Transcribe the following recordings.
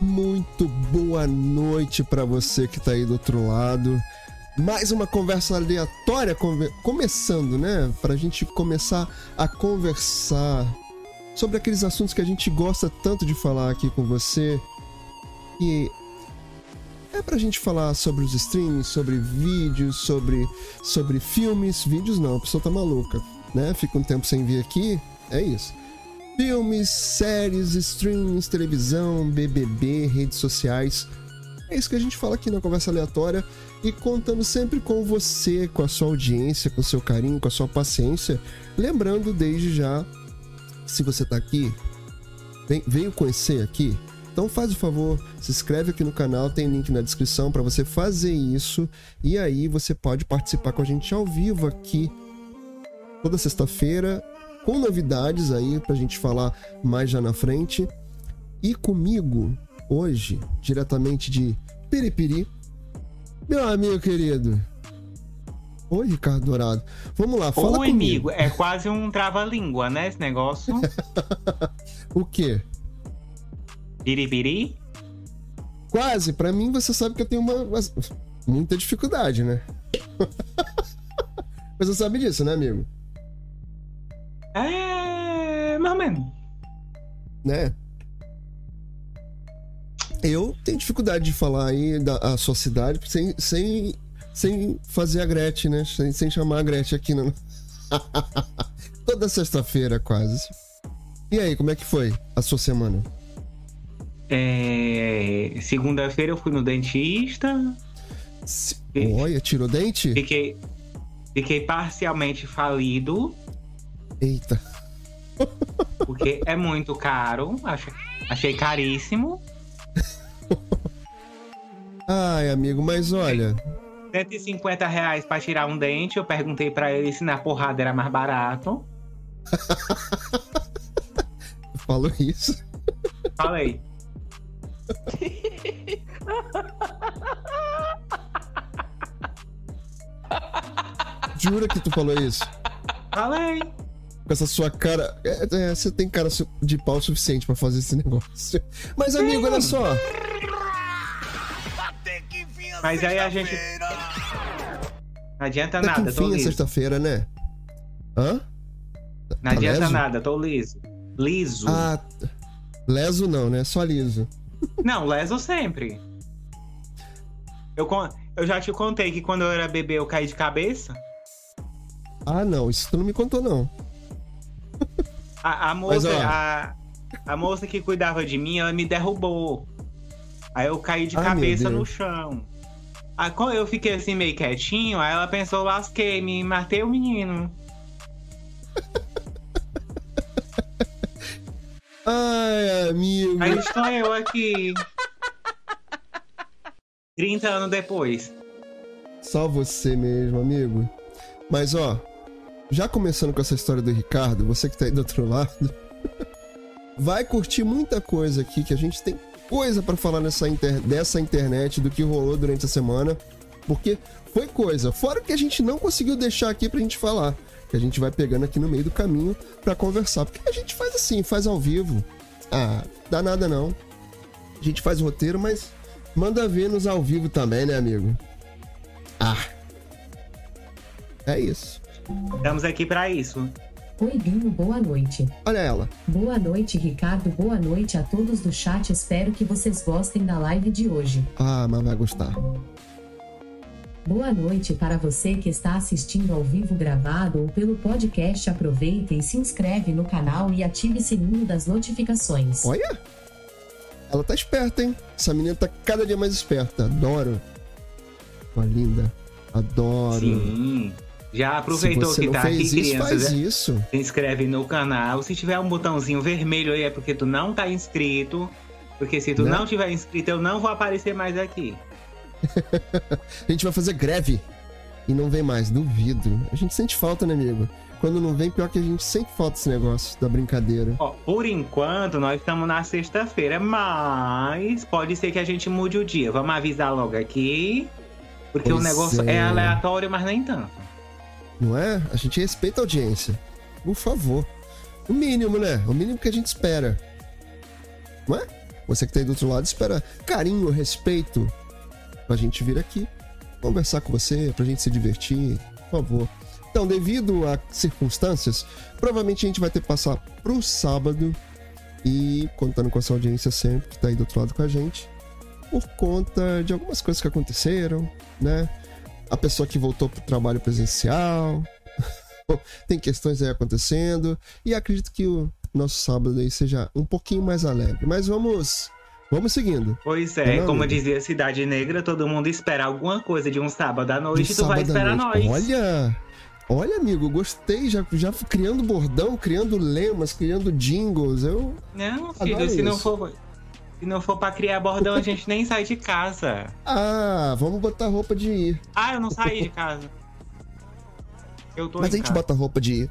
Muito boa noite para você que tá aí do outro lado. Mais uma conversa aleatória come começando, né? Pra gente começar a conversar sobre aqueles assuntos que a gente gosta tanto de falar aqui com você. E é pra gente falar sobre os streams, sobre vídeos, sobre, sobre filmes. Vídeos não, a pessoa tá maluca, né? Fica um tempo sem vir aqui, é isso. Filmes, séries, streams, televisão, BBB, redes sociais. É isso que a gente fala aqui na Conversa Aleatória e contando sempre com você, com a sua audiência, com o seu carinho, com a sua paciência. Lembrando desde já, se você tá aqui, vem, veio conhecer aqui, então faz o favor, se inscreve aqui no canal, tem link na descrição para você fazer isso e aí você pode participar com a gente ao vivo aqui toda sexta-feira com novidades aí pra gente falar mais já na frente. E comigo, hoje, diretamente de Piripiri, meu amigo querido. Oi, Ricardo Dourado. Vamos lá, fala Oi, comigo. amigo. É quase um trava-língua, né, esse negócio? o quê? Piripiri? Quase. Pra mim, você sabe que eu tenho uma muita dificuldade, né? Mas você sabe disso, né, amigo? É. Mais ou menos. Né? Eu tenho dificuldade de falar aí da a sua cidade sem, sem, sem fazer a Gretchen, né? Sem, sem chamar a Gretchen aqui. Toda sexta-feira, quase. E aí, como é que foi a sua semana? É... Segunda-feira eu fui no dentista. Se... Olha, tirou dente? Fiquei, fiquei parcialmente falido. Eita. Porque é muito caro. Achei, achei caríssimo. Ai, amigo, mas olha. 150 reais pra tirar um dente. Eu perguntei pra ele se na porrada era mais barato. Falou isso? Falei. Jura que tu falou isso? Falei. Com essa sua cara. É, é, você tem cara de pau suficiente para fazer esse negócio. Mas, amigo, olha só. Mas aí a gente. Não adianta Até nada, tô é liso. sexta-feira, né? Hã? Não Tá adianta leso? nada, tô liso. Liso. Ah, leso não, né? Só liso. Não, leso sempre. Eu, con- eu já te contei que quando eu era bebê eu caí de cabeça. Ah, não, isso tu não me contou, não. A, a Mas, moça, ó. a, a moça que cuidava de mim, ela me derrubou. Aí eu caí de Ai, cabeça no chão. Aí quando eu fiquei assim meio quietinho, aí ela pensou, lasquei, me matei o menino. Ai, amigo. Aí estou eu aqui. 30 anos depois. Só você mesmo, amigo. Mas, ó, já começando com essa história do Ricardo, você que tá aí do outro lado, vai curtir muita coisa aqui, que a gente tem coisa pra falar nessa inter... dessa internet, do que rolou durante a semana, porque foi coisa. Fora que a gente não conseguiu deixar aqui pra gente falar, que a gente vai pegando aqui no meio do caminho pra conversar, porque a gente faz assim, faz ao vivo. Ah, dá nada não. A gente faz roteiro, mas manda ver nos ao vivo também, né, amigo? Ah. É isso. Estamos aqui pra isso. Oi, Binho, boa noite. Olha ela. Boa noite, Ricardo. Boa noite a todos do chat. Espero que vocês gostem da live de hoje. Ah, mas vai gostar. Boa noite para você que está assistindo ao vivo gravado ou pelo podcast. Aproveita e se inscreve no canal e ative o sininho das notificações. Olha. Ela tá esperta, hein? Essa menina tá cada dia mais esperta. Adoro. Ó, linda. Adoro. Sim. Já aproveitou que não tá aqui, isso, criança. faz já- isso. Se inscreve no canal. Se tiver um botãozinho vermelho aí é porque tu não tá inscrito. Porque se tu Né? não tiver inscrito, eu não vou aparecer mais aqui. A gente vai fazer greve. E não vem mais, duvido. A gente sente falta, né, amigo? Quando não vem, pior que a gente sente falta desse negócio da brincadeira. Ó, por enquanto, nós estamos na sexta-feira, mas pode ser que a gente mude o dia. Vamos avisar logo aqui. Porque o Pois negócio é. é aleatório, mas nem tanto. Não é? A gente respeita a audiência. Por favor. O mínimo, né? O mínimo que a gente espera. Não é? Você que tá aí do outro lado espera carinho, respeito pra gente vir aqui conversar com você, pra gente se divertir, por favor. Então, devido a circunstâncias, provavelmente a gente vai ter que passar pro sábado e contando com essa audiência sempre que tá aí do outro lado com a gente, por conta de algumas coisas que aconteceram, né? A pessoa que voltou pro trabalho presencial, tem questões aí acontecendo, e acredito que o nosso sábado aí seja um pouquinho mais alegre. Mas vamos Vamos seguindo. Pois é, como dizia Cidade Negra, todo mundo espera alguma coisa de um sábado à noite, tu vai esperar nós. Olha, olha, amigo, gostei, já, já criando bordão, criando lemas, criando jingles. Eu. Não, filho, se não for. Se não for pra criar bordão, a gente nem sai de casa. Ah, vamos botar roupa de ir. Ah, eu não saí de casa. Eu tô Mas a gente casa. bota roupa de ir.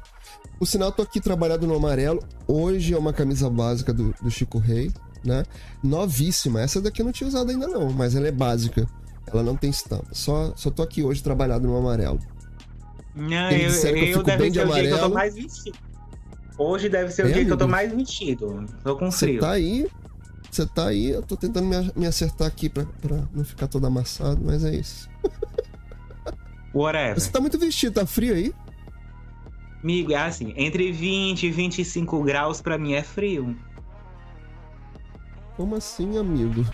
O sinal, tô aqui trabalhado no amarelo. Hoje é uma camisa básica do, do Chico Rei né? Novíssima. Essa daqui eu não tinha usado ainda não, mas ela é básica. Ela não tem estampa. Só, só tô aqui hoje trabalhado no amarelo. Não, eu, eu, eu, eu deve ser o dia que eu tô mais vestido. Hoje deve ser é, o dia amigo? que eu tô mais vestido. Tô com frio. Você tá aí, você tá aí, eu tô tentando me, me acertar aqui pra, pra não ficar todo amassado, mas é isso. Whatever. Você tá muito vestido, tá frio aí? Amigo, é assim, entre 20 e 25 graus pra mim é frio. Como assim, amigo?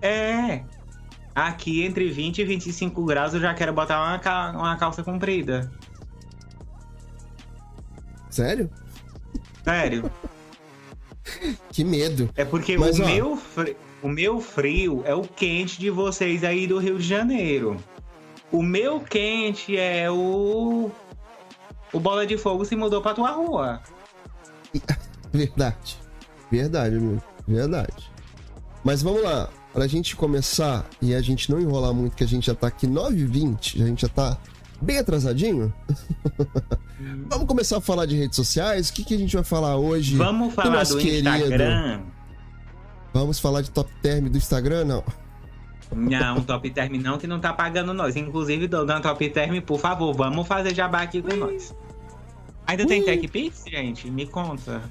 É. Aqui entre 20 e 25 graus eu já quero botar uma, cal uma calça comprida. Sério? Sério. que medo. É porque Mas, o, meu o meu frio é o quente de vocês aí do Rio de Janeiro. O meu quente é o. O Bola de Fogo se mudou pra tua rua. Verdade. Verdade, amigo. Verdade. Mas vamos lá. Pra gente começar e a gente não enrolar muito, que a gente já tá aqui 9h20, a gente já tá bem atrasadinho. vamos começar a falar de redes sociais. O que, que a gente vai falar hoje? Vamos falar do, do Instagram. Vamos falar de top term do Instagram, não? Não, top term não, que não tá pagando nós. Inclusive, dando top term, por favor, vamos fazer jabá aqui com nós. Ainda Ui. tem TechPix, gente? Me conta.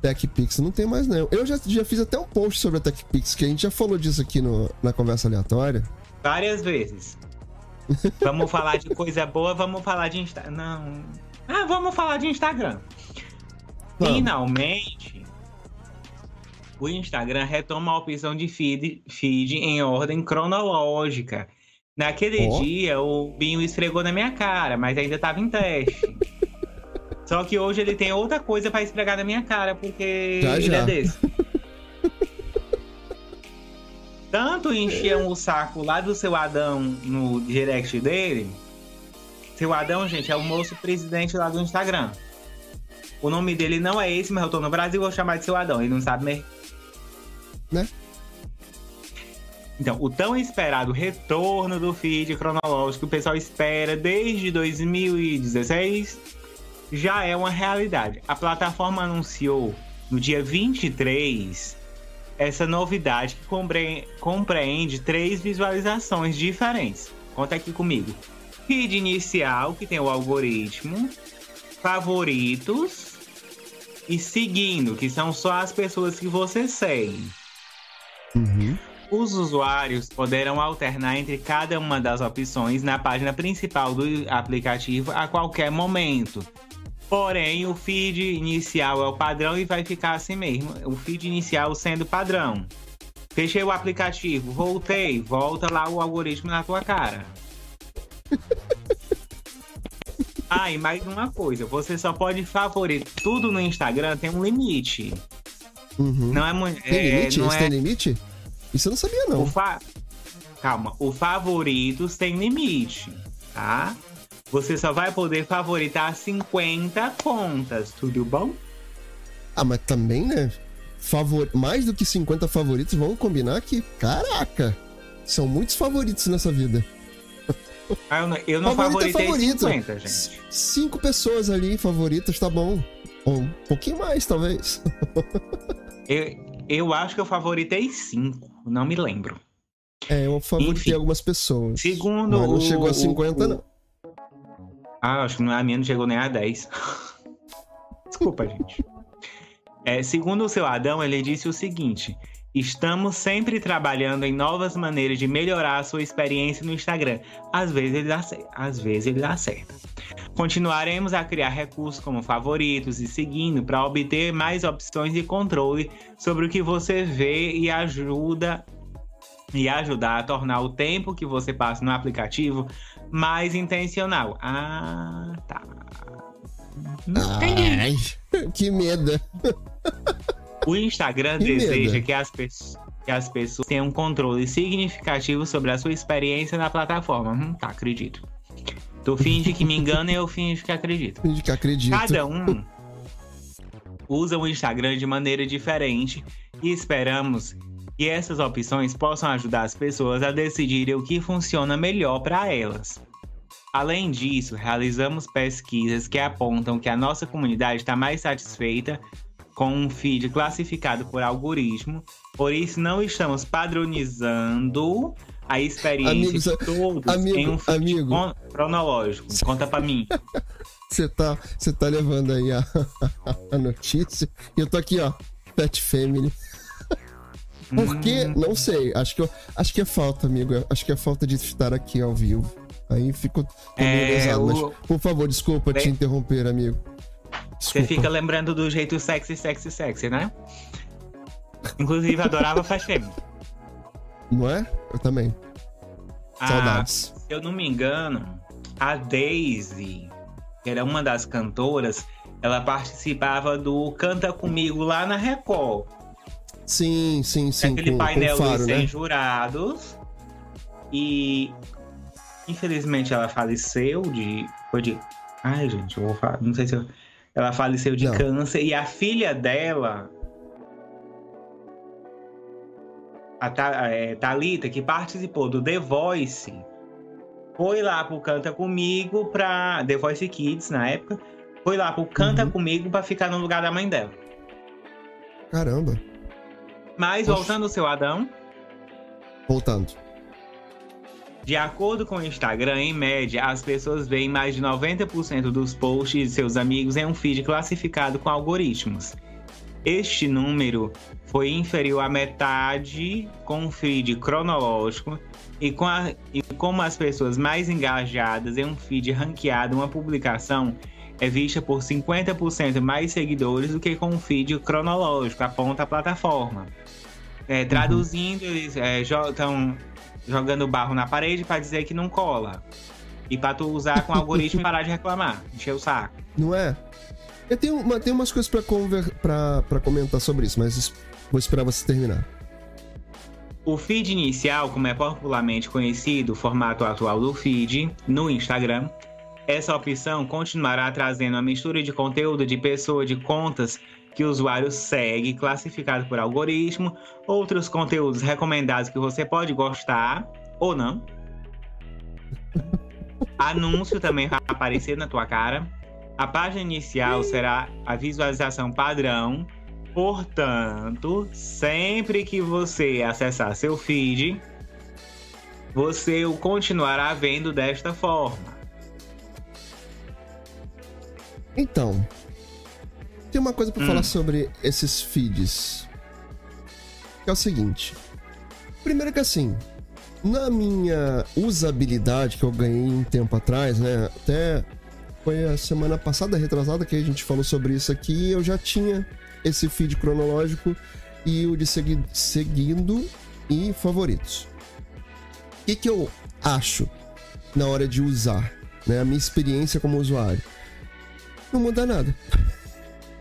TechPix não tem mais, não. Eu já, já fiz até um post sobre a TechPix, que a gente já falou disso aqui no, na conversa aleatória. Várias vezes. vamos falar de coisa boa, vamos falar de Instagram. Não. Ah, vamos falar de Instagram. Vamos. Finalmente, o Instagram retoma a opção de feed, feed em ordem cronológica. Naquele oh. dia, o Binho esfregou na minha cara, mas ainda estava em teste. Só que hoje ele tem outra coisa para esfregar na minha cara, porque já, ele já. é desse. Tanto enchiam o saco lá do seu Adão no direct dele. Seu Adão, gente, é o moço presidente lá do Instagram. O nome dele não é esse, mas eu tô no Brasil, vou chamar de seu Adão. Ele não sabe mesmo. Né? Então, o tão esperado retorno do feed cronológico, o pessoal espera desde 2016 já é uma realidade. A plataforma anunciou no dia 23 essa novidade que compreende três visualizações diferentes. Conta aqui comigo. Feed inicial, que tem o algoritmo, favoritos e seguindo, que são só as pessoas que você segue. Uhum. Os usuários poderão alternar entre cada uma das opções na página principal do aplicativo a qualquer momento, Porém, o feed inicial é o padrão e vai ficar assim mesmo. O feed inicial sendo padrão. Fechei o aplicativo, voltei, volta lá o algoritmo na tua cara. ah, e mais uma coisa, você só pode favoritar tudo no Instagram tem um limite. Uhum. Não é muito. Tem é, limite? Não Isso é... tem limite? Isso eu não sabia, não. O fa... Calma, o favoritos tem limite, tá? Você só vai poder favoritar 50 contas, tudo bom? Ah, mas também, né? Favor... Mais do que 50 favoritos, vamos combinar que, caraca, são muitos favoritos nessa vida. Ah, eu não, eu não favorito é é favorito. 50, gente. Cinco pessoas ali favoritas, tá bom. Ou um pouquinho mais, talvez. eu, eu acho que eu favoritei cinco, não me lembro. É, eu favoritei Enfim, algumas pessoas. Segundo mas não chegou a 50, o, não. Ah, acho que a minha não chegou nem a 10. Desculpa, gente. É, segundo o seu Adão, ele disse o seguinte: Estamos sempre trabalhando em novas maneiras de melhorar a sua experiência no Instagram. Às vezes ele dá certo, às vezes ele dá certo. Continuaremos a criar recursos como favoritos e seguindo para obter mais opções e controle sobre o que você vê e ajuda e ajudar a tornar o tempo que você passa no aplicativo mais intencional. Ah, tá. Ai, que medo. O Instagram Que deseja medo. que as, pessoas, que as pessoas tenham um controle significativo sobre a sua experiência na plataforma. Hum, tá, acredito. Tu finge que me engana e eu finge que acredito. Finge que acredito. Cada um usa o Instagram de maneira diferente e esperamos que essas opções possam ajudar as pessoas a decidirem o que funciona melhor para elas. Além disso, realizamos pesquisas que apontam que a nossa comunidade está mais satisfeita com um feed classificado por algoritmo, por isso não estamos padronizando a experiência Amigo, de todos amigo, em um feed con- cronológico. Conta pra mim. Você tá, você tá levando aí a, a notícia. E eu tô aqui, ó. Pet Family. Por quê? Hum. Não sei. Acho que, eu, acho que é falta, amigo. Acho que é falta de estar aqui ao vivo. Aí fico É, o- por favor, desculpa te Bem- interromper, amigo. Você Desculpa. fica lembrando do jeito sexy, sexy, sexy, né? Inclusive, adorava Fast. Não é? Eu também. Ah, Saudades. se eu não me engano, a Daisy, que era uma das cantoras, ela participava do Canta Comigo lá na Record. Sim, sim, sim. aquele com, painel com faro, dos né? 100 jurados. E infelizmente ela faleceu de. Foi de. Ai, gente, eu vou falar. Não sei se eu. Ela faleceu de Não. câncer e a filha dela. A é, Thalita, que participou do The Voice, foi lá pro Canta Comigo pra. The Voice Kids na época. Foi lá pro Canta Uhum. Comigo pra ficar no lugar da mãe dela. Caramba. Mas Poxa. voltando ao seu Adão. Voltando. De acordo com o Instagram, em média, as pessoas veem mais de 90% dos posts de seus amigos em um feed classificado com algoritmos. Este número foi inferior à metade com um feed cronológico e, com a- e como as pessoas mais engajadas em um feed ranqueado, uma publicação é vista por 50% mais seguidores do que com um feed cronológico, aponta a plataforma. É, traduzindo, eles estão jogando barro na parede para dizer que não cola. E para tu usar com o algoritmo e parar de reclamar, encher o saco. Não é? Eu tenho, uma, tenho umas coisas pra, conver, pra, pra comentar sobre isso, mas vou esperar você terminar. O feed inicial, como é popularmente conhecido, o formato atual do feed, no Instagram, essa opção continuará trazendo uma mistura de conteúdo de pessoa de contas que o usuário segue, classificado por algoritmo, outros conteúdos recomendados que você pode gostar ou não. Anúncio também vai aparecer na tua cara. A página inicial será a visualização padrão Portanto, sempre que você acessar seu feed, você o continuará vendo desta forma. Então, tem uma coisa pra Hum. falar sobre esses feeds. Que é o seguinte. Primeiro que assim, na minha usabilidade que eu ganhei um tempo atrás, né? Até foi a semana passada, retrasada, que a gente falou sobre isso aqui, eu já tinha esse feed cronológico e o de segui- seguindo e favoritos. O que, que eu acho na hora de usar, né? A minha experiência como usuário. Não muda nada.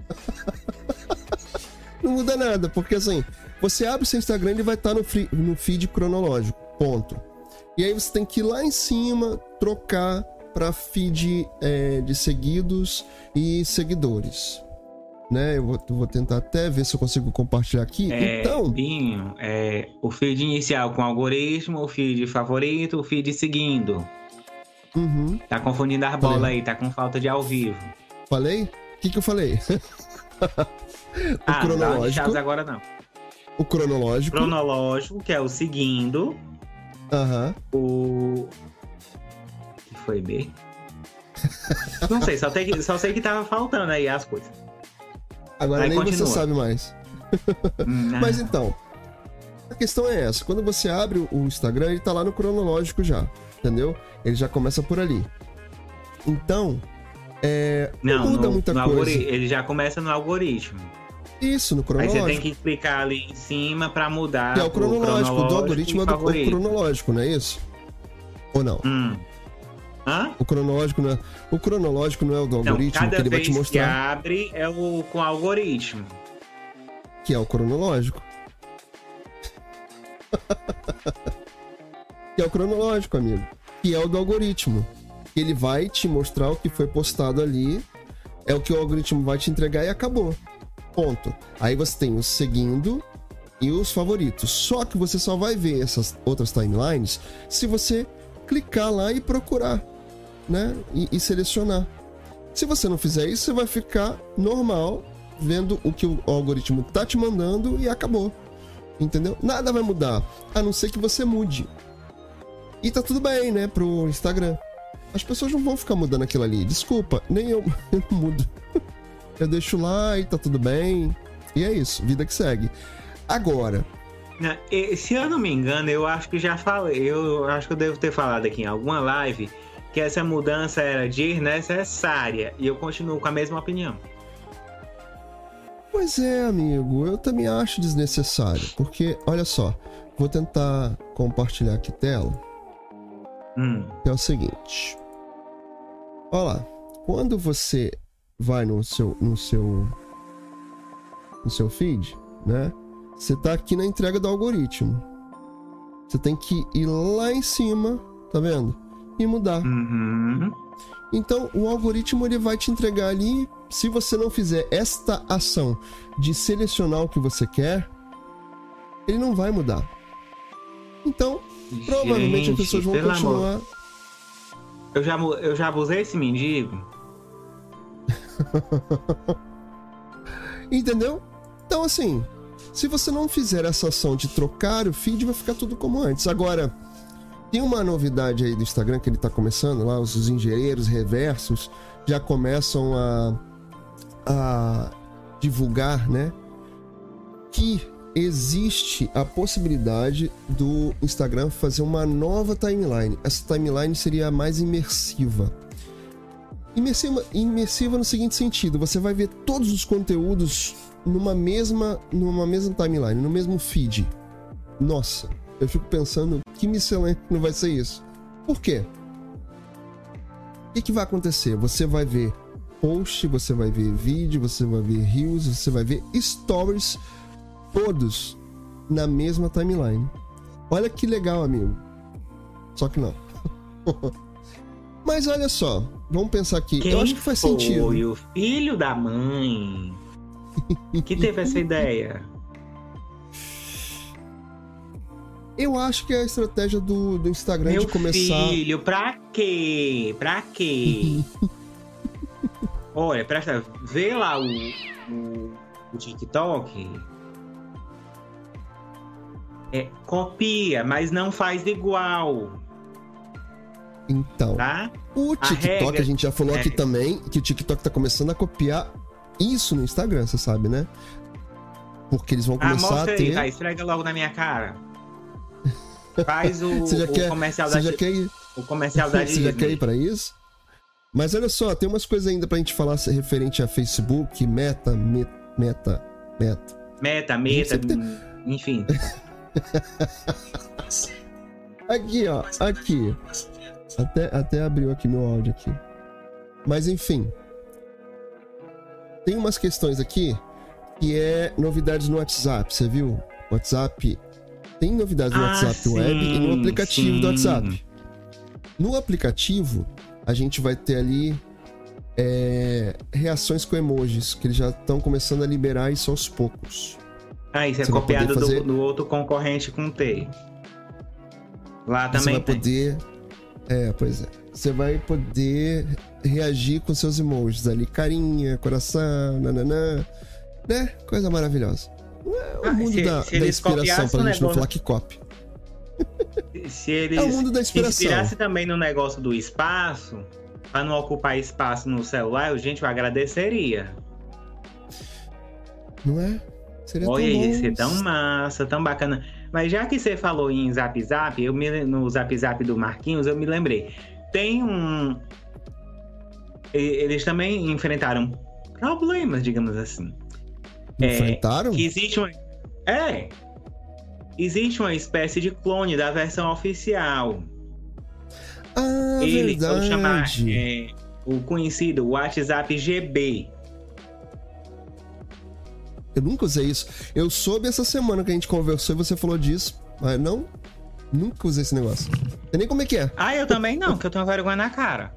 não muda nada, porque assim, você abre seu Instagram ele vai estar no, free- no feed cronológico, ponto. E aí você tem que ir lá em cima trocar para feed é, de seguidos e seguidores. Né? Eu vou, vou tentar até ver se eu consigo compartilhar aqui. É, então, Binho, é, o feed inicial com algoritmo, o feed favorito, o feed seguindo. uhum, Tá confundindo as bolas aí, tá com falta de ao vivo. falei? O que, que eu falei? o Ah, não cronológico. lixada agora não. O cronológico. Cronológico, que é o seguindo, Aham. o. que foi B? Não sei, só, que- só sei que tava faltando aí as coisas. Agora Aí nem continua. você sabe mais. Hum, ah. Mas então, a questão é essa. Quando você abre o Instagram, ele tá lá no cronológico já, entendeu? Ele já começa por ali. Então, é, não, muda no, muita no coisa. ele já começa no algoritmo. Isso, no Aí cronológico. você tem que clicar ali em cima pra mudar. Que é o pro cronológico, do algoritmo é do favorito. cronológico, não é isso? Ou não? Hum. Hã? O cronológico não é, o cronológico não é o do algoritmo cada que ele vai vez te que mostrar abre é o com algoritmo. que é o cronológico. que é o cronológico, amigo. Que é o do algoritmo. Ele vai te mostrar o que foi postado ali, é o que o algoritmo vai te entregar e acabou. Ponto. Aí você tem os seguindo e os favoritos. Só que você só vai ver essas outras timelines se você clicar lá e procurar, né? E, e selecionar. Se você não fizer isso, você vai ficar normal, vendo o que o algoritmo tá te mandando e acabou. Entendeu? Nada vai mudar, a não ser que você mude. E tá tudo bem, né, pro Instagram. As pessoas não vão ficar mudando aquilo ali. Desculpa, nem eu, eu mudo. Eu deixo lá e tá tudo bem. E é isso, vida que segue. Agora, e- Se eu não me engano, eu acho que já falei. Eu acho que eu devo ter falado aqui em alguma live que essa mudança era desnecessária. E eu continuo com a mesma opinião. Pois é, amigo, eu também acho desnecessário, porque olha só, vou tentar compartilhar aqui tela, Hum. que é o seguinte. Olha lá, quando você vai no seu no seu no seu feed, né? Você tá aqui na entrega do algoritmo. Você tem que ir lá em cima, tá vendo? E mudar. Uhum. Então, o algoritmo ele vai te entregar ali, se você não fizer esta ação de selecionar o que você quer, ele não vai mudar. Então, provavelmente Gente, as pessoas vão continuar. amor- Eu já, eu já abusei esse mendigo. Entendeu? Então, assim, se você não fizer essa ação de trocar o feed, vai ficar tudo como antes. Agora, tem uma novidade aí do Instagram que ele tá começando lá, os engenheiros reversos já começam a, a divulgar, né? Que existe a possibilidade do Instagram fazer uma nova timeline. Essa timeline seria mais imersiva. Imersiva, imersiva no seguinte sentido: você vai ver todos os conteúdos numa mesma, numa mesma timeline, no mesmo feed. Nossa, eu fico pensando que miscelânea não vai ser isso. Por quê? O que, que vai acontecer? Você vai ver post, você vai ver vídeo, você vai ver reels, você vai ver stories, todos na mesma timeline. Olha que legal, amigo. Só que não. Mas olha só, vamos pensar aqui. Quem eu acho que faz foi sentido. o filho da mãe que teve essa ideia? Eu acho que é a estratégia do, do Instagram Meu de começar. filho, pra quê? Pra quê? Olha, presta, vê lá o, o, o TikTok. É, copia, mas não faz igual, Então, tá? o TikTok, regra- a gente já falou é. aqui também, que o TikTok tá começando a copiar isso no Instagram, você sabe, né? Porque eles vão Ah, começar a mostra aí, ter. vai, esfrega logo na minha cara. Faz o, Você já o quer, comercial da você já quer ir, o comercial da você já quer ir pra isso? Mas olha só, tem umas coisas ainda pra gente falar referente a Facebook, Meta, Meta, Meta, Meta. Meta, meta, tem- enfim. Aqui, ó, aqui. Até, até abriu aqui meu áudio aqui. Mas enfim. Tem umas questões aqui que é novidades no WhatsApp, você viu? WhatsApp tem novidades no Ah, WhatsApp web e no sim, aplicativo do sim. WhatsApp. No aplicativo, a gente vai ter ali é, reações com emojis, que eles já estão começando a liberar isso aos poucos. Ah, isso é Você copiado do- fazer- do, outro concorrente com T. Lá Você também vai tem. poder. É, pois é. Você vai poder reagir com seus emojis ali, carinha, coração, nananã. Né? Coisa maravilhosa. É o Ah, mundo se- da, se da inspiração, pra o gente não negócio- falar que copy. Se eles É o mundo da se inspiração. inspirasse também no negócio do espaço, pra não ocupar espaço no celular, gente, eu agradeceria. Não é? Seria Olha, ia ser tão massa, tão bacana. Mas já que você falou em Zap Zap, eu me, no Zap Zap do Marquinhos, eu me lembrei. Tem um. Eles também enfrentaram problemas, digamos assim. É, enfrentaram? É, que existe uma. É. Existe uma espécie de clone da versão oficial. Ah, Ele, verdade. Chamar, é, o conhecido WhatsApp GB. Eu nunca usei isso. Eu soube essa semana que a gente conversou e você falou disso, mas não. Nunca usei esse negócio. Não nem como é que é. Ah, eu também não, porque eu tenho vergonha na cara.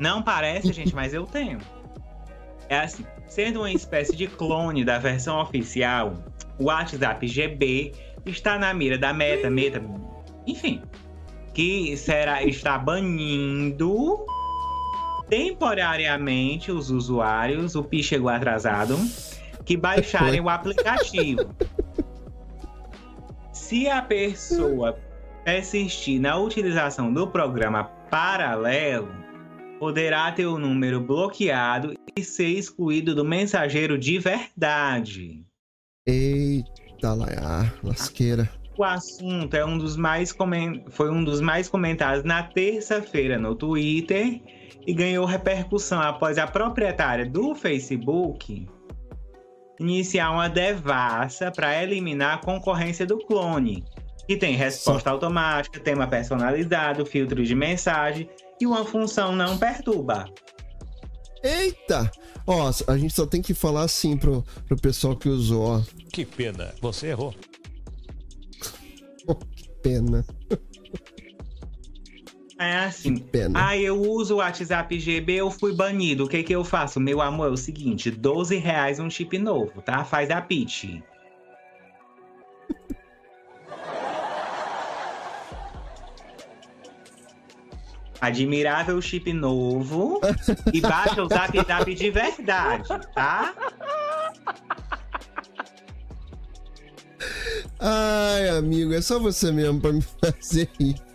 Não parece, gente, mas eu tenho. É assim, sendo uma espécie de clone da versão oficial, o WhatsApp GB está na mira da Meta, Meta, enfim, que será está banindo temporariamente os usuários, o Pi chegou atrasado, que baixarem o aplicativo. Se a pessoa persistir na utilização do programa paralelo, poderá ter o número bloqueado e ser excluído do mensageiro de verdade. Eita lá, lasqueira. O assunto é um dos mais coment... foi um dos mais comentados na terça-feira no Twitter e ganhou repercussão após a proprietária do Facebook iniciar uma devassa para eliminar a concorrência do clone, que tem resposta automática, tema personalizado, filtro de mensagem e uma função não perturba. Eita! Ó, a gente só tem que falar assim pro, pro pessoal que usou, ó. Que pena, você errou. oh, que pena. É assim. Que pena. Ah, eu uso o WhatsApp GB, eu fui banido. O que que eu faço? Meu amor, é o seguinte: 12 reais um chip novo, tá? Faz a pitch. Admirável chip novo e baixa o Zap Zap de verdade, tá? Ai, amigo, é só você mesmo pra me fazer rir.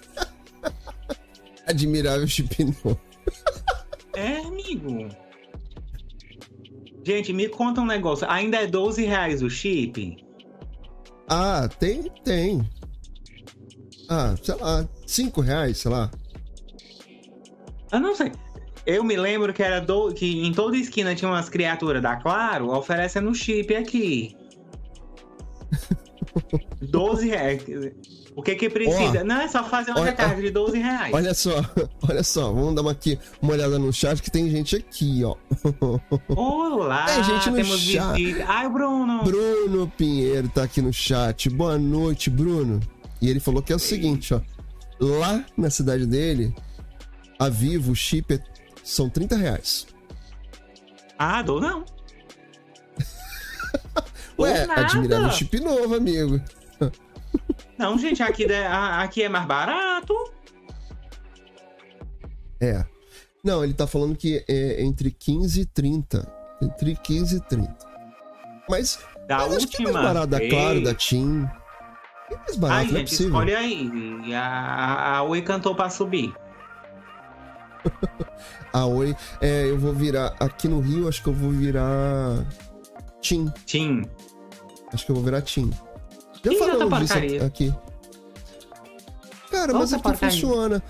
Admirável chip novo. É, amigo. Gente, me conta um negócio. Ainda é 12 reais o chip? Ah, tem, tem. Ah, sei lá, 5 reais, sei lá. Eu não sei. Eu me lembro que era do... que em toda esquina tinha umas criaturas da Claro oferecendo chip aqui. 12 reais. O que que precisa? Oh, não, é só fazer uma olha, recarga de 12 reais. Olha só, olha só, vamos dar uma, aqui, uma olhada no chat que tem gente aqui, ó. Olá, tem gente no temos chat. visita. Ai, o Bruno. Bruno Pinheiro tá aqui no chat. Boa noite, Bruno. E ele falou que é o seguinte, ó. Lá na cidade dele, a Vivo, o chip é, são 30 reais. Ah, dou não. Ué, admirável chip novo, amigo. Não, gente, aqui, aqui é mais barato. É. Não, ele tá falando que é entre 15 e 30. Entre 15 e 30. Mas. Da mas última. Acho que é mais barato, da Claro, da TIM. É mais barato, Ai, não é gente, possível. escolhe aí. A, a Oi cantou pra subir. a Oi. É, eu vou virar. Aqui no Rio, acho que eu vou virar. TIM. TIM. Acho que eu vou virar TIM. Já Ih, falamos disso aqui. Cara, mas aqui porcaria. funciona.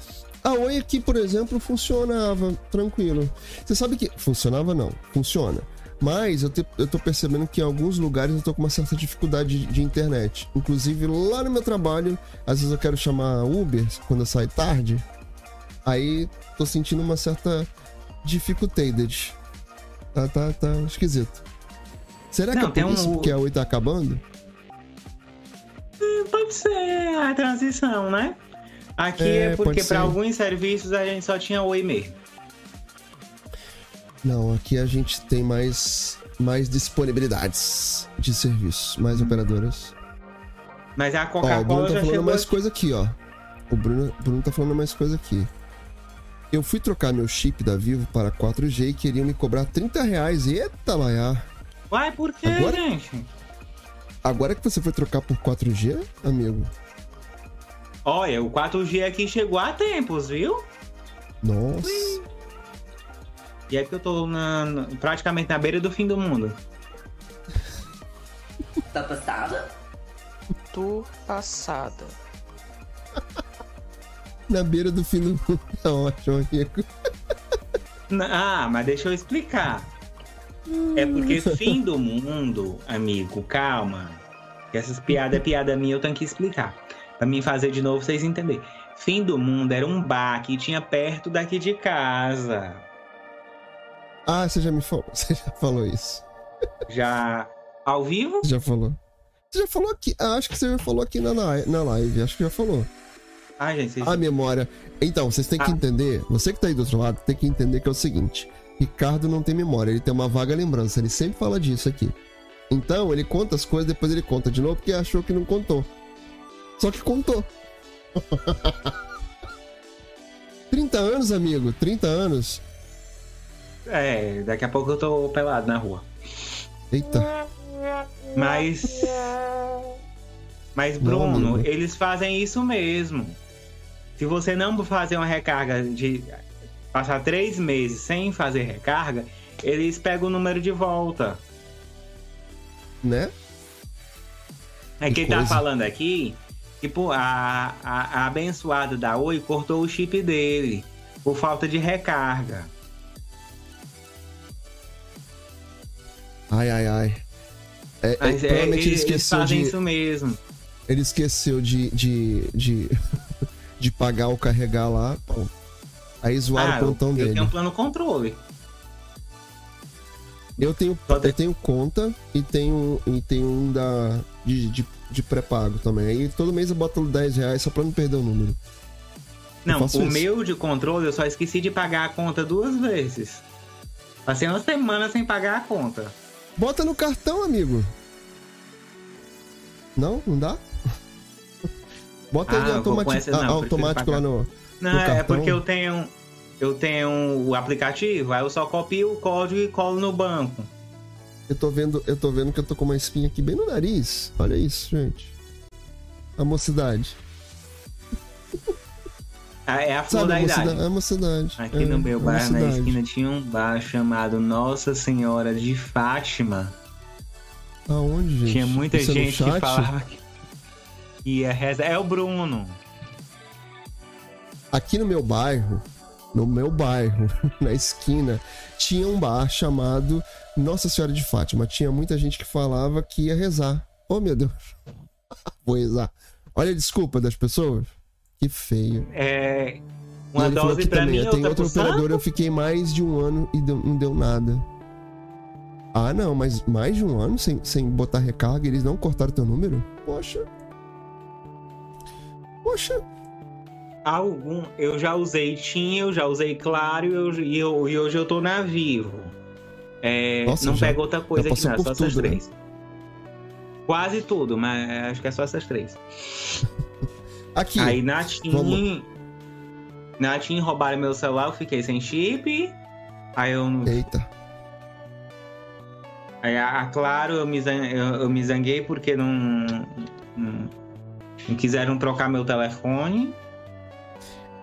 A Oi aqui, por exemplo, funcionava tranquilo. Você sabe que. Funcionava não, funciona. Mas eu, te, eu tô percebendo que em alguns lugares eu tô com uma certa dificuldade de, de, internet. Inclusive lá no meu trabalho, às vezes eu quero chamar Uber quando eu saio tarde. Aí tô sentindo uma certa dificuldade. Tá, tá, tá esquisito. Será Não, que é por isso um... que a Oi tá acabando? Pode ser a transição, né? Aqui é, é porque para alguns serviços a gente só tinha Oi mesmo. Não, aqui a gente tem mais, mais disponibilidades de serviços, mais operadoras. Mas a Coca-Cola ó, o Bruno tá falando mais coisa aqui, ó. O Bruno, Bruno tá falando mais coisa aqui. Eu fui trocar meu chip da Vivo para 4G e queriam me cobrar 30 reais. Eita, Laia. Vai, por quê, Agora... gente? Agora que você foi trocar por 4G, amigo? Olha, o 4G aqui chegou há tempos, viu? Nossa. E é que eu tô na, praticamente na beira do fim do mundo. Tá passada? Tô passada. Na beira do fim do mundo. Tá ótimo, amigo. Ah, mas deixa eu explicar. É porque fim do mundo, amigo, calma. Essas piadas é piada minha, eu tenho que explicar. Pra mim fazer de novo, vocês entenderem. Fim do mundo era um bar que tinha perto daqui de casa. Ah, você já me falou. Você já falou isso. Já ao vivo? Já falou. Você já falou aqui. Ah, acho que você já falou aqui na, na live. Acho que já falou. Ai, gente, vocês... A memória. Então, vocês têm que Ah. entender. Você que tá aí do outro lado tem que entender que é o seguinte: Ricardo não tem memória, ele tem uma vaga lembrança. Ele sempre fala disso aqui. Então, ele conta as coisas, depois ele conta de novo porque achou que não contou. Só que contou. 30 anos, amigo. 30 anos. É, daqui a pouco eu tô pelado na rua. Eita. Mas. Mas, Não, Bruno, amigo. eles fazem isso mesmo. Se você não fazer uma recarga de. Passar três meses sem fazer recarga, eles pegam o número de volta. Né? É Que quem tá coisa. falando aqui, tipo, a, a, a abençoada da Oi cortou o chip dele por falta de recarga. Ai, ai, ai. É, é, Mas é, provavelmente ele eles, eles esqueceu fazem de. isso mesmo. Ele esqueceu de. de. de, de pagar ou carregar lá. Pô. Aí zoaram Ah, o eu, plantão eu dele. tenho um plano controle. Eu tenho, eu tenho conta e tenho, e tenho um da, de, de, de pré-pago também. Aí todo mês eu boto 10 reais só pra não perder o número. Não, o isso. meu de controle eu só esqueci de pagar a conta duas vezes. Passei uma semana sem pagar a conta. Bota no cartão, amigo. Não? Não dá? Bota Ah, ele eu não, automático lá no. Não, é porque eu tenho. Eu tenho o aplicativo, aí eu só copio o código e colo no banco. Eu tô vendo, eu tô vendo que eu tô com uma espinha aqui bem no nariz. Olha isso, gente. A mocidade. Ah, É a flor Sabe da a idade. É a mocidade. Aqui É, no meu bairro, na esquina, tinha um bar chamado Nossa Senhora de Fátima. Aonde, gente? Tinha muita é gente que falava que ia rezar. É o Bruno. Aqui no meu bairro, no meu bairro, na esquina, tinha um bar chamado Nossa Senhora de Fátima. Tinha muita gente que falava que ia rezar. Oh, meu Deus. Vou rezar. Olha a desculpa das pessoas. Que feio. É. Uma dose pra também, mim, Tem outra operador, eu fiquei mais de um ano e deu- não deu nada. Ah, não, mas mais de um ano sem, sem botar recarga, eles não cortaram teu número? Poxa. Poxa. Algum. Eu já usei Tim, eu já usei Claro e, eu- e eu- e hoje eu tô na Vivo. É, Nossa, não já- pega outra coisa aqui, não, é só essas tudo, né? três. Quase tudo, mas acho que é só essas três. Aqui. Aí na TIM. vamos. Na TIM roubaram meu celular, eu fiquei sem chip. Aí eu. Eita. Aí a, a Claro eu me, eu, eu me zanguei porque não, não. não quiseram trocar meu telefone.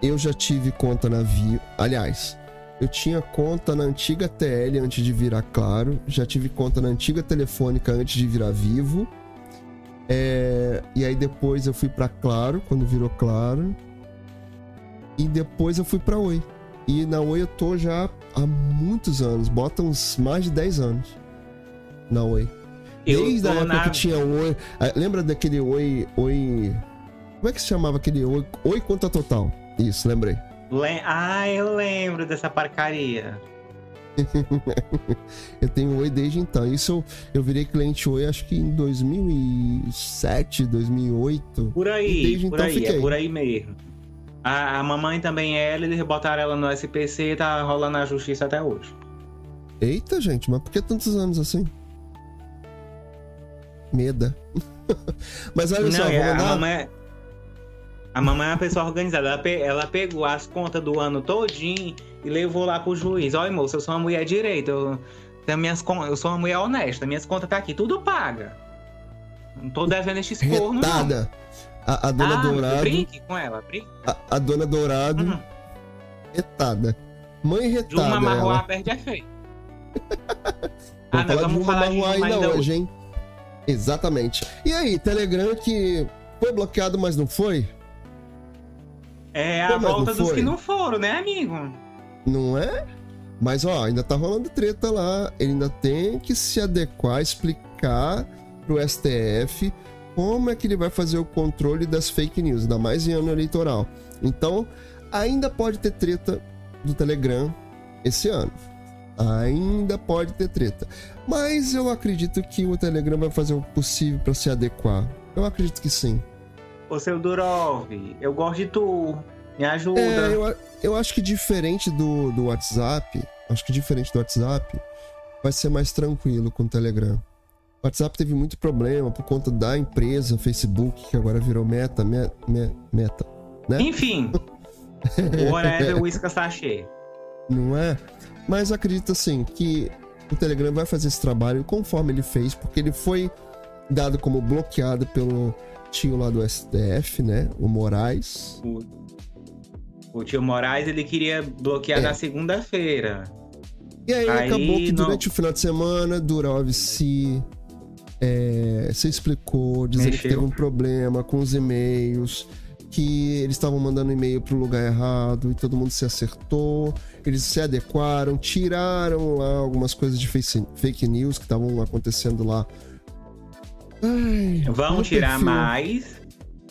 Eu já tive conta na Vivo. Aliás, eu tinha conta na antiga TL antes de virar Claro. Já tive conta na antiga Telefônica antes de virar Vivo. É, E aí depois eu fui pra Claro, quando virou Claro. E depois eu fui pra Oi. E na Oi eu tô já há muitos anos. Bota uns mais de 10 anos. Na Oi. Eu Desde a época na. que tinha Oi. ah, Lembra daquele Oi. Oi. Como é que se chamava aquele Oi? Oi Conta Total. Isso, lembrei. Le- Ah, eu lembro dessa porcaria. eu tenho Oi desde então. Isso eu, eu virei cliente Oi acho que em 2007, 2008. Por aí, desde por então aí, fiquei. é por aí mesmo. A, a mamãe também é eles botaram ela no SPC e tá rolando na justiça até hoje. Eita, gente, mas por que tantos anos assim? Meda. mas olha só, Não, é, vou a mamãe é... A mamãe é uma pessoa organizada. Ela, pe- ela pegou as contas do ano todinho e levou lá pro juiz. Olha, moço, eu sou uma mulher direita. Eu, tenho minhas, eu sou uma mulher honesta. Minhas contas tá aqui, tudo paga. Não tô devendo esses cornos, não. Retada. A, a dona ah, Dourado. brinque com ela, brinque. A, a dona Dourado. Uhum. Retada. Mãe retada. Dilma Marroá perde feio. Vamos falar de vamos falar de ainda ainda hoje, hoje. hein? Exatamente. E aí, Telegram que foi bloqueado, mas não foi? É Pô, a não volta dos foi? que não foram, né, amigo? Não é? Mas ó, ainda tá rolando treta lá. Ele ainda tem que se adequar, explicar pro STF como é que ele vai fazer o controle das fake news, ainda mais em ano eleitoral. Então, ainda pode ter treta do Telegram esse ano. Ainda pode ter treta. Mas eu acredito que o Telegram vai fazer o possível para se adequar. Eu acredito que sim. Ô, seu Durov, eu gosto de tu. Me ajuda. É, eu, eu acho que diferente do, do WhatsApp, acho que diferente do WhatsApp, vai ser mais tranquilo com o Telegram. O WhatsApp teve muito problema por conta da empresa Facebook, que agora virou Meta, me- me- Meta, né? Enfim. Whatever, tá cheio. Não é? Mas acredito assim que o Telegram vai fazer esse trabalho conforme ele fez, porque ele foi dado como bloqueado pelo tio lá do STF, né? O Moraes. O, o tio Moraes, ele queria bloquear É. na segunda-feira. E aí, Aí, acabou que não- durante o final de semana, Durov se, é, se explicou, dizendo que Mexeu. teve um problema com os e-mails, que eles estavam mandando e-mail pro lugar errado e todo mundo se acertou. Eles se adequaram, tiraram lá algumas coisas de fake news que estavam acontecendo lá. Ai, Vão tirar perfil- mais.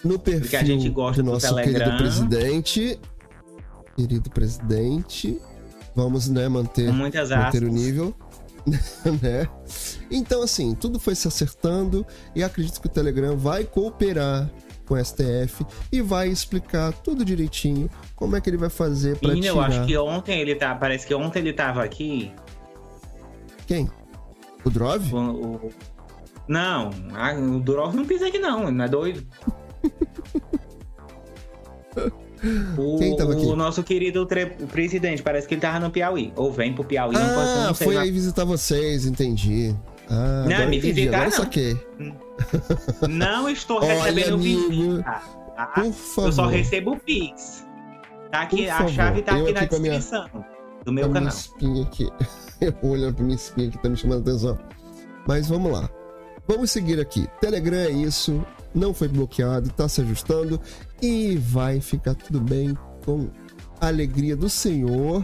no perfil a gente gosta do do nosso Telegram. querido presidente. Querido presidente, vamos né, manter manter o nível. né? Então, assim, tudo foi se acertando e acredito que o Telegram vai cooperar com o STF e vai explicar tudo direitinho como é que ele vai fazer para tirar. eu acho que ontem ele tá. Parece que ontem ele tava aqui. Quem? O Drove? O, o- Não, a- o Durov não pisa aqui, não, ele não é doido. O, Quem tava aqui? o nosso querido presidente, parece que ele tava no Piauí. Ou vem pro Piauí, não posso Ah, não sei. foi aí visitar vocês, entendi. Ah, Não, me entendi, visitar, agora não. saquei. Não estou recebendo visita. tá? Por favor. Eu só recebo Pix. Tá aqui, Por a favor, chave tá eu aqui na aqui minha- descrição do meu a minha canal. espinha aqui. Eu olhando pra minha espinha que tá me chamando a atenção. Mas vamos lá. Vamos seguir aqui. Telegram é isso. Não foi bloqueado, tá se ajustando. E vai ficar tudo bem com a alegria do Senhor.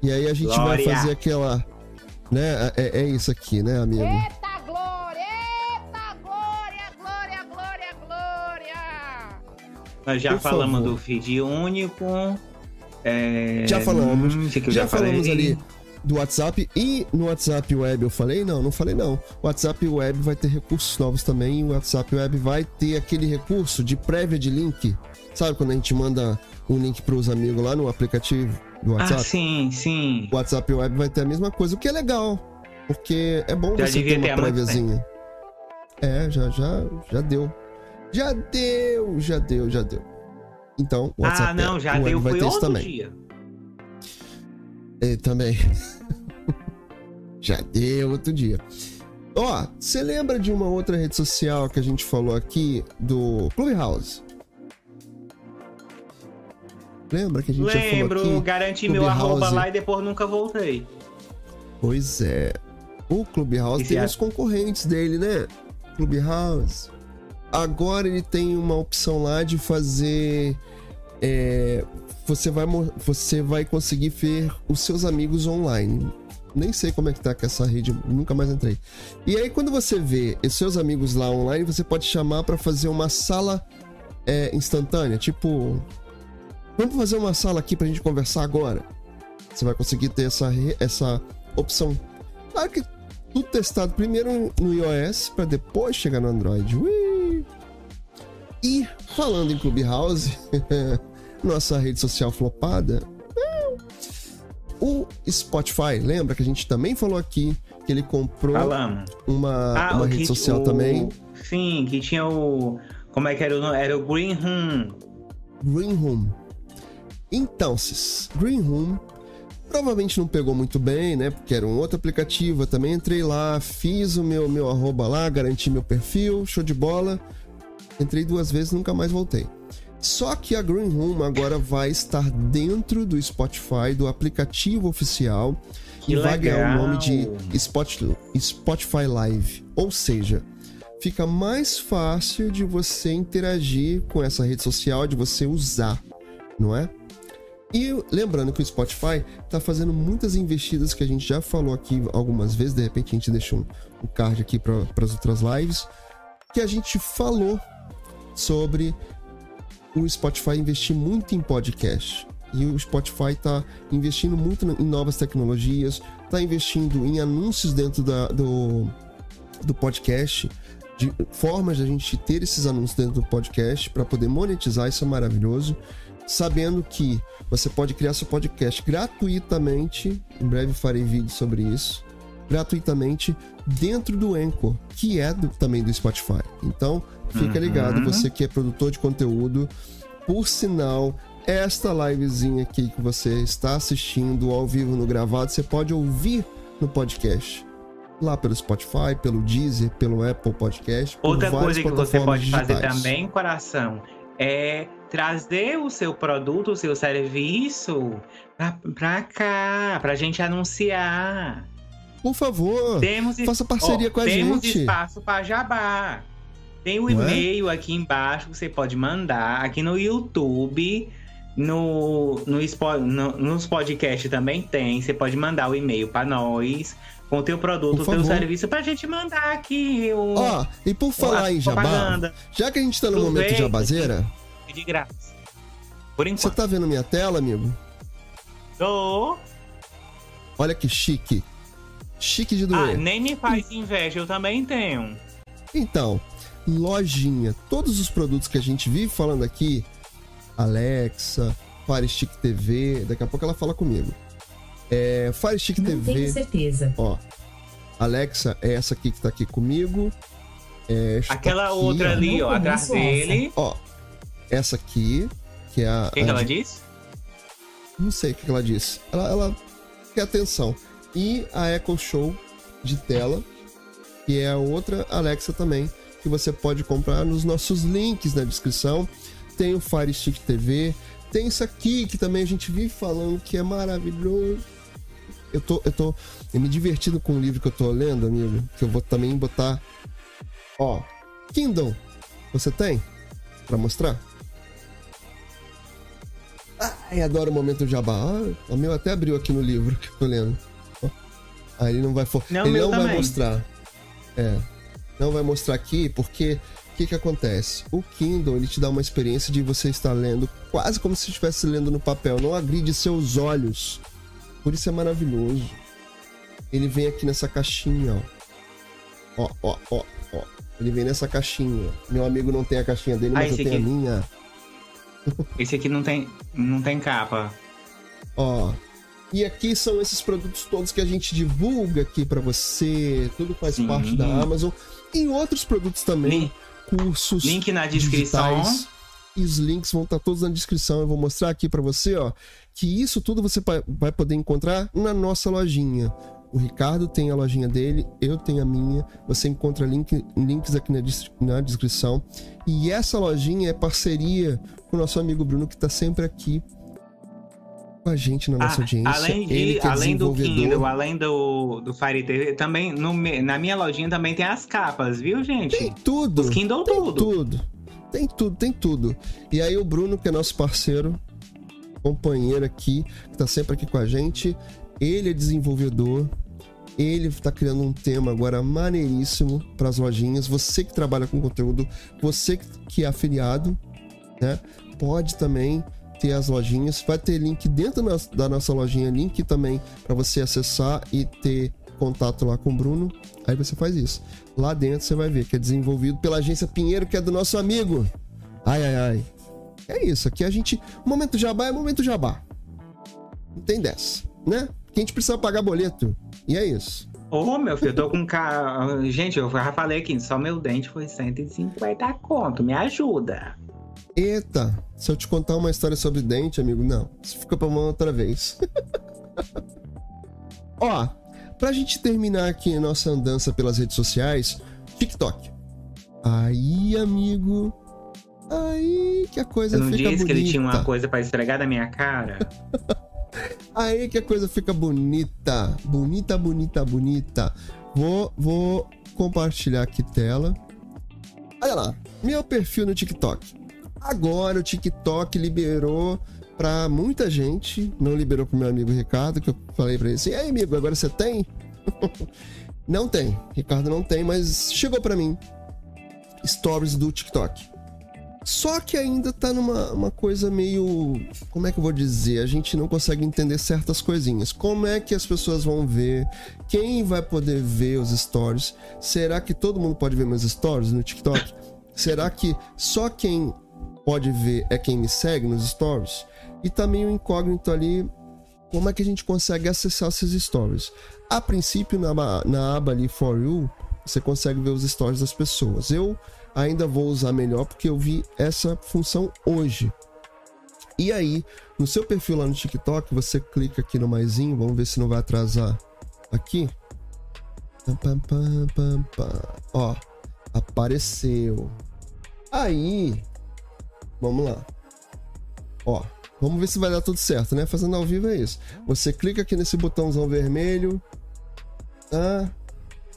E aí a gente Glória. vai fazer aquela. Né? É, é isso aqui, né, amigo? Eita glória! Eita glória! Glória, glória, glória! Nós já Por falamos favor. do feed único. é, Já falamos. hum, eu já, falamos ali do WhatsApp e no WhatsApp Web eu falei? Não, não falei não. O WhatsApp Web vai ter recursos novos também. O WhatsApp Web vai ter aquele recurso de prévia de link. Sabe quando a gente manda um link para os amigos lá no aplicativo do Ah, WhatsApp? sim, sim. o WhatsApp Web vai ter a mesma coisa, o que é legal. Porque é bom Já você ter uma muito préviazinha. É, já, já, já deu. Já deu, já deu, já deu. Então, o WhatsApp ah, não, já Web deu. vai Foi ter isso também. dia. É, também. Já deu outro dia. Ó, você lembra de uma outra rede social que a gente falou aqui do Clubhouse? Lembra que a gente já Lembro, falou aqui? garanti meu Clubhouse. arroba lá e depois nunca voltei. Pois é. O Clubhouse Esse tem é- os concorrentes dele, né? Clubhouse. Agora ele tem uma opção lá de fazer. é, você, vai, você vai conseguir ver os seus amigos online. Nem sei como é que tá com essa rede, nunca mais entrei. E aí, quando você vê seus amigos lá online, você pode chamar para fazer uma sala é, instantânea. Tipo, vamos fazer uma sala aqui pra gente conversar agora. Você vai conseguir ter essa, essa opção. Claro que tudo testado primeiro no iOS para depois chegar no Android. Ui! E falando em Clubhouse, nossa rede social flopada, o Spotify, lembra que a gente também falou aqui que ele comprou Falamos. uma, Ah, uma rede que- social o- também, Sim, que tinha o. Como é que era o nome? Era o Green Room. Green Room. Então, sis, Green Room provavelmente não pegou muito bem, né? Porque era um outro aplicativo. Eu também entrei lá, fiz o meu, meu arroba lá, garanti meu perfil, show de bola. Entrei duas vezes nunca mais voltei. Só que a Green Room agora vai estar dentro do Spotify, do aplicativo oficial, Que e vai ganhar o legal. nome de Spot- Spotify Live. Ou seja, fica mais fácil de você interagir com essa rede social, de você usar, não é? E lembrando que o Spotify está fazendo muitas investidas que a gente já falou aqui algumas vezes, de repente a gente deixa um, um card aqui para as outras lives, que a gente falou sobre o Spotify investir muito em podcast. E o Spotify está investindo muito em novas tecnologias, está investindo em anúncios dentro da, do, do podcast, de formas de a gente ter esses anúncios dentro do podcast para poder monetizar, isso é maravilhoso sabendo que você pode criar seu podcast gratuitamente. Em breve farei vídeo sobre isso. Gratuitamente dentro do Anchor, que é do, também do Spotify. Então, fica uhum. ligado, você que é produtor de conteúdo. Por sinal, esta livezinha aqui que você está assistindo ao vivo no gravado, você pode ouvir no podcast. Lá pelo Spotify, pelo Deezer, pelo Apple Podcast. Outra coisa que você pode digitais. fazer também, coração, é trazer o seu produto, o seu serviço pra, pra cá, pra gente anunciar. Por favor, temos, faça parceria com a temos gente. Temos espaço para jabá. Tem o um é? e-mail aqui embaixo que você pode mandar. Aqui no YouTube, no, no, no nos podcasts também tem. Você pode mandar o e-mail para nós com o teu produto, o teu serviço pra gente mandar aqui o. Ó, oh, e por falar em jabá, já que a gente tá no momento jabazeira de graça. Por enquanto. Você tá vendo minha tela, amigo? Tô. Olha que chique. Chique de doer. Ah, nem me faz inveja, eu também tenho. Então, lojinha. Todos os produtos que a gente vive falando aqui, Alexa, Fire Stick TV, daqui a pouco ela fala comigo. É, Fire Stick Não TV. Tenho certeza. Ó, Alexa é essa aqui que tá aqui comigo. É, Aquela aqui, outra ó. ali, ó, atrás dele. Ó, essa aqui, que é a. O que, que ela de... disse? Não sei o que ela disse. Ela, ela quer atenção. E a Echo Show de tela, que é a outra Alexa também, que você pode comprar nos nossos links na descrição. Tem o Fire Stick TV, tem isso aqui que também a gente vive falando que é maravilhoso. Eu tô, eu tô eu me divertindo com o livro que eu tô lendo, amigo, que eu vou também botar. Ó, Kindle, você tem para mostrar? Ai, adoro o momento jabá. Ah, o meu até abriu aqui no livro que eu tô lendo. Aí ele não vai for... não, ele não vai mostrar. É. Não vai mostrar aqui porque o que que acontece? O Kindle ele te dá uma experiência de você estar lendo quase como se estivesse lendo no papel, não agride seus olhos. Por isso é maravilhoso. Ele vem aqui nessa caixinha, ó. Ó, ó, ó, ó. Ele vem nessa caixinha. Meu amigo não tem a caixinha dele, mas ah, eu tenho aqui. a minha. Esse aqui não tem, não tem capa. Ó. E aqui são esses produtos todos que a gente divulga aqui para você. Tudo faz Sim. parte da Amazon. E outros produtos também. Link, cursos. Link na descrição. Digitais. E os links vão estar todos na descrição. Eu vou mostrar aqui para você, ó, que isso tudo você vai poder encontrar na nossa lojinha. O Ricardo tem a lojinha dele, eu tenho a minha. Você encontra link, links aqui na, na descrição. E essa lojinha é parceria com o nosso amigo Bruno, que está sempre aqui com a gente na nossa ah, audiência. Além, de, é além do Kindle, além do, do Fire TV, também no, na minha lojinha também tem as capas, viu, gente? Tem tudo. Os Kindle tem tudo. tudo. Tem tudo, tem tudo. E aí o Bruno, que é nosso parceiro, companheiro aqui, que tá sempre aqui com a gente, ele é desenvolvedor, ele está criando um tema agora maneiríssimo para as lojinhas. Você que trabalha com conteúdo, você que é afiliado, né? Pode também ter as lojinhas. Vai ter link dentro da nossa lojinha, link também para você acessar e ter contato lá com o Bruno. Aí você faz isso. Lá dentro você vai ver que é desenvolvido pela agência Pinheiro, que é do nosso amigo. Ai, ai, ai. É isso. Aqui a gente. Momento jabá é momento jabá. Não tem dessa, né? que a gente precisa pagar boleto. E é isso. Ô, oh, meu filho, eu tô com cara. Gente, eu já falei aqui, só meu dente foi 150 conto. Me ajuda. Eita, se eu te contar uma história sobre dente, amigo, não. Isso fica pra uma outra vez. Ó, pra gente terminar aqui a nossa andança pelas redes sociais, TikTok. Aí, amigo. Aí que a coisa fica bonita. Você não disse que ele tinha uma coisa para esfregar da minha cara? Aí que a coisa fica bonita. Bonita, bonita, bonita. Vou, vou compartilhar aqui tela. Olha lá, meu perfil no TikTok. Agora o TikTok liberou pra muita gente, não liberou pro meu amigo Ricardo, que eu falei pra ele assim: "E aí, amigo, agora você tem?" não tem. Ricardo não tem, mas chegou pra mim. Stories do TikTok. Só que ainda tá numa uma coisa meio. Como é que eu vou dizer? A gente não consegue entender certas coisinhas. Como é que as pessoas vão ver? Quem vai poder ver os stories? Será que todo mundo pode ver meus stories no TikTok? Será que só quem pode ver é quem me segue nos stories? E tá meio incógnito ali como é que a gente consegue acessar esses stories. A princípio, na, na aba ali For You, você consegue ver os stories das pessoas. Eu ainda vou usar melhor porque eu vi essa função hoje. E aí, no seu perfil lá no TikTok, você clica aqui no maisinho, vamos ver se não vai atrasar aqui. Ó, apareceu. Aí, vamos lá. Ó, vamos ver se vai dar tudo certo, né? Fazendo ao vivo é isso. Você clica aqui nesse botãozão vermelho. Tá?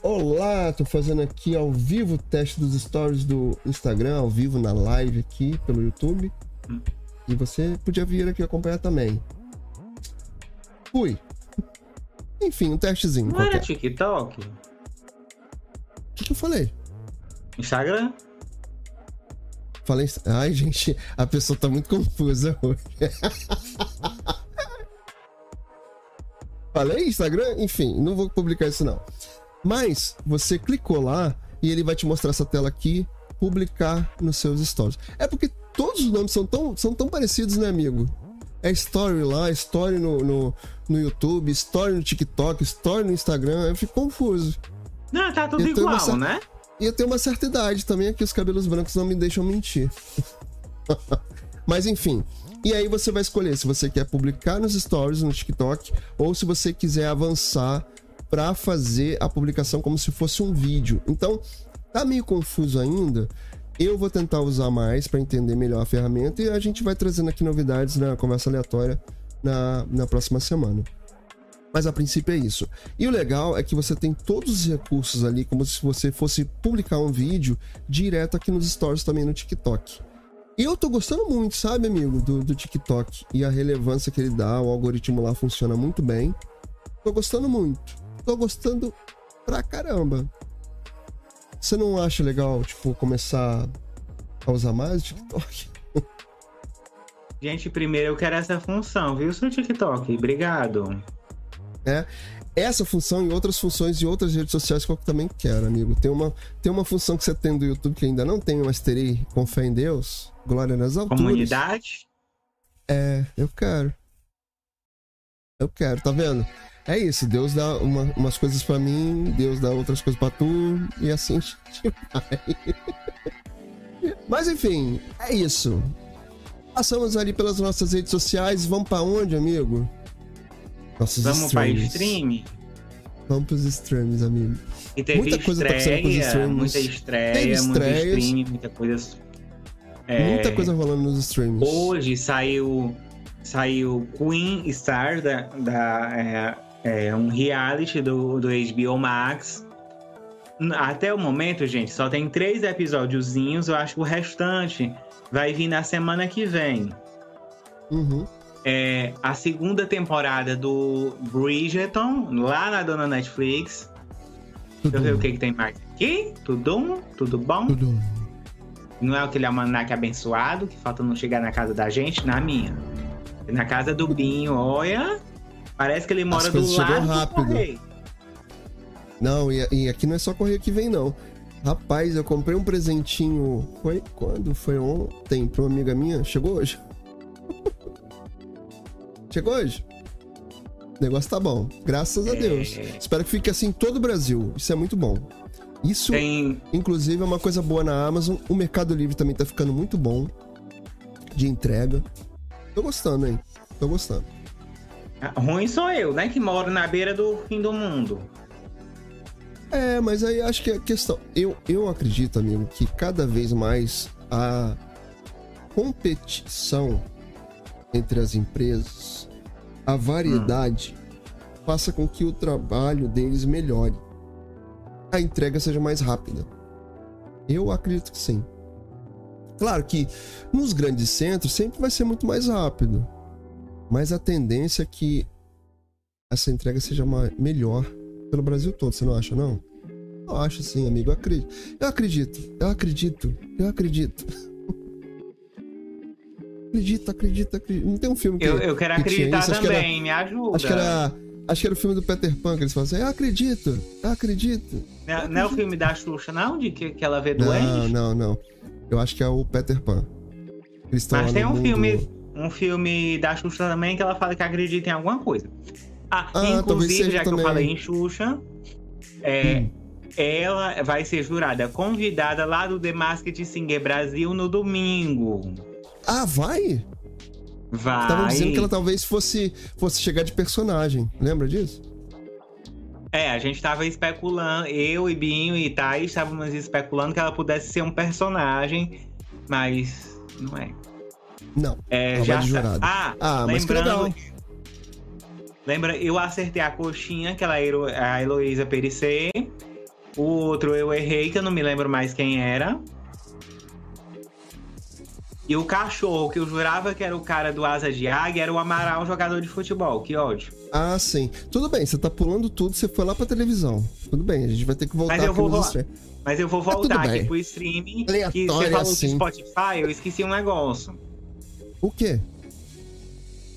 Olá, tô fazendo aqui ao vivo o teste dos stories do Instagram, ao vivo na live aqui pelo YouTube. E você podia vir aqui acompanhar também. Fui. Enfim, um testezinho. Não qualquer. era TikTok? O que, que eu falei? Instagram? Falei. Ai, gente, a pessoa tá muito confusa hoje. Falei Instagram? Enfim, não vou publicar isso não. Mas você clicou lá e ele vai te mostrar essa tela aqui, publicar nos seus stories. É porque todos os nomes são tão, são tão parecidos, né, amigo? É story lá, story no, no, no YouTube, story no TikTok, story no Instagram. Eu fico confuso. Não, tá tudo uma igual, né? E eu tenho uma certa idade também, aqui os cabelos brancos não me deixam mentir. Mas enfim. E aí você vai escolher se você quer publicar nos stories no TikTok ou se você quiser avançar para fazer a publicação como se fosse um vídeo. Então, tá meio confuso ainda. Eu vou tentar usar mais para entender melhor a ferramenta e a gente vai trazendo aqui novidades na conversa aleatória na, na próxima semana. Mas a princípio é isso. E o legal é que você tem todos os recursos ali, como se você fosse publicar um vídeo direto aqui nos stories também no TikTok. Eu tô gostando muito, sabe, amigo, do, do TikTok. E a relevância que ele dá, o algoritmo lá funciona muito bem. Tô gostando muito. Tô gostando pra caramba. Você não acha legal, tipo, começar a usar mais o TikTok? Gente, primeiro eu quero essa função, viu, seu TikTok? Obrigado. Né? Essa função e outras funções de outras redes sociais que eu também quero, amigo. Tem uma, tem uma função que você tem do YouTube que ainda não tem, mas terei com fé em Deus. Glória nas alturas. Comunidade? É, eu quero. Eu quero, tá vendo? É isso, Deus dá uma- umas coisas pra mim, Deus dá outras coisas pra tu, e assim a gente vai. Mas enfim, é isso. Passamos ali pelas nossas redes sociais, vamos pra onde, amigo? Nossos Vamos para streams. stream? Vamos pros streams, amigo. E teve Muita coisa tá acontecendo com os estreia, streams. muita estreia, Teve muito estreias. stream, muita coisa. É, Muita coisa rolando nos streams. Hoje saiu saiu Queen Star da, da é, é, um reality do, do HBO Max. Até o momento, gente, só tem três episódiozinhos. Eu acho que o restante vai vir na semana que vem. Uhum. É a segunda temporada do Bridgerton, lá na dona Netflix. Deixa eu ver o que, que tem mais aqui. Tudo, tudo bom? Tudo. Não é aquele almanac abençoado que falta não chegar na casa da gente, na minha. Na casa do Binho, olha. Parece que ele mora do lado do rápido. correio. Não, e, e aqui não é só correio que vem, não. Rapaz, eu comprei um presentinho. Foi quando? Foi ontem pra uma amiga minha. Chegou hoje. Chegou hoje. O negócio tá bom. Graças a É. Deus. Espero que fique assim em todo o Brasil. Isso é muito bom. Isso, Tem. inclusive, é uma coisa boa na Amazon. O Mercado Livre também tá ficando muito bom. De entrega. Tô gostando, hein? Tô gostando. Ruim sou eu, né? Que moro na beira do fim do mundo. É, mas aí acho que a questão. Eu, eu acredito, amigo, que cada vez mais a competição entre as empresas, a variedade, faça com que o trabalho deles melhore. A entrega seja mais rápida. Eu acredito que sim. Claro que nos grandes centros sempre vai ser muito mais rápido. Mas a tendência é que essa entrega seja melhor pelo Brasil todo, você não acha, não? Eu acho sim, amigo. Eu acredito. Eu acredito. Eu acredito. Eu acredito. Acredito, acredito, acredito. Não tem um filme que. Eu, eu quero que acreditar isso? Que era- também, me ajuda. Acho que era. Acho que era o filme do Peter Pan que eles falam assim: Eu acredito, eu acredito. Não, é- não é o filme da Xuxa, não? De que, que ela vê Não, doente? não, não. Eu acho que é o Peter Pan. Eles Mas tem um mundo- filme, um filme da Xuxa também que ela fala que acredita em alguma coisa. Ah, Ah, inclusive, já que também. eu falei em Xuxa, é, Hum. ela vai ser jurada convidada lá do The Masked Singer Brasil no domingo. Ah, vai? Vai. Estavam dizendo que ela talvez fosse, fosse chegar de personagem. Lembra disso? É, a gente tava especulando, eu e Binho e Thaís estávamos especulando que ela pudesse ser um personagem, mas não é. Não. É, já de sa- jurada. Ah, Ah, mas que lembrando. legal. Lembra, eu acertei a coxinha, que ela era a Heloísa Perissé. O outro eu errei, que eu não me lembro mais quem era. E o cachorro, que eu jurava que era o cara do Asa de Águia, era o Amaral, jogador de futebol. Que ódio. Ah, sim. Tudo bem, você tá pulando tudo, você foi lá pra televisão. Tudo bem, a gente vai ter que voltar Mas eu vou nos. Mas eu vou Tá voltar aqui pro streaming. Que Aleatório você falou assim. do Spotify, eu esqueci um negócio. O quê?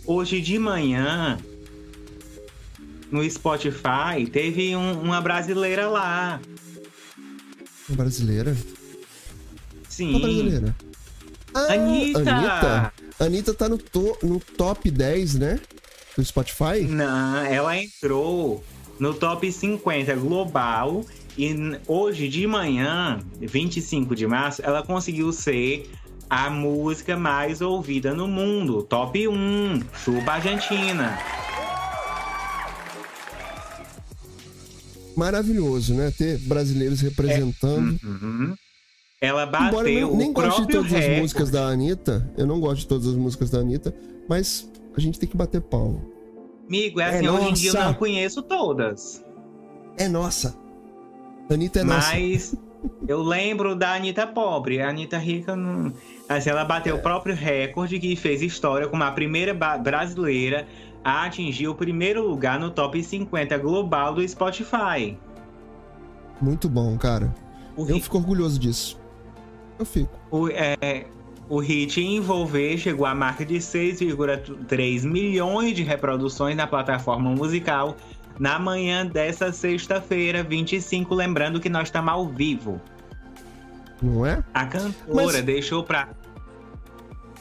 Hoje de manhã, no Spotify, teve um- uma brasileira lá. Uma brasileira? Sim. Uma brasileira. Ah, Anitta! Anitta! Anitta tá no, to- no top 10, né? Do Spotify? Não, ela entrou no top 50 global e hoje de manhã, 25 de março, ela conseguiu ser a música mais ouvida no mundo. Top 1, Chupa Argentina. Maravilhoso, né? Ter brasileiros representando. Uhum. Ela Embora bateu eu nem, nem o goste de todas as recorde. músicas da Anitta, eu não gosto de todas as músicas da Anitta, mas a gente tem que bater palma. Amigo, é É assim, hoje em dia eu nossa. não conheço todas. É nossa! Anitta é nossa. Mas eu lembro da Anitta pobre. A Anitta rica não. Assim, ela bateu É. o próprio recorde que fez história como a primeira brasileira a atingir o primeiro lugar no top 50 global do Spotify. Muito bom, cara. O, Eu hit, fico orgulhoso disso. Eu fico. o, é, o hit Envolver chegou à marca de 6,3 milhões de reproduções na plataforma musical na manhã dessa sexta-feira, 25. Lembrando que nós estamos ao vivo. Não é? A cantora Mas- deixou pra,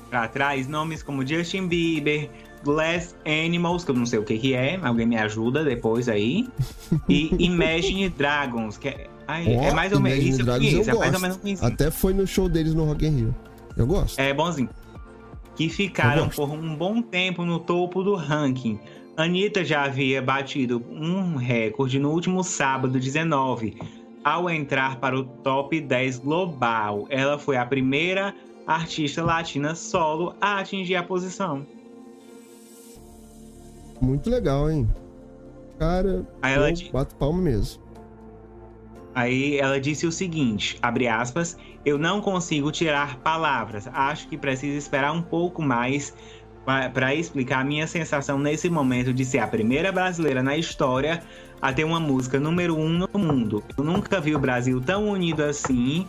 pra trás nomes como Justin Bieber, Glass Animals, que eu não sei o que que é, alguém me ajuda depois aí, e Imagine Dragons, que é, Ó, é mais ou menos isso, eu conheço, eu é mais ou menos. Até foi no show deles no Rock in Rio. Eu gosto. É bonzinho. Que ficaram por um bom tempo no topo do ranking. Anitta já havia batido um recorde no último sábado 19, ao entrar para o top 10 global. Ela foi a primeira artista latina solo a atingir a posição. Muito legal, hein? Cara, Aí ela eu di- bato palma mesmo. Aí ela disse o seguinte, abre aspas, eu não consigo tirar palavras. Acho que preciso esperar um pouco mais para explicar a minha sensação nesse momento de ser a primeira brasileira na história a ter uma música número um no mundo. Eu nunca vi o Brasil tão unido assim.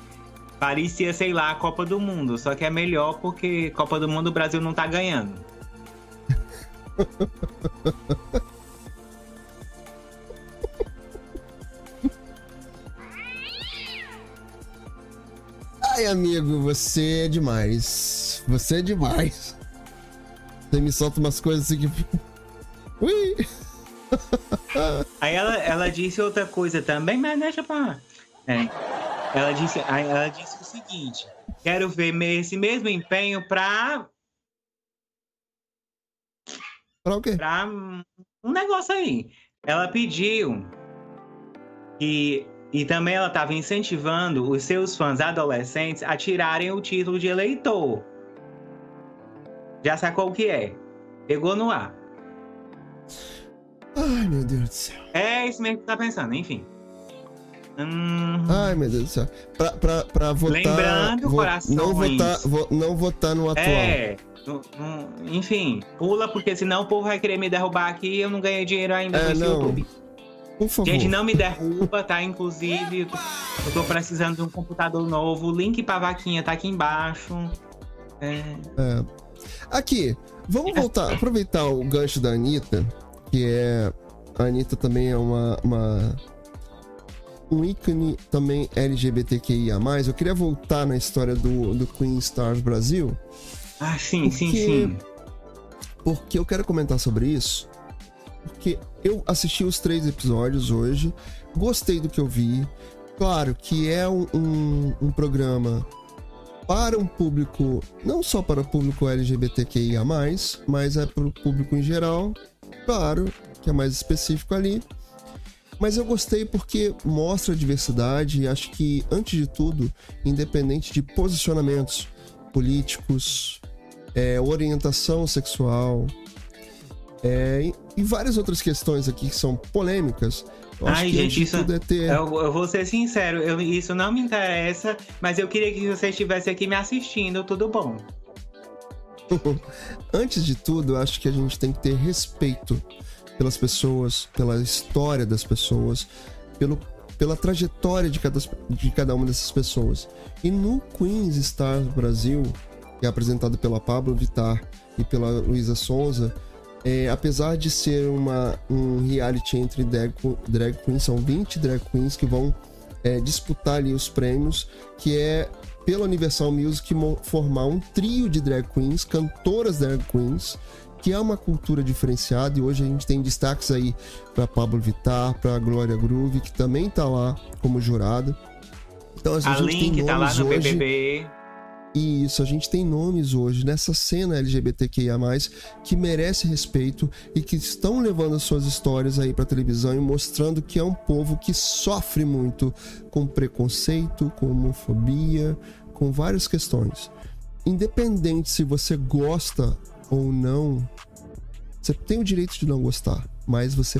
Parecia, sei lá, a Copa do Mundo. Só que é melhor porque Copa do Mundo o Brasil não tá ganhando. Ai, amigo, você é demais. Você é demais. Você me solta umas coisas assim que. Ui! Aí ela, ela disse outra coisa também, mas deixa pra. É. Ela disse, ela disse o seguinte: quero ver esse mesmo empenho pra, Pra o quê? pra um- um negócio aí. Ela pediu que. E também ela estava incentivando os seus fãs adolescentes a tirarem o título de eleitor. Já sacou o que é? Pegou no ar. Ai, meu Deus do céu. É isso mesmo que tá pensando, enfim. Hum, Ai, meu Deus do céu. Pra, pra, pra votar. Lembrando, vo- corações. Não votar, vo- não votar no atual. é. não- não- enfim, pula, porque senão o povo vai querer me derrubar aqui e eu não ganhei dinheiro ainda É, não. YouTube. Por favor. Gente, não me derruba, tá? Inclusive, eu tô precisando de um computador novo. O link pra vaquinha tá aqui embaixo. É, É. Aqui, vamos voltar, aproveitar o gancho da Anitta, que é. A Anitta também é uma. uma- um ícone também LGBTQIA. Eu queria voltar na história do, do Queen Stars Brasil, Ah, sim, sim, Porque- sim. porque eu quero comentar sobre isso. Porque eu assisti os três episódios hoje, gostei do que eu vi. Claro que é um, um, um programa para um público, não só para o público LGBTQIA, mas é para o público em geral. Claro que é mais específico ali. Mas eu gostei porque mostra a diversidade e acho que, antes de tudo, independente de posicionamentos políticos, é, orientação sexual é, e, várias outras questões aqui que são polêmicas. Eu Ai, gente, isso- tudo é ter. Eu, eu vou ser sincero, eu- isso não me interessa, mas eu queria que você estivesse aqui me assistindo, tudo bom. Antes de tudo, eu acho que a gente tem que ter respeito pelas pessoas, pela história das pessoas, pelo, pela trajetória de cada, de cada uma dessas pessoas. E no Queens Stars Brasil, que é apresentado pela Pablo Vittar e pela Luísa Sonza, é, apesar de ser uma, um reality entre drag, drag queens, são 20 drag queens que vão é, disputar ali os prêmios, que é pela Universal Music formar um trio de drag queens, cantoras drag queens, que é uma cultura diferenciada e hoje a gente tem destaques aí para Pablo Vittar, para Glória Groove, que também tá lá como jurada. Então a A gente tem Link tá lá no hoje. BBB. Isso, a gente tem nomes hoje nessa cena LGBTQIA+, que merece respeito e que estão levando as suas histórias aí pra televisão e mostrando que é um povo que sofre muito com preconceito, com homofobia, com várias questões. Independente se você gosta ou não, você tem o direito de não gostar, mas você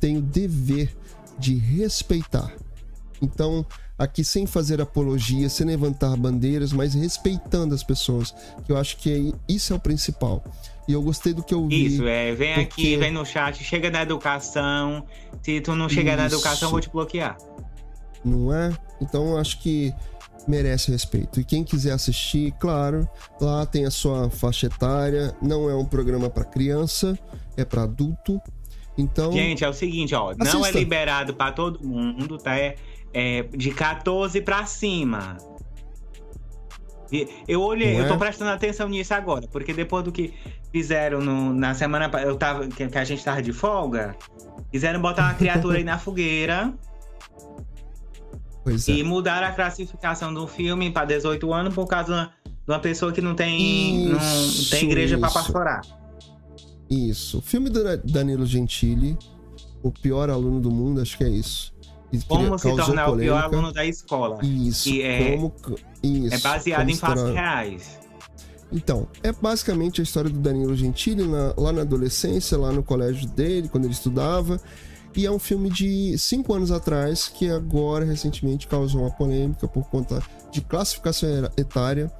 tem o dever de respeitar. Então, aqui sem fazer apologia, sem levantar bandeiras, mas respeitando as pessoas, que eu acho que é- isso é o principal. E eu gostei do que eu vi. Isso, é, vem aqui, porque- vem no chat, chega na educação. Se tu não chegar na Isso. educação, eu vou te bloquear. não é? Então eu acho que merece respeito. E quem quiser assistir, claro, lá tem a sua faixa etária, não é um programa para criança, é para adulto. Então, Gente, é o seguinte, ó, não é Assista. liberado pra todo mundo, tá? É, é de 14 pra cima. Eu olhei, Não eu tô é? prestando atenção nisso agora, porque depois do que fizeram no- na semana eu tava, que, que a gente tava de folga, quiseram botar uma criatura aí na fogueira pois é. e mudaram a classificação do filme pra 18 anos por causa de uma pessoa que não tem, não Isso, tem igreja isso. pastorar. Isso. O filme do Danilo Gentili, o pior aluno do mundo, acho que é isso. Como se tornar o pior polêmica. aluno da escola. Isso. que é- como, isso. É baseado em fatos tornar- reais. Então, é basicamente a história do Danilo Gentili na- lá na adolescência, lá no colégio dele, quando ele estudava. E é um filme de cinco anos atrás, que agora, recentemente, causou uma polêmica por conta de classificação etária.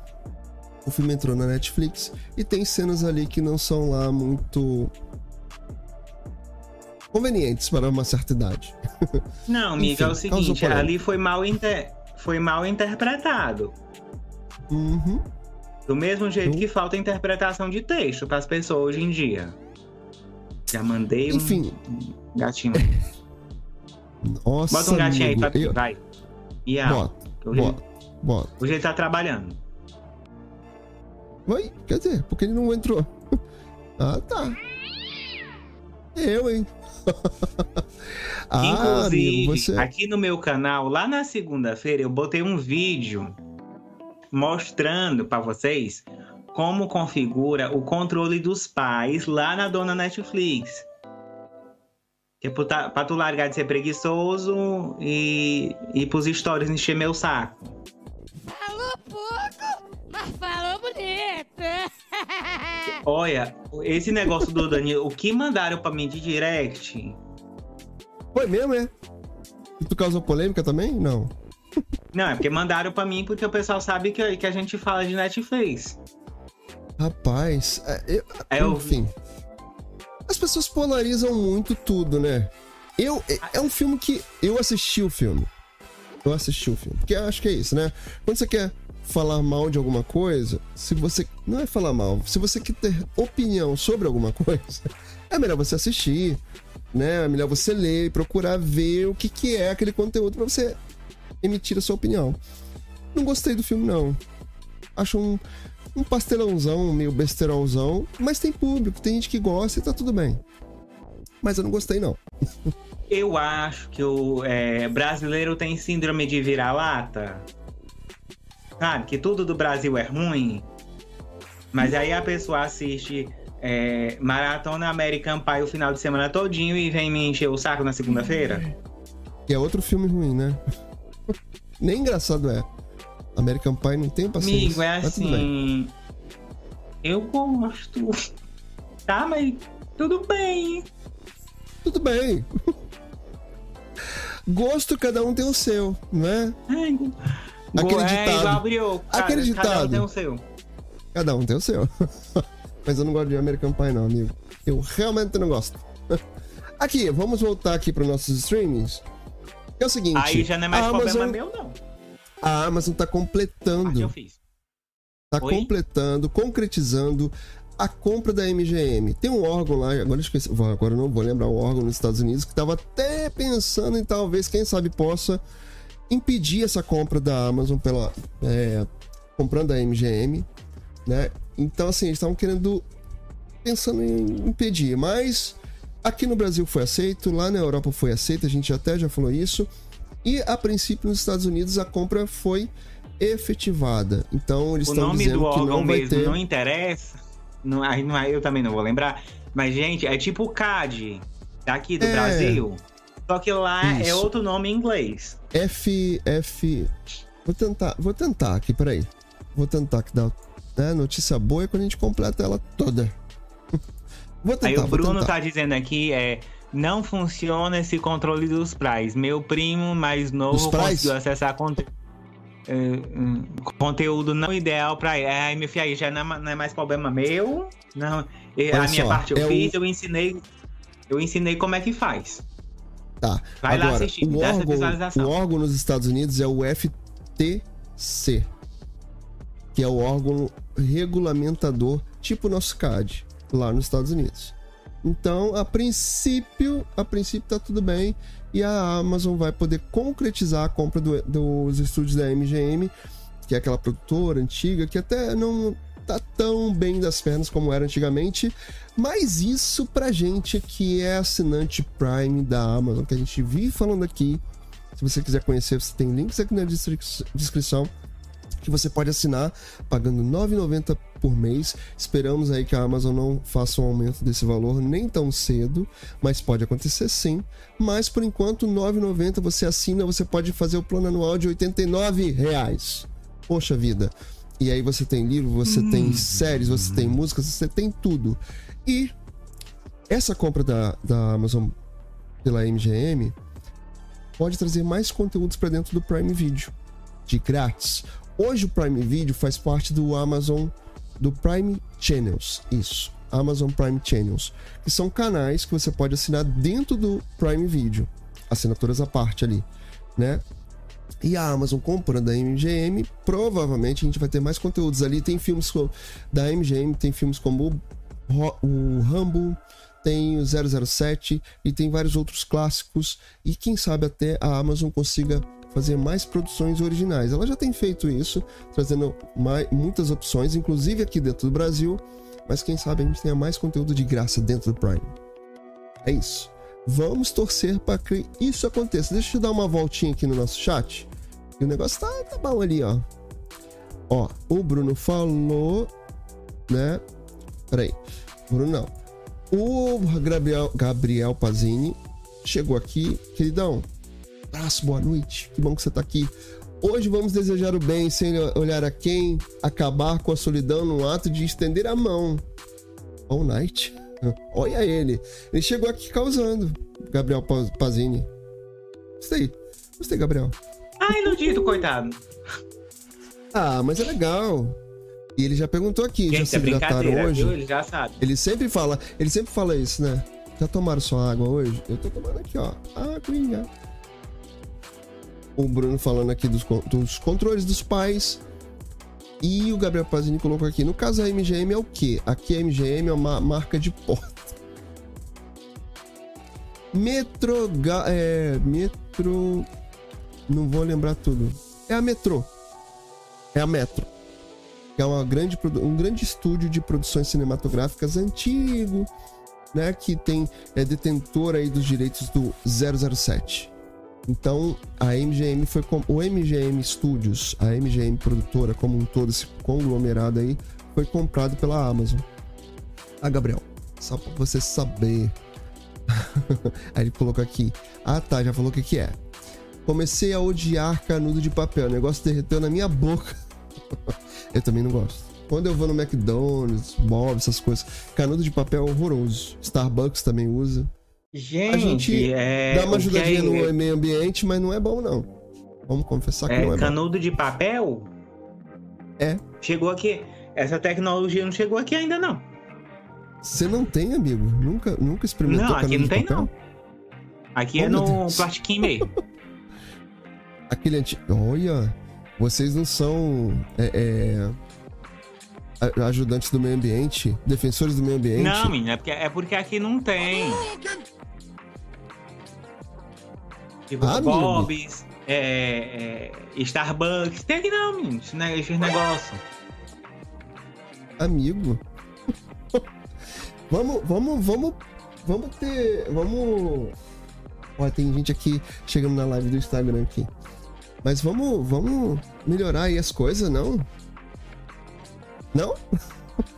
O filme entrou na Netflix e tem cenas ali que não são lá muito convenientes para uma certa idade. Não, amiga, é o Enfim, seguinte, ali foi mal, inter... foi mal interpretado. Uhum. Do mesmo jeito Eu- que falta interpretação de texto para as pessoas hoje em dia. Já mandei um Enfim. gatinho. Nossa, Bota um gatinho aí amigo, pra mim, eu- vai. E a. Bota, hoje, bota, bota. hoje ele tá trabalhando. Vai, quer dizer, porque ele não entrou. ah, tá. Eu, hein? ah, Inclusive, amigo, você. aqui no meu canal, lá na segunda-feira, eu botei um vídeo mostrando para vocês como configura o controle dos pais lá na dona Netflix. Que é pra tá- pra tu largar de ser preguiçoso e ir pros stories encher meu saco. Falou pouco, mas falou bonito. Olha, esse negócio do Danilo, o que mandaram pra mim de direct? Foi mesmo, é? E tu causou polêmica também? Não. Não, é porque mandaram pra mim porque o pessoal sabe que, que a gente fala de Netflix. Rapaz, é, eu, É, eu- enfim. As pessoas polarizam muito tudo, né? Eu, é, é um filme que eu assisti o filme. Eu assisti o filme. Porque eu acho que é isso, né? Quando você quer falar mal de alguma coisa, se você. Não é falar mal, se você quer ter opinião sobre alguma coisa, é melhor você assistir, né? É melhor você ler procurar ver o que, que é aquele conteúdo pra você emitir a sua opinião. Não gostei do filme, não. Acho um, um pastelãozão, meio besterolzão, mas tem público, tem gente que gosta e tá tudo bem. Mas eu não gostei, não. Eu acho que o é, brasileiro tem síndrome de vira-lata. Sabe? Que tudo do Brasil é ruim. Mas aí a pessoa assiste é, Maratona American Pie o final de semana todinho e vem me encher o saco na segunda-feira. E é outro filme ruim, né? Nem engraçado é. American Pie não tem paciência. Amigo, é assim. Eu gosto. Tá, mas tudo bem. Tudo bem. Gosto, cada um tem o seu, não é? Ai, Aquele é ditado. abriu. Aquele Cada um ditado. tem o seu. Cada um tem o seu. Mas eu não gosto de American Pie, não, amigo. Eu realmente não gosto. Aqui, vamos voltar aqui para nossos streamings. É o seguinte. Aí já não é mais problema Amazon, meu, não. A Amazon tá Parte eu completando, fiz. tá Oi? completando, concretizando a compra da MGM. Tem um órgão lá, agora eu esqueci, agora eu não vou lembrar o órgão nos Estados Unidos que tava até pensando em talvez, quem sabe, possa impedir essa compra da Amazon pela é, comprando a MGM, né? Então assim, eles estavam querendo pensando em impedir, mas aqui no Brasil foi aceito, lá na Europa foi aceito, a gente até já falou isso. E a princípio nos Estados Unidos a compra foi efetivada. Então eles O estão dizendo do que não vai mesmo ter. não interessa. Não, aí não, eu também não vou lembrar. Mas, gente, é tipo o CAD daqui do É. Brasil. Só que lá é Isso. outro nome em inglês. F F Vou tentar, vou tentar aqui, peraí. Vou tentar que dá né, notícia boa é quando a gente completa ela toda. Vou tentar, Aí o Bruno tentar. tá dizendo aqui, é. Não funciona esse controle dos price. Meu primo mais novo conseguiu acessar conte- é, hum, conteúdo não ideal pra ele. Ai, meu filho, aí já não é, não é mais problema meu. Não. Olha a minha só, parte eu é fiz, o- eu ensinei. Eu ensinei como é que faz. Tá. Vai lá Agora, assistir, o órgão, visualização. o órgão nos Estados Unidos é o FTC, que é o órgão regulamentador, tipo o nosso CAD, lá nos Estados Unidos. Então, a princípio, a princípio tá tudo bem e a Amazon vai poder concretizar a compra do- dos estúdios da MGM, que é aquela produtora antiga que até não tá tão bem das pernas como era antigamente, mas isso pra gente que é assinante Prime da Amazon, que a gente vive falando aqui. Se você quiser conhecer, você tem links aqui na descri- descrição que você pode assinar pagando R$ 9,90 por mês. Esperamos aí que a Amazon não faça um aumento desse valor nem tão cedo, mas pode acontecer sim. Mas por enquanto, R$ 9,90 você assina, você pode fazer o plano anual de 89 reais. Poxa vida. E aí você tem livro, você tem séries, você tem músicas, você tem tudo. E essa compra da, da Amazon pela MGM pode trazer mais conteúdos para dentro do Prime Video, de grátis. Hoje o Prime Video faz parte do Amazon, do Prime Channels, isso, Amazon Prime Channels, que são canais que você pode assinar dentro do Prime Video, assinaturas à parte ali, né? E a Amazon comprando a MGM, provavelmente a gente vai ter mais conteúdos ali. Tem filmes da MGM, tem filmes como o, Rambo, tem o 007 e tem vários outros clássicos. E quem sabe até a Amazon consiga fazer mais produções originais. Ela já tem feito isso, trazendo mai- muitas opções, inclusive aqui dentro do Brasil. Mas quem sabe a gente tenha mais conteúdo de graça dentro do Prime. É isso. Vamos torcer para que isso aconteça. Deixa eu dar uma voltinha aqui no nosso chat. E o negócio tá, tá bom ali, ó. Ó, o Bruno falou, né? Peraí. Bruno não. O Gabriel, Gabriel Pazini chegou aqui. Queridão, abraço, boa noite. Que bom que você tá aqui. Hoje vamos desejar o bem sem olhar a quem, acabar com a solidão no ato de estender a mão. All night. Olha ele. Ele chegou aqui causando. Gabriel Pa- Pazini. Aí. Gostei, Gabriel. Ah, iludido, coitado. Ah, mas é legal. E ele já perguntou aqui, já Gente, se é hidrataram brincadeira, hoje? viu? Ele já sabe. Ele sempre fala, ele sempre fala isso, né? Já tomaram sua água hoje? Eu tô tomando aqui, ó. Aguinha. O Bruno falando aqui dos, dos controles dos pais. E o Gabriel Pazini colocou aqui. No caso, a MGM é o quê? Aqui a MGM é uma marca de porta. Metro. É. Metro. Não vou lembrar tudo. É a Metro. É a Metro é uma grande, um grande estúdio de produções cinematográficas antigo, né, que tem é detentor aí dos direitos do 007. Então, a MGM foi o MGM Studios, a MGM produtora como um todo, esse conglomerado aí, foi comprado pela Amazon. Ah, Gabriel, só pra você saber. aí ele colocou aqui. Ah, tá, já falou o que que é. Comecei a odiar canudo de papel, o negócio derreteu na minha boca. Eu também não gosto. Quando eu vou no McDonald's, Bob, essas coisas, canudo de papel é horroroso. Starbucks também usa. Gente, A gente é. Dá uma ajudadinha é- no meio ambiente, mas não é bom, não. Vamos confessar que É, não é bom. canudo de papel? É. Chegou aqui. Essa tecnologia não chegou aqui ainda, não. Você não tem, amigo? Nunca, nunca experimentou Não, aqui não tem, papel? não. Aqui Oh, é no plastiquinho meio. Aquele antigo. Olha, vocês não são é, é, ajudantes do meio ambiente, defensores do meio ambiente. Não, menina, é porque, é porque aqui não tem. Tipo, Ah, amigo. Bob's, é, é, Starbucks. Tem aqui não, menino. Esse ne- Esses negócios. Amigo. vamos, vamos, vamos, vamos ter, vamos. Ó, tem gente aqui chegando na live do Instagram aqui. Mas vamos, vamos melhorar aí as coisas, não? Não?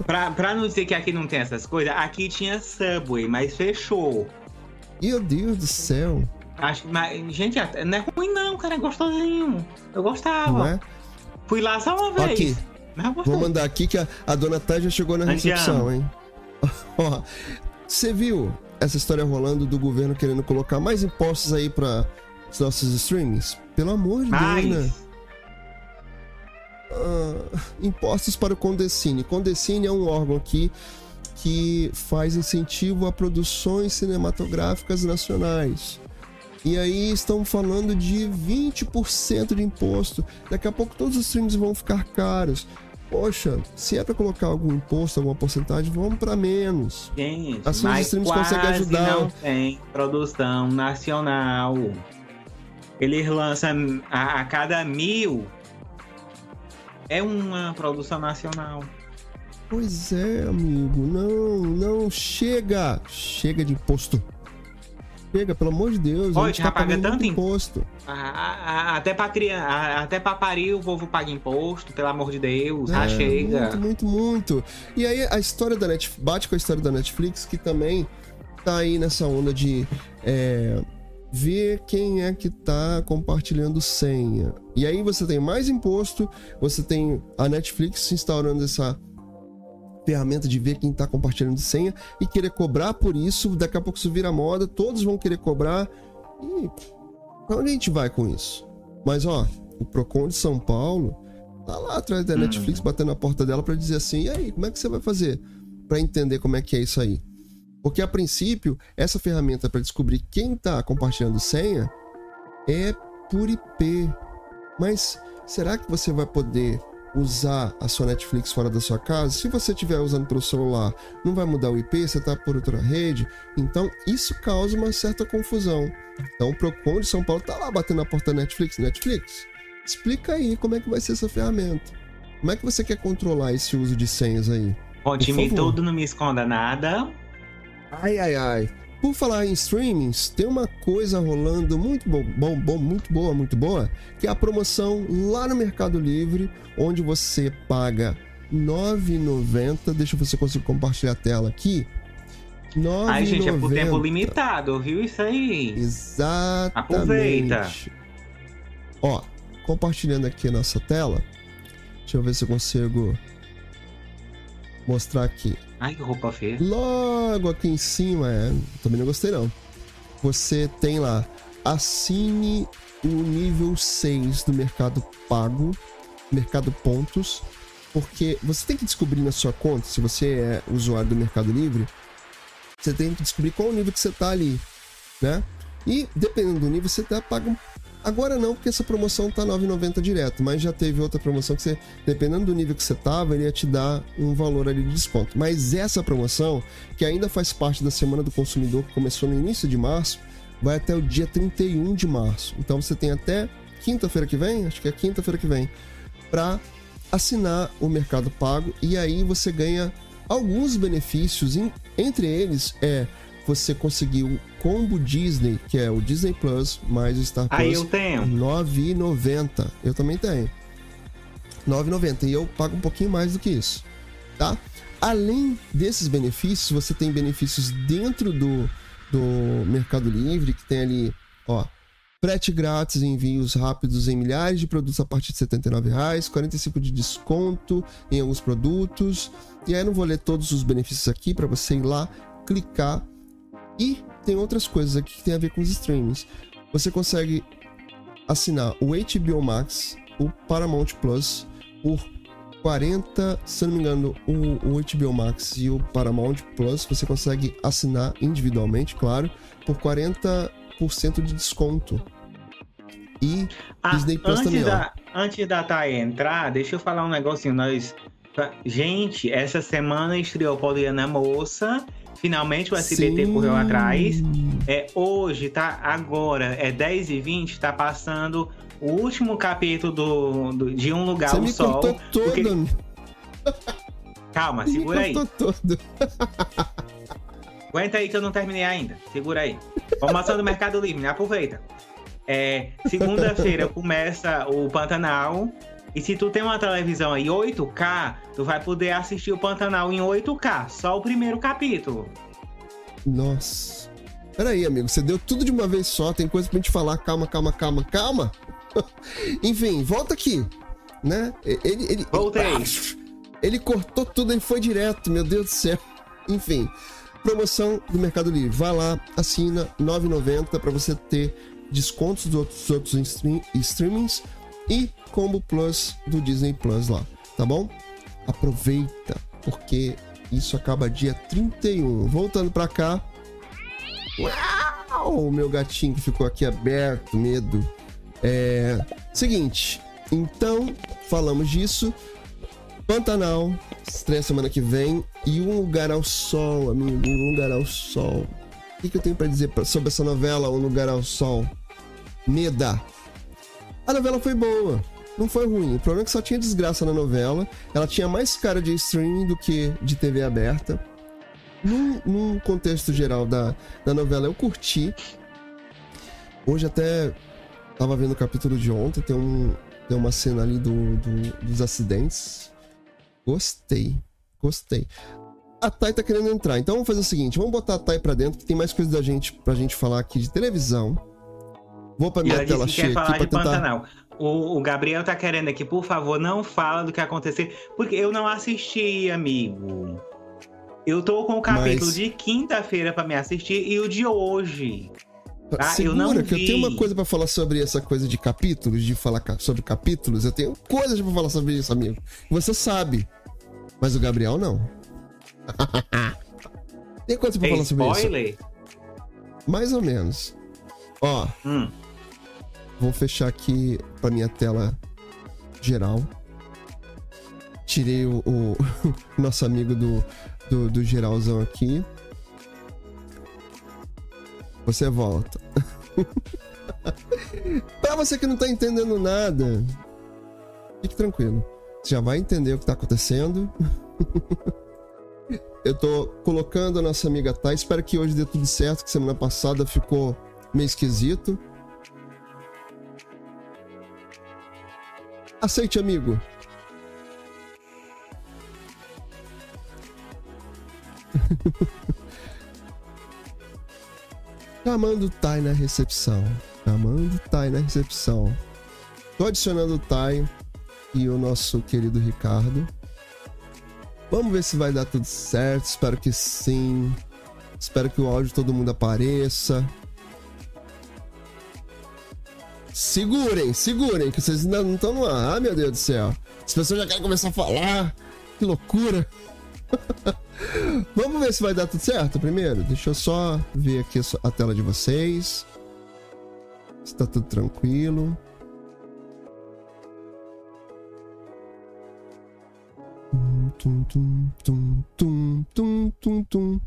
Pra, pra não dizer que aqui não tem essas coisas, aqui tinha Subway, mas fechou. Meu Deus do céu, Acho, mas, gente, não é ruim não, cara, é gostosinho. Eu gostava. é? Fui lá só uma vez. Aqui, vou mandar aqui que a, a dona já chegou na recepção, hein? Ó, você viu essa história rolando do governo querendo colocar mais impostos aí para os nossos streamings? Pelo amor de Deus, né? Ah, impostos para o Condecine. Condecine é um órgão aqui que faz incentivo a produções cinematográficas nacionais. E aí estão falando de 20% de imposto. Daqui a pouco todos os streams vão ficar caros. Poxa, se é para colocar algum imposto, alguma porcentagem, vamos para menos. gente, Assim os streams conseguem ajudar. não tem produção nacional. Eles lançam a, a cada mil. É uma produção nacional. Pois é, amigo. Não, não, chega. Chega de imposto. Chega, pelo amor de Deus. Olha, já tá paga pagando tanto imposto. A- a- até pra criança, até pra parir o povo paga imposto, pelo amor de Deus. Ah, É, chega. Muito, muito, muito. E aí a história da Netflix bate com a história da Netflix, que também tá aí nessa onda de é, ver quem é que tá compartilhando senha. E aí você tem mais imposto, você tem a Netflix instaurando essa ferramenta de ver quem tá compartilhando senha e querer cobrar por isso. Daqui a pouco isso vira moda, todos vão querer cobrar. E pra onde a gente vai com isso? Mas ó, o Procon de São Paulo tá lá atrás da Netflix batendo na porta dela pra dizer assim: e aí, como é que você vai fazer Pra entender como é que é isso aí? Porque a princípio, essa ferramenta pra descobrir quem tá compartilhando senha é por IP. Mas será que você vai poder usar a sua Netflix fora da sua casa? Se você estiver usando pelo celular, não vai mudar o IP, você tá por outra rede. Então, isso causa uma certa confusão. Então, o Procon de São Paulo tá lá batendo na porta da Netflix. Netflix, explica aí como é que vai ser essa ferramenta. Como é que você quer controlar esse uso de senhas aí? Por favor. tudo, não me esconda nada. Ai, ai, ai. Por falar em streamings, tem uma coisa rolando muito bom, bom, bom, muito boa, muito boa, que é a promoção lá no Mercado Livre, onde você paga R$ 9,90. Deixa eu ver se eu consigo compartilhar a tela aqui. R$ 9,90. Ai, gente, é por tempo limitado, viu isso aí? Exatamente. Aproveita. Ó, compartilhando aqui a nossa tela. Deixa eu ver se eu consigo mostrar aqui. Ai, que roupa feia. Logo aqui em cima, é, também não gostei não. Você tem lá assine o nível 6 do Mercado Pago, Mercado Pontos, porque você tem que descobrir na sua conta, se você é usuário do Mercado Livre, você tem que descobrir qual o nível que você tá ali, né? E dependendo do nível, você até paga um Agora não, porque essa promoção tá 9,90 direto, mas já teve outra promoção que você, dependendo do nível que você tava, ele ia te dar um valor ali de desconto. Mas essa promoção, que ainda faz parte da Semana do Consumidor, que começou no início de março, vai até o dia 31 de março. Então você tem até quinta-feira que vem, acho que é quinta-feira que vem, para assinar o Mercado Pago e aí você ganha alguns benefícios, entre eles é você conseguir combo Disney, que é o Disney Plus mais o Star Plus. Aí eu tenho. 9,90. Eu também tenho. 9,90 e eu pago um pouquinho mais do que isso, tá? Além desses benefícios, você tem benefícios dentro do, do Mercado Livre, que tem ali, ó, frete grátis, envios rápidos em milhares de produtos a partir de R$ 79,00, 45 de desconto em alguns produtos. E aí eu não vou ler todos os benefícios aqui para você ir lá, clicar e tem outras coisas aqui que tem a ver com os streams. Você consegue assinar o HBO Max, o Paramount Plus por 40, se não me engano, o, o HBO Max e o Paramount Plus você consegue assinar individualmente, claro, por 40% de desconto. E ah, Disney Plus antes também, da, Antes da Thay entrar, deixa eu falar um negocinho. Nós, gente, essa semana estreou Poliana Moça Finalmente o SBT Sim. correu atrás. É, hoje, tá? Agora, é 10 e 20 tá passando o último capítulo do, do- de Um Lugar Você ao me Sol. cortou todo. porque- Calma, Me segura aí. cortou todo. Aguenta aí que eu não terminei ainda. Segura aí. Promoção do Mercado Livre, né? aproveita. É, Segunda-feira começa o Pantanal. E se tu tem uma televisão aí 8K, tu vai poder assistir o Pantanal em 8K. Só o primeiro capítulo. Nossa. Peraí, amigo, você deu tudo de uma vez só, tem coisa pra gente falar. Calma, calma, calma, calma. Enfim, volta aqui. Né? Ele, ele, Voltei. Ele cortou tudo, ele foi direto, meu Deus do céu. Enfim, promoção do Mercado Livre. Vai lá, assina R$ 9,90 para você ter descontos dos outros, outros stream, streamings e combo plus do Disney Plus lá, tá bom? Aproveita, porque isso acaba dia 31. Voltando para cá. Uau! Meu gatinho que ficou aqui aberto, medo. É. Seguinte, então, falamos disso. Pantanal, estreia semana que vem. E Um Lugar ao Sol, amigo. Um Lugar ao Sol. O que, que eu tenho pra dizer sobre essa novela, Um Lugar ao Sol? Meda. A novela foi boa. Não foi ruim. O problema é que só tinha desgraça na novela. Ela tinha mais cara de streaming do que de TV aberta. Num, num contexto geral da, da novela, eu curti. Hoje até tava vendo o capítulo de ontem. Tem, um, tem uma cena ali do, do- dos acidentes. Gostei. Gostei. A Thay tá querendo entrar. Então vamos fazer o seguinte: vamos botar a Thay pra dentro, que tem mais coisa da gente, pra gente falar aqui de televisão. Vou pra minha ela tela cheia aqui pra tentar. Pantanal. O, o Gabriel tá querendo aqui, por favor, não fala do que aconteceu. Porque eu não assisti, amigo. Eu tô com o capítulo Mas- de quinta-feira pra me assistir e o de hoje. Eu Segura não que eu vi. tenho uma coisa pra falar sobre essa coisa de capítulos, de falar sobre capítulos. Eu tenho coisas pra falar sobre isso, amigo. Você sabe. Mas o Gabriel não. tem coisa pra Tem falar sobre isso. spoiler? Mais ou menos. Ó, Hum. Vou fechar aqui pra minha tela geral. Tirei o, o nosso amigo do, do, do geralzão aqui. Você volta. pra você que não tá entendendo nada, fique tranquilo. Você já vai entender o que tá acontecendo. Eu tô colocando a nossa amiga Thay. Espero que hoje dê tudo certo, que semana passada ficou meio esquisito. Aceite, amigo. Chamando o Tai na recepção. Chamando o Tai na recepção. Tô adicionando o Tai e o nosso querido Ricardo. Vamos ver se vai dar tudo certo. Espero que sim. Espero que o áudio todo mundo apareça. Segurem, segurem, que vocês ainda não estão no ar. Ah, meu Deus do céu. As pessoas já querem começar a falar. Que loucura. Vamos ver se vai dar tudo certo primeiro. Deixa eu só ver aqui a tela de vocês. Se tá tudo tranquilo. Tum, tum, tum, tum, tum, tum, tum.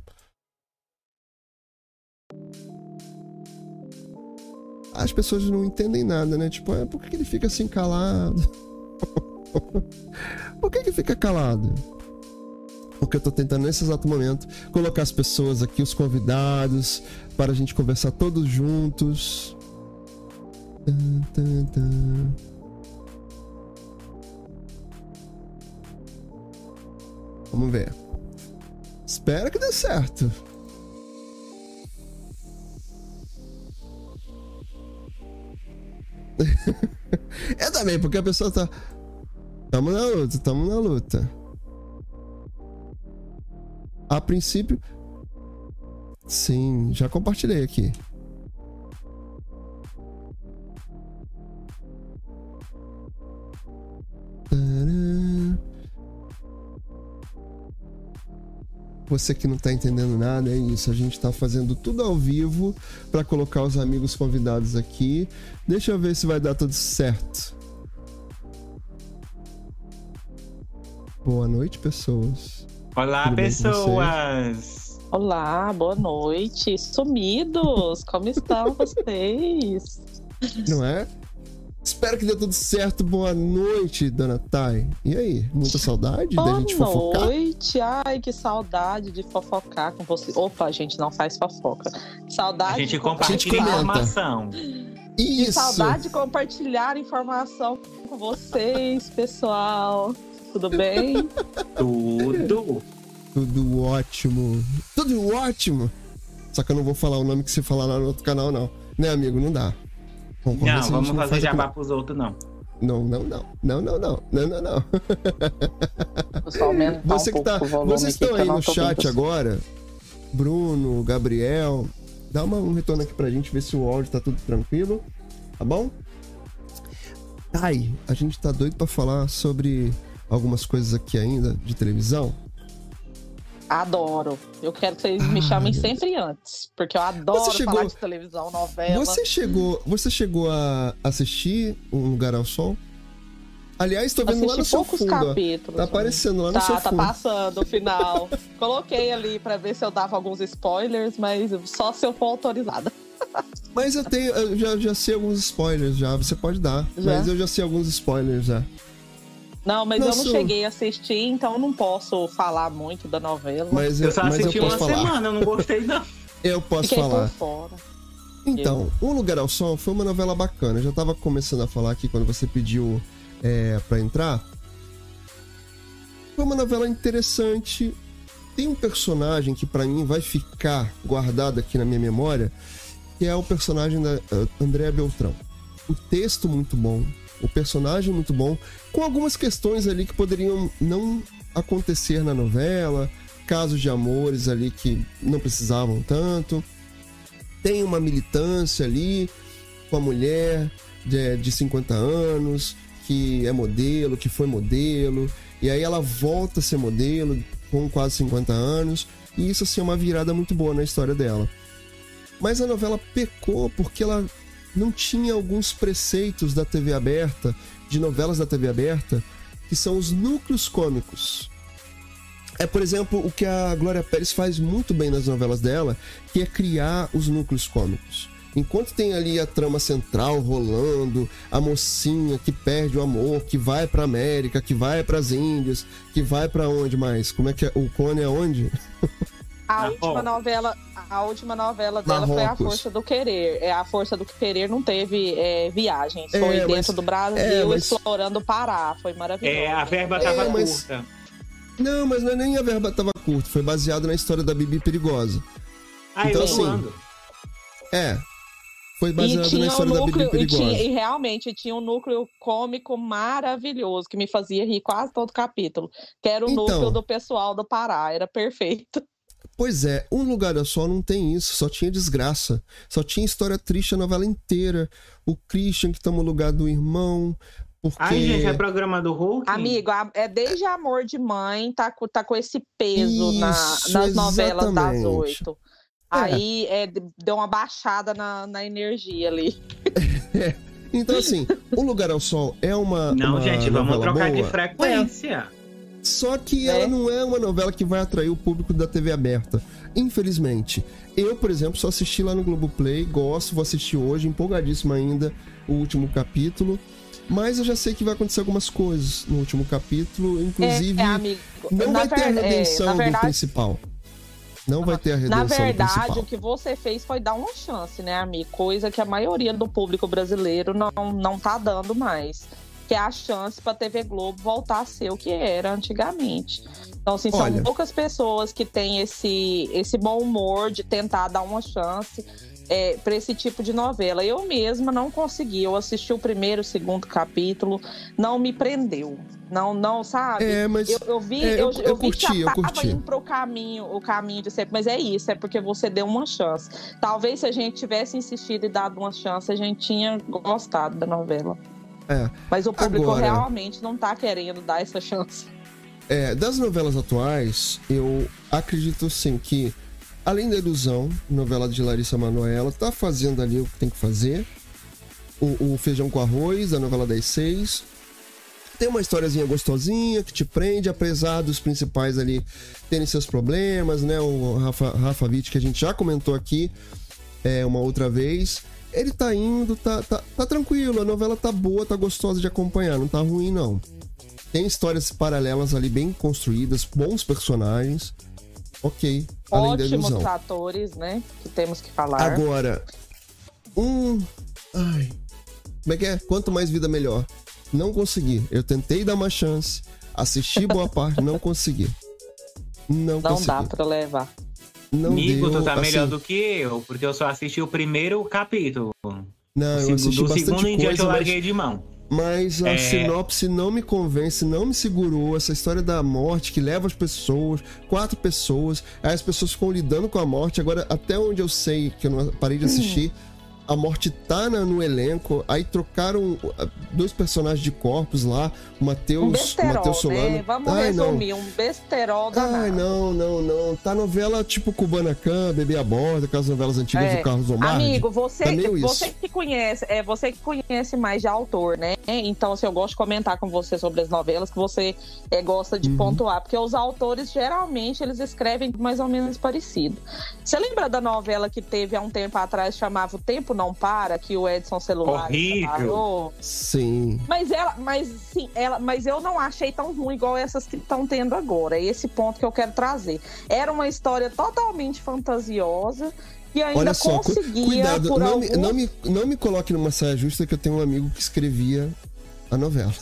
As pessoas não entendem nada, né? Tipo, ah, por que ele fica assim calado? por que ele fica calado? Porque eu tô tentando nesse exato momento colocar as pessoas aqui, os convidados, para a gente conversar todos juntos. Vamos ver. Espero que dê certo. é também, porque a pessoa tá. Tamo na luta, tamo na luta. A princípio. Sim, já compartilhei aqui. Você que não tá entendendo nada, é isso. A gente tá fazendo tudo ao vivo para colocar os amigos convidados aqui. Deixa eu ver se vai dar tudo certo. Boa noite, pessoas. Olá, Tudo pessoas. Olá, boa noite. Sumidos, como estão vocês? Não é? Espero que dê tudo certo. Boa noite, dona Thay. E aí, muita saudade da gente Boa fofocar? noite. Ai, que saudade de fofocar com você. Opa, a gente não faz fofoca. A Saudade gente de compartilha informação. E Isso! saudade de compartilhar informação com vocês, pessoal. Tudo bem? Tudo. Tudo ótimo. Tudo ótimo. Só que eu não vou falar o nome que você falar lá no outro canal, não. Né, amigo? Não dá. Ver Não, vamos gente fazer faz jabá pros outros, não. Não, não, não. Não, não, não. Não, não, não. Você um que tá, vocês estão aí não no chat agora. Bruno, Gabriel. Dá uma, um retorno aqui pra gente ver se o áudio tá tudo tranquilo. Tá bom? Ai, a gente tá doido pra falar sobre algumas coisas aqui ainda de televisão. Adoro. Eu quero que vocês me chamem meu sempre antes. Porque eu adoro Você chegou- falar de televisão, novela. Você chegou, você chegou a assistir Um Lugar ao Sol? Aliás, tô vendo lá no Assisti seu poucos fundo. capítulos. Tá aparecendo lá no Tá, seu tá fundo. passando o final. Coloquei ali pra ver se eu dava alguns spoilers, mas só se eu for autorizada. Mas eu tenho, eu já, já sei alguns spoilers já. Você pode dar. Já? Mas eu já sei alguns spoilers já. Não, mas eu não cheguei a assistir, então eu não posso falar muito da novela. Mas Eu eu, só mas eu assisti posso uma falar. semana, eu não gostei, não. Eu posso Fiquei falar. por fora. Então, Um Lugar ao Sol foi uma novela bacana. Eu já tava começando a falar aqui quando você pediu é, para entrar. Foi uma novela interessante. Tem um personagem que pra mim vai ficar guardado aqui na minha memória, que é o personagem da eh, Andréa Beltrão. O texto muito bom, o personagem muito bom, com algumas questões ali que poderiam não acontecer na novela, casos de amores ali que não precisavam tanto tem uma militância ali com a mulher de, de 50 anos, que é modelo, que foi modelo, e aí ela volta a ser modelo com quase 50 anos, e isso assim é uma virada muito boa na história dela. Mas a novela pecou porque ela não tinha alguns preceitos da TV aberta, de novelas da TV aberta, que são os núcleos cômicos. É, por exemplo, o que a Glória Pérez faz muito bem nas novelas dela, que é criar os núcleos cômicos. Enquanto tem ali a trama central rolando, a mocinha que perde o amor, que vai pra América, que vai pras Índias, que vai pra onde mais? Como é que é? O clone é onde? A Ah, última novela, a última novela dela foi A Marrocos. Força do Querer. É, a Força do Querer não teve é, viagens. Foi É, mas- dentro do Brasil, é, mas- explorando o Pará. Foi maravilhoso. É, a verba É, tava mas- curta. Não, mas não é nem a verba tava curta, foi baseado na história da Bibi Perigosa. Aí Então, eu assim. É. Foi baseado na tinha, um história da Bibi núcleo, e, Perigosa. tinha, e realmente tinha um núcleo cômico maravilhoso, que me fazia rir quase todo capítulo. Que era o Então. núcleo do pessoal do Pará. Era perfeito. Pois é, Um Lugar ao Sol não tem isso, só tinha desgraça. Só tinha história triste a novela inteira. O Christian que toma o lugar do irmão. Porque... Ai, gente, é programa do Hulk? Amigo, é desde Amor de Mãe, tá, co- tá com esse peso na- Isso, nas novelas das oito. Aí é, deu uma baixada na, na energia ali. Então, assim, O Lugar ao Sol é uma. Não, uma gente, vamos trocar de boa. frequência. Só que É. ela não é uma novela que vai atrair o público da TV aberta. Infelizmente. Eu, por exemplo, só assisti lá no Globoplay, gosto, vou assistir hoje, empolgadíssimo ainda, o último capítulo. Mas eu já sei que vai acontecer algumas coisas no último capítulo, inclusive. é, amigo. não na vai ter a é, redenção na do verdade, principal. Não vai ter a Na redenção do verdade, principal. o que você fez foi dar uma chance, né, amigo? Coisa que a maioria do público brasileiro não, não tá dando mais. Que é a chance pra TV Globo voltar a ser o que era antigamente. Então, assim, são Olha. poucas pessoas que têm esse, esse bom humor de tentar dar uma chance é, para esse tipo de novela. Eu mesma não consegui. Eu assisti o primeiro, o segundo capítulo, não me prendeu. Não, não, sabe? É, mas. Eu, eu vi, É, eu, eu- eu eu vi que curti, eu já tava curti. indo pro caminho, o caminho de sempre, mas é isso, é porque você deu uma chance. Talvez se a gente tivesse insistido e dado uma chance, a gente tinha gostado da novela. É. Mas o público Agora- realmente não tá querendo dar essa chance. É, das novelas atuais, eu acredito sim que, além da ilusão, novela de Larissa Manoela, tá fazendo ali o que tem que fazer. O, o Feijão com Arroz, da novela das seis. Tem uma historiazinha gostosinha que te prende, apesar dos principais ali terem seus problemas, né? O Rafa, Rafa Witt, que a gente já comentou aqui é, uma outra vez. Ele tá indo, tá, tá, tá tranquilo, a novela tá boa, tá gostosa de acompanhar, não tá ruim não. Tem histórias paralelas ali bem construídas, bons personagens. Ok, além da Ótimos atores, né? Que temos que falar. Agora, um. Ai. Como é que é? Quanto mais vida, melhor. Não consegui. Eu tentei dar uma chance, assisti boa parte, não consegui. Não, não consegui. dá pra levar. Não Amigo, deu, tu tá melhor assim, do que eu, porque eu só assisti o primeiro capítulo. Não, eu do assisti segundo bastante em diante coisa, eu mas, larguei de mão. mas a É. sinopse não me convence, não me segurou. Essa história da morte que leva as pessoas, quatro pessoas, aí as pessoas ficam lidando com a morte. Agora, até onde eu sei, que eu não parei de assistir, a morte tá na- no elenco. Aí trocaram uh, dois personagens de corpos lá, o Um Matheus besterol, Matheus Solano. né? Vamos Ai, não. resumir, um besterol danado. Ai, não, não, não. Tá novela tipo Kubanacan, Bebê a Bordo, aquelas novelas antigas É. do Carlos Lombardi. Amigo, você, Tá você que conhece, é você que conhece mais de autor, né? Então, assim, eu gosto de comentar com você sobre as novelas que você é, gosta de Uhum. pontuar, porque os autores geralmente eles escrevem mais ou menos parecido. Você lembra da novela que teve há um tempo atrás chamava O Tempo Não Para, que o Edson Celular Horrível. Sim. Mas ela, mas sim, ela, mas eu não achei tão ruim igual essas que estão tendo agora. É esse ponto que eu quero trazer. Era uma história totalmente fantasiosa e ainda Olha só, cu- conseguia cuidado, por não, algum... me, não, me, não me coloque numa saia justa que eu tenho um amigo que escrevia a novela.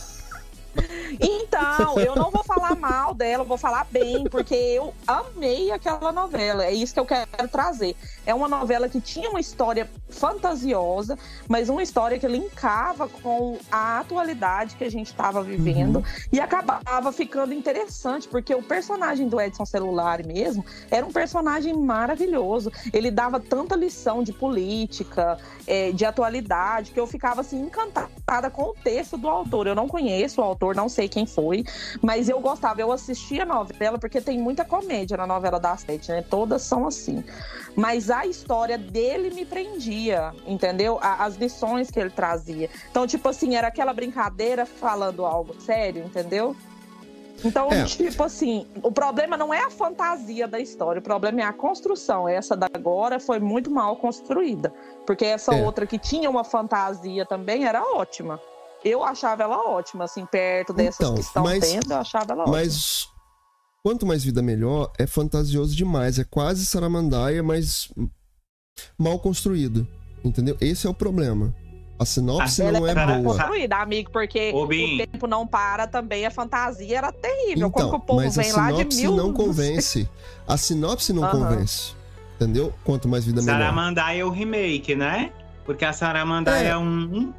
Então, eu não vou falar mal dela, eu vou falar bem, porque eu amei aquela novela. É isso que eu quero trazer. É uma novela que tinha uma história fantasiosa, mas uma história que linkava com a atualidade que a gente estava vivendo e acabava ficando interessante, porque o personagem do Edson Celular mesmo era um personagem maravilhoso. Ele dava tanta lição de política, eh, de atualidade, que eu ficava assim encantada com o texto do autor. Eu não conheço o autor, não sei quem foi, mas eu gostava, eu assistia a novela, porque tem muita comédia na novela da sete, né? Todas são assim. Mas a história dele me prendia, entendeu? As lições que ele trazia. Então, tipo assim, era aquela brincadeira falando algo sério, entendeu? Então, É. tipo assim, o problema não é a fantasia da história, o problema é a construção. Essa da agora foi muito mal construída. Porque essa É. outra que tinha uma fantasia também era ótima. Eu achava ela ótima, assim, perto dessas Então, que estão mas- tendo, eu achava ela ótima. Mas quanto mais vida melhor, é fantasioso demais. É quase Saramandaia, mas mal construído. Entendeu? Esse é o problema. A sinopse Ela não é Sara- boa. construída, amigo, porque o tempo não para também, a fantasia era terrível. Como que Então, o povo mas a vem lá de sinopse mil... não convence. A sinopse não Aham. convence. Entendeu? Quanto mais vida melhor. Saramandaia é o remake, né? Porque a Saramandaia É. é um.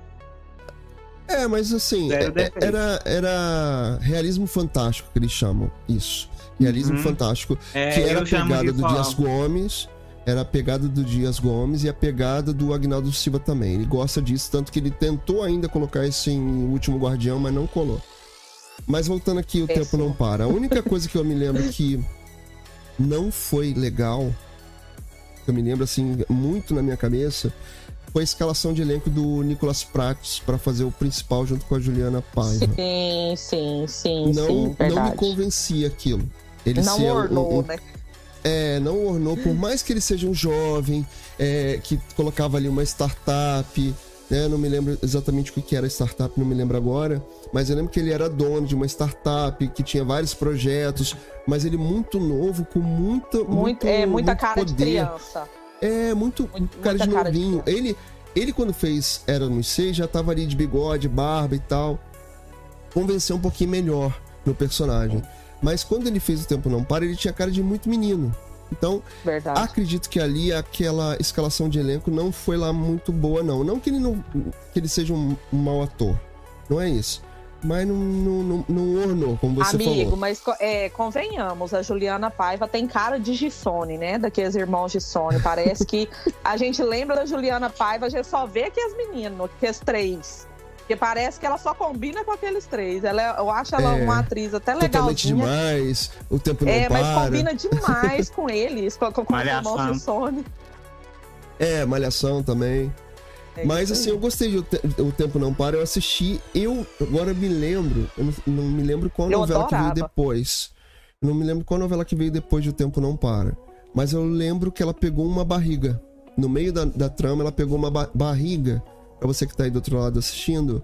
É, mas assim, Zero é- é- era, era realismo fantástico que eles chamam isso. Realismo Uhum. fantástico. É, que era eu a pegada do. Dias Gomes. Era a pegada do Dias Gomes e a pegada do Agnaldo Silva também. Ele gosta disso, tanto que ele tentou ainda colocar isso em Último Guardião, mas não colou. Mas voltando aqui, o Péssimo. tempo não para. A única coisa que eu me lembro que não foi legal, que eu me lembro assim, muito na minha cabeça, foi a escalação de elenco do Nicolas Prates para fazer o principal junto com a Juliana Paiva. Sim, sim, sim, Não, sim, não me convencia aquilo. Ele Não ser um- ornou, um- né? é, não ornou, por mais que ele seja um jovem, é, que colocava ali uma startup, né? Não me lembro exatamente o que era a startup, não me lembro agora, mas eu lembro que ele era dono de uma startup, que tinha vários projetos, mas ele muito novo, com muita, Muito, muito, é muita muito cara de poder. criança. É, muito, cara de cara de novinho. ele, ele, quando fez Era nos Seis, já tava ali de bigode, barba e tal. Convenceu um pouquinho melhor no personagem. Mas quando ele fez O Tempo Não Para, ele tinha cara de muito menino. Então, Verdade. acredito que ali aquela escalação de elenco não foi lá muito boa, não. Não que ele não que ele seja um, um mau ator. Não é isso. Mas não, não, não, não ornou, como você Amigo, falou. mas co- é, convenhamos, a Juliana Paiva tem cara de Gissone, né? Daqueles irmãos Gissone. Parece que a gente lembra da Juliana Paiva, a gente só vê aqueles meninos, aqueles três. Porque parece que ela só combina com aqueles três. Ela, é- eu acho ela É, uma atriz até legalzinha. demais, o tempo não É, para. mas combina demais com eles, com, com, com os irmãos. Gissone. É, Malhação também. É Mas assim, eu gostei de O Te- O Tempo Não Para, eu assisti. Eu agora me lembro, eu não, não me lembro qual Eu novela que veio adorava. depois. Eu não me lembro qual novela que veio depois de O Tempo Não Para. Mas eu lembro que ela pegou uma barriga. No meio da, da trama, ela pegou uma ba- barriga. Pra você que tá aí do outro lado assistindo,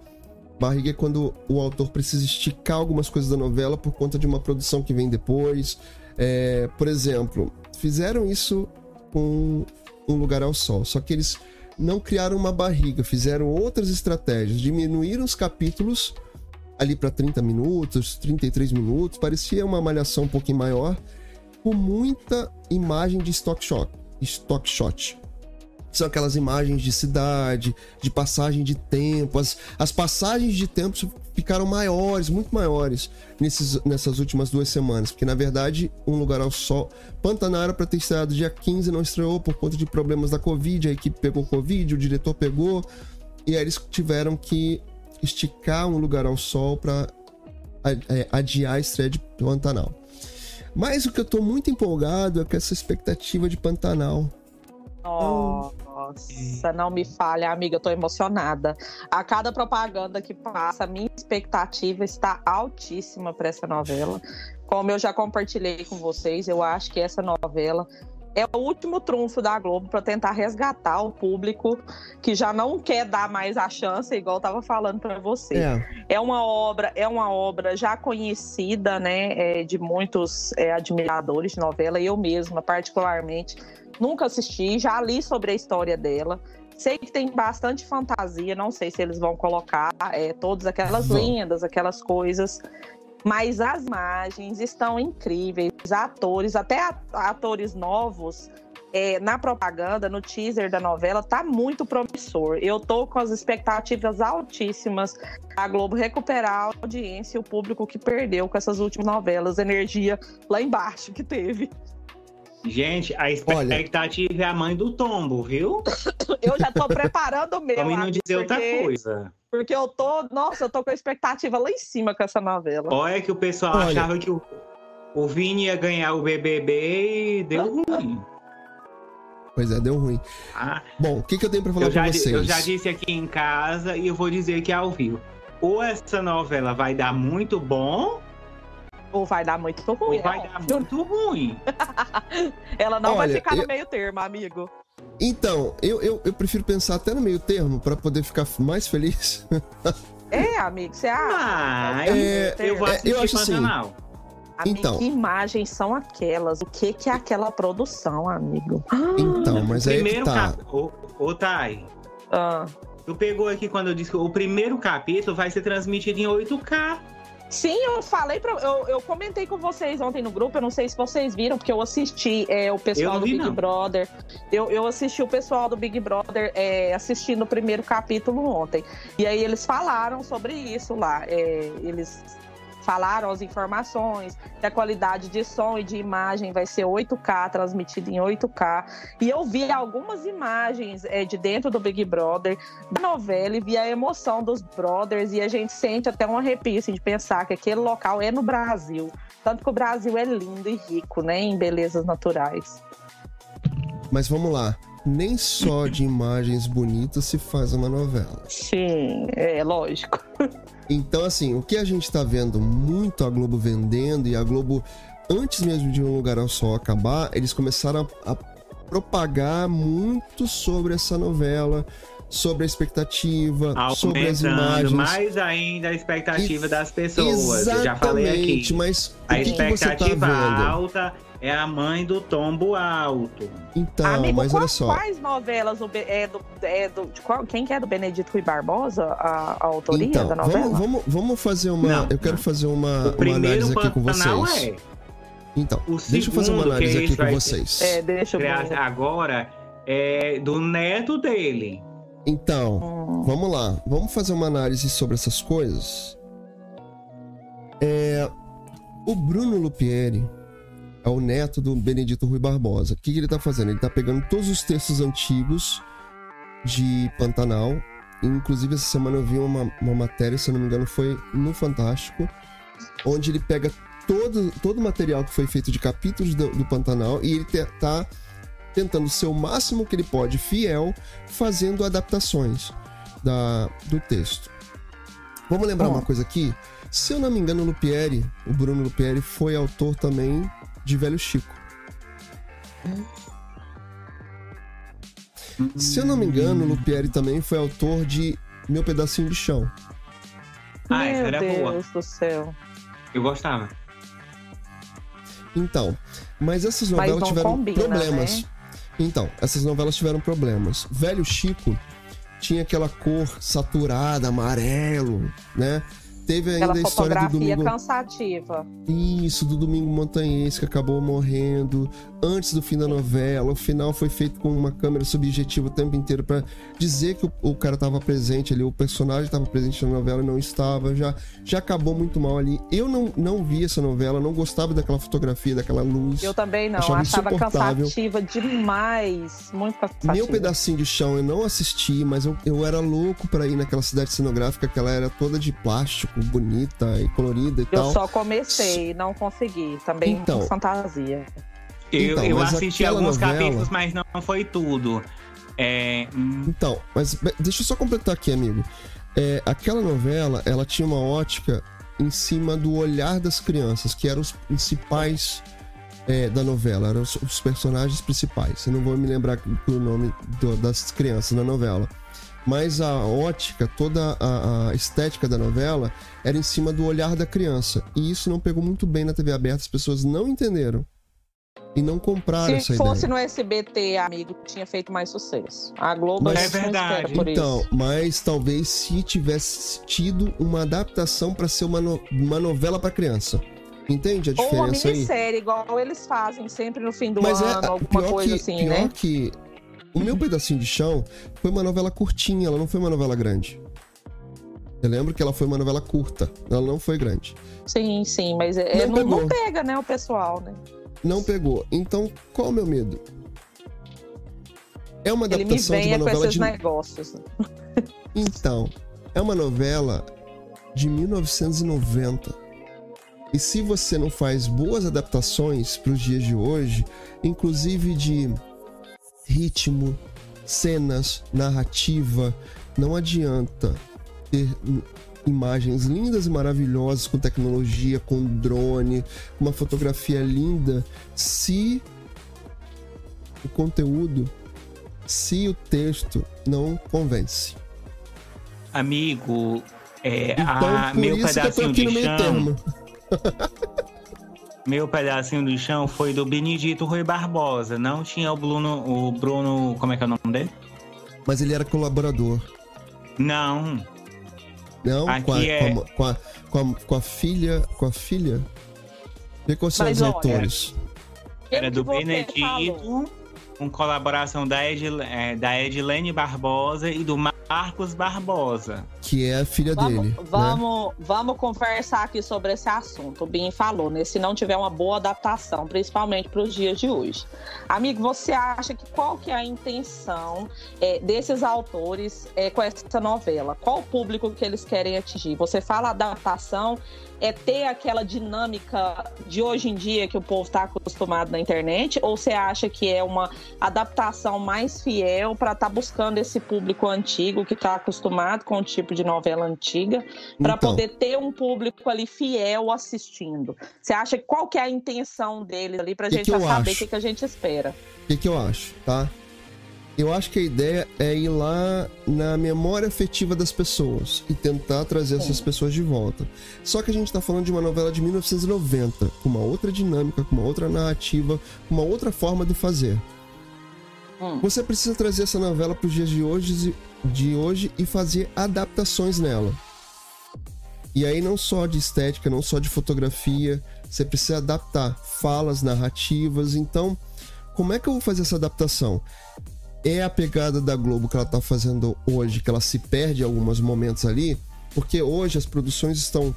barriga é quando o autor precisa esticar algumas coisas da novela por conta de uma produção que vem depois. É, por exemplo, fizeram isso com Um Lugar ao Sol, só que eles não criaram uma barriga, fizeram outras estratégias, diminuíram os capítulos ali para 30 minutos, 33 minutos, parecia uma malhação um pouquinho maior, com muita imagem de stock shot. Stock shot. São aquelas imagens de cidade, de passagem de tempo. As, as passagens de tempo ficaram maiores, muito maiores, nesses, nessas últimas duas semanas. Porque, na verdade, Um Lugar ao Sol. Pantanal era para ter estreado dia 15, não estreou por conta de problemas da Covid. A equipe pegou Covid, o diretor pegou. E aí eles tiveram que esticar Um Lugar ao Sol para adiar a estreia de Pantanal. Mas o que eu tô muito empolgado é com essa expectativa de Pantanal. Nossa, não me falha, amiga, eu tô emocionada. A cada propaganda que passa, minha expectativa está altíssima para essa novela. Como eu já compartilhei com vocês, eu acho que essa novela é o último trunfo da Globo para tentar resgatar o público que já não quer dar mais a chance, igual eu tava falando para você. É, É uma obra, é uma obra já conhecida, né, é, de muitos é, admiradores de novela. Eu mesma, particularmente, nunca assisti, já li sobre a história dela. Sei que tem bastante fantasia, não sei se eles vão colocar é, todas aquelas lendas, aquelas coisas. Mas as imagens estão incríveis, atores, até atores novos é, na propaganda, no teaser da novela, tá muito promissor. Eu tô com as expectativas altíssimas a Globo recuperar a audiência e o público que perdeu com essas últimas novelas, energia lá embaixo que teve. Gente, a expectativa é a mãe do tombo, viu? Eu já tô preparando o meu. Mim não dizer outra porque- coisa. Porque eu tô, nossa, eu tô com a expectativa lá em cima com essa novela. Olha que o pessoal Olha. achava que o, o Vini ia ganhar o BBB e deu ruim. pois é, deu ruim. Ah, Bom, o que, que eu tenho pra falar eu, já, pra vocês? eu já disse aqui em casa e eu vou dizer aqui ao vivo. Ou essa novela vai dar muito bom, Ou vai dar muito ruim. ou vai né? dar muito ruim. Ela não vai Olha, ficar no eu- meio termo, amigo. Então, eu, eu, eu prefiro pensar até no meio termo pra poder ficar mais feliz. É, amigo, você acha? Ah, É, eu, vou é, assistir eu acho assim, Pantanal. Amigo, então. que imagens são aquelas? O que, que é aquela produção, amigo? Então, mas aí é que Primeiro tá. cap... Ô, ô Thay, Ah, tu pegou aqui quando eu disse que o primeiro capítulo vai ser transmitido em 8K. Sim, eu falei pra. Eu, eu comentei com vocês ontem no grupo, eu não sei se vocês viram, porque eu assisti é, o pessoal do vi, Big não. Brother. Eu, eu assisti o pessoal do Big Brother é, assistindo o primeiro capítulo ontem. E aí eles falaram sobre isso lá. É, eles falaram as informações, que a qualidade de som e de imagem vai ser 8K, transmitida em 8K. E eu vi algumas imagens é, de dentro do Big Brother, da novela, e vi a emoção dos brothers, e a gente sente até um arrepio assim, de pensar que aquele local é no Brasil. Tanto que o Brasil é lindo e rico, né, em belezas naturais. Mas vamos lá. Nem só de imagens bonitas se faz uma novela. Sim, é lógico. Então, assim, o que a gente tá vendo muito a Globo vendendo e a Globo, antes mesmo de Um Lugar ao Sol acabar, eles começaram a, a propagar muito sobre essa novela, sobre a expectativa, sobre as Aumentando imagens. mais ainda a expectativa das pessoas. Eu já falei Exatamente, aqui. mas o A que, que você tá expectativa vendo? alta é a mãe do tombo alto. Então, Amigo, mas olha só. quais novelas o é do, é do de qual- quem que é do Benedito Rui Barbosa, a, a autoria Então, da novela? vamos, vamos, vamos fazer uma. Não, eu quero não. fazer uma, uma análise aqui com vocês. é. Então, O deixa eu fazer uma análise aqui com vocês. É, deixa eu. Agora é do neto dele. Então, Hum. vamos lá. Vamos fazer uma análise sobre essas coisas. É, o Bruno Lupieri é o neto do Benedito Rui Barbosa. O que, que ele tá fazendo? Ele tá pegando todos os textos antigos de Pantanal. Inclusive, essa semana eu vi uma, uma matéria, se eu não me engano, foi no Fantástico, onde ele pega todo, todo o material que foi feito de capítulos do, do Pantanal e ele te- tá tentando ser o máximo que ele pode fiel, fazendo adaptações da, do texto. Vamos lembrar Ó. uma coisa aqui? Se eu não me engano, o Lupieri, o Bruno Lupieri, foi autor também de Velho Chico. Se eu não me engano, o Lupieri também foi autor de Meu Pedacinho de Chão. Ah, essa Meu era Deus boa. do céu. Eu gostava. Então, mas essas Mas novelas não tiveram combina, problemas. né? Então, essas novelas tiveram problemas. Velho Chico tinha aquela cor saturada, amarelo, né? Teve ainda a história do fotografia domingo. cansativa. Isso, do Domingo Montanhês, que acabou morrendo antes do fim da novela. O final foi feito com uma câmera subjetiva o tempo inteiro pra dizer que o, o cara tava presente ali, o personagem tava presente na novela e não estava. Já, já acabou muito mal ali. Eu não, não vi essa novela, não gostava daquela fotografia, daquela luz. Eu também não. Achava Achava cansativa demais. Muito cansativa. Meu pedacinho de chão eu não assisti, mas eu, eu era louco pra ir naquela cidade cenográfica que ela era toda de plástico, bonita e colorida e Eu tal. só comecei, não consegui. Também Então. com fantasia. Eu, Então, eu assisti alguns novela- capítulos, mas não foi tudo. É, hum, Então, mas deixa eu só completar aqui, amigo. É, aquela novela, ela tinha uma ótica em cima do olhar das crianças, que eram os principais é, da novela, eram os, os personagens principais. Eu não vou me lembrar do nome do- das crianças na novela. Mas a ótica, toda a, a estética da novela era em cima do olhar da criança. E isso não pegou muito bem na TV aberta, as pessoas não entenderam. E não compraram essa Se fosse ideia. no SBT, amigo, tinha feito mais sucesso. A Globo Mas- É verdade. espera por Então, isso. mas talvez se tivesse tido uma adaptação pra ser uma, no- uma novela pra criança. Entende a Ou uma diferença aí? minissérie, igual eles fazem sempre no fim do Mas é ano, a- alguma coisa que, assim, pior né? que o meu pedacinho de chão foi uma novela curtinha, ela não foi uma novela grande. Eu lembro que ela foi uma novela curta, ela não foi grande. Sim, sim, mas é, Não não, não pegou. pega, né, o pessoal, né? Não pegou. Então, qual é o meu medo? É uma Ele me adaptação de venha uma com novela esses de negócios. Então, é uma novela de 1990. E se você não faz boas adaptações para os dias de hoje, inclusive de ritmo, cenas, narrativa, não adianta ter imagens lindas e maravilhosas com tecnologia, com drone, uma fotografia linda, se o conteúdo, se o texto não convence. amigo, é, Então, a, por meu isso que eu tô pedacinho aqui no meio chão. termo. Meu pedacinho do chão foi do Benedito Rui Barbosa. Não tinha o Bruno, o Bruno, como é que é o nome dele? Mas ele era colaborador. Não. Não, Aqui com a, é- com, a, com, a, com, a, com a filha. Com a filha? Mas os olha, autores. Era Pelo do Benedito, falou. com colaboração da, Edil, é, da Edilene Barbosa e do Marcos Barbosa. Que é a filha Vamos, dele. né? vamos, vamos conversar aqui sobre esse assunto. O Bin falou, né? Se não tiver uma boa adaptação, principalmente para os dias de hoje. Amigo, você acha que qual que é a intenção é, desses autores é, com essa novela? Qual o público que eles querem atingir? Você fala adaptação, é ter aquela dinâmica de hoje em dia que o povo está acostumado na internet? Ou você acha que é uma adaptação mais fiel para estar buscando esse público antigo que está acostumado com o tipo de novela antiga, para Então. poder ter um público ali fiel assistindo? Você acha qual que é a intenção deles ali para a gente saber o que, que a gente espera? O que, que eu acho, tá? Eu acho que a ideia é ir lá na memória afetiva das pessoas e tentar trazer essas pessoas de volta. Só que a gente tá falando de uma novela de 1990, com uma outra dinâmica, com uma outra narrativa, com uma outra forma de fazer. Hum. Você precisa trazer essa novela para os dias de hoje, de hoje e fazer adaptações nela. E aí não só de estética, não só de fotografia, você precisa adaptar falas, narrativas. Então, como é que eu vou fazer essa adaptação? É a pegada da Globo que ela tá fazendo hoje, que ela se perde em alguns momentos ali, porque hoje as produções estão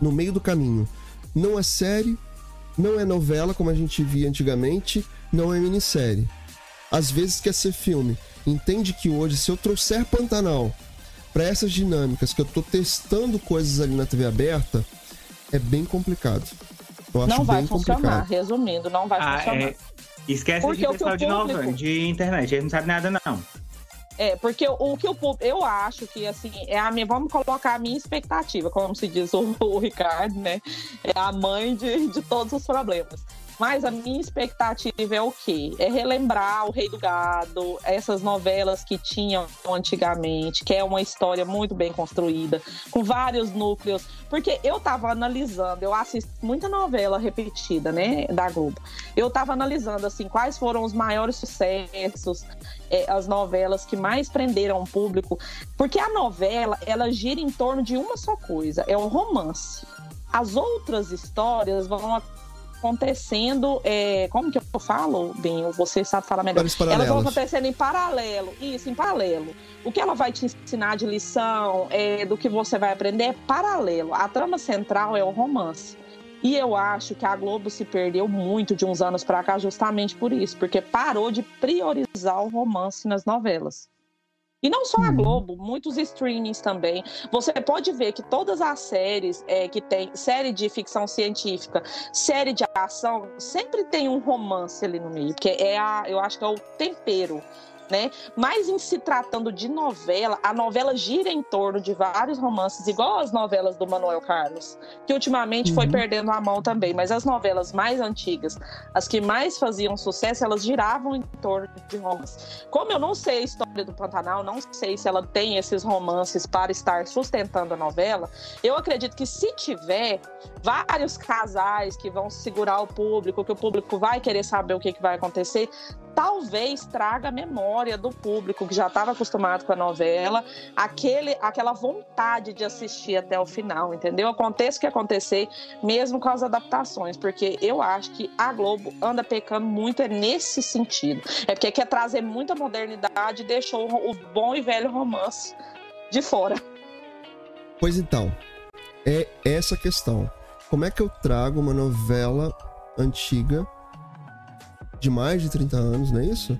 no meio do caminho. Não é série, não é novela como a gente via antigamente, não é minissérie. Às vezes quer ser filme. Entende que hoje, se eu trouxer Pantanal para essas dinâmicas, que eu tô testando coisas ali na TV aberta, é bem complicado. Eu acho Não vai bem funcionar. complicado. Resumindo, não vai Ah, funcionar. é, esquece Porque de pessoal de, público- de internet, eles não sabem nada, não. É, porque o que o público. Eu acho que, assim, é a minha. Vamos colocar a minha expectativa, como se diz o, o Ricardo, né? É a mãe de, de todos os problemas. Mas a minha expectativa é o quê? É relembrar o Rei do Gado, essas novelas que tinham antigamente, que é uma história muito bem construída, com vários núcleos. Porque eu tava analisando, eu assisto muita novela repetida, né, da Globo. Eu tava analisando, assim, quais foram os maiores sucessos, é, as novelas que mais prenderam o público, porque a novela ela gira em torno de uma só coisa, é o romance. As outras histórias vão acontecendo, é, como que eu falo, bem, você sabe falar melhor. Elas vão acontecendo em paralelo, isso, em paralelo. O que ela vai te ensinar de lição, é, do que você vai aprender, é paralelo. A trama central é o romance. E eu acho que a Globo se perdeu muito de uns anos pra cá justamente por isso, porque parou de priorizar o romance nas novelas. E não só a Uhum. Globo, muitos streamings também. Você pode ver que todas as séries é, que tem, série de ficção científica, série de ação, sempre tem um romance ali no meio, porque é a, eu acho que é o tempero. Né? Mas em se tratando de novela, a novela gira em torno de vários romances, igual as novelas do Manuel Carlos, que ultimamente foi Uhum. perdendo a mão também. Mas as novelas mais antigas, as que mais faziam sucesso, elas giravam em torno de romance. Como eu não sei a história do Pantanal, não sei se ela tem esses romances para estar sustentando a novela, eu acredito que se tiver vários casais que vão segurar o público, que o público vai querer saber o que, que vai acontecer, talvez traga a memória do público que já estava acostumado com a novela, aquele, aquela vontade de assistir até o final, entendeu? Aconteça o que acontecer, mesmo com as adaptações, porque eu acho que a Globo anda pecando muito é nesse sentido. É porque quer trazer muita modernidade e deixou o bom e velho romance de fora. Pois então, é essa questão. Como é que eu trago uma novela antiga de mais de 30 anos, não é isso?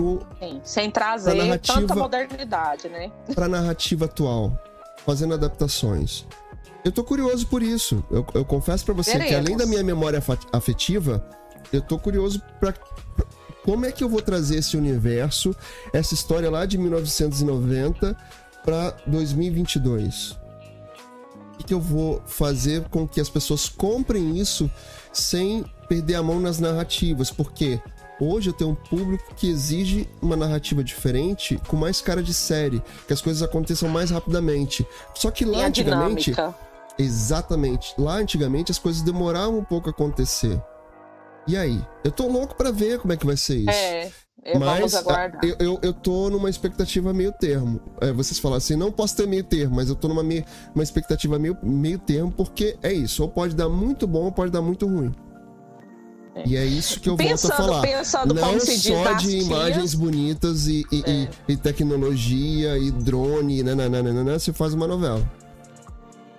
Pro, Sim, sem trazer tanta modernidade, né? pra narrativa atual, fazendo adaptações. Eu tô curioso por isso. Eu, eu confesso pra você que Veremos. além da minha memória afetiva, eu tô curioso pra, pra- como é que eu vou trazer esse universo, essa história lá de 1990 pra 2022. O que, que eu vou fazer com que as pessoas comprem isso sem perder a mão nas narrativas? Porque hoje eu tenho um público que exige uma narrativa diferente, com mais cara de série, que as coisas aconteçam mais rapidamente. Só que lá antigamente, dinâmica. exatamente, lá antigamente as coisas demoravam um pouco a acontecer. E aí? Eu tô louco pra ver como é que vai ser isso. É, é, Mas aguardar. a- eu, eu, eu tô numa expectativa meio termo. É, vocês falaram assim, não posso ter meio termo, mas eu tô numa meio, uma expectativa meio, meio termo, porque é isso. Ou pode dar muito bom, ou pode dar muito ruim. É. E é isso que eu Pensando, volto a falar. pensando não como se diz só de imagens bonitas e, e, e- É. e tecnologia e drone, e nananana, se faz uma novela.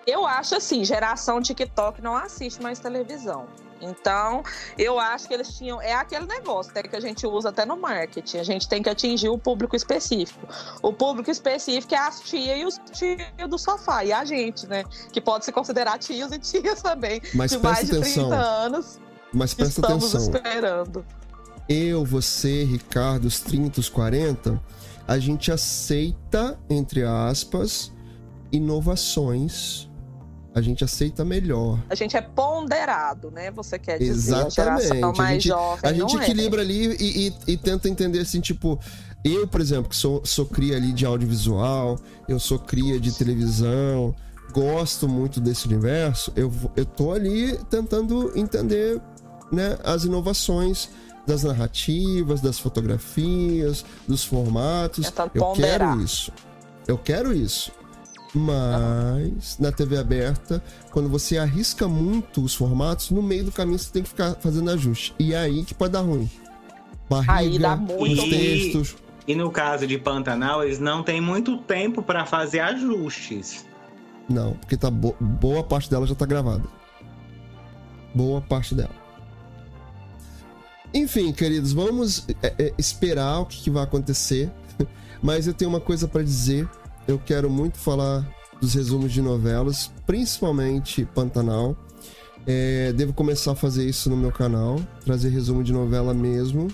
Eu acho assim, geração TikTok não assiste mais televisão. Então, eu acho que eles tinham. É aquele negócio até que a gente usa até no marketing. A gente tem que atingir o público específico. O público específico é as tias e os tios do sofá. E a gente, né? Que pode se considerar tios e tias também. Mas de mais de atenção. 30 anos. Mas presta estamos atenção. esperando. eu, você, Ricardo, os 30, os 40, a gente aceita, entre aspas, inovações. A gente aceita melhor. A gente é ponderado, né? Você quer dizer. Exatamente. A A gente- jovem. A gente é. equilibra ali e, e- e tenta entender assim, tipo, eu, por exemplo, que sou, sou cria ali de audiovisual, eu sou cria de televisão, gosto muito desse universo, eu, eu tô ali tentando entender né, as inovações das narrativas, das fotografias, dos formatos. Eu quero isso. Eu quero isso. Mas na TV aberta, quando você arrisca muito os formatos, no meio do caminho você tem que ficar fazendo ajuste. E é aí que pode dar ruim. Barriga, Aí dá muito os textos. E no caso de Pantanal, eles não têm muito tempo pra fazer ajustes. Não, porque tá bo- boa parte dela já tá gravada. Boa parte dela. Enfim, queridos, vamos é, é, esperar o que, que vai acontecer. Mas eu tenho uma coisa pra dizer. Eu quero muito falar dos resumos de novelas, principalmente Pantanal. É, devo começar a fazer isso no meu canal, trazer resumo de novela mesmo.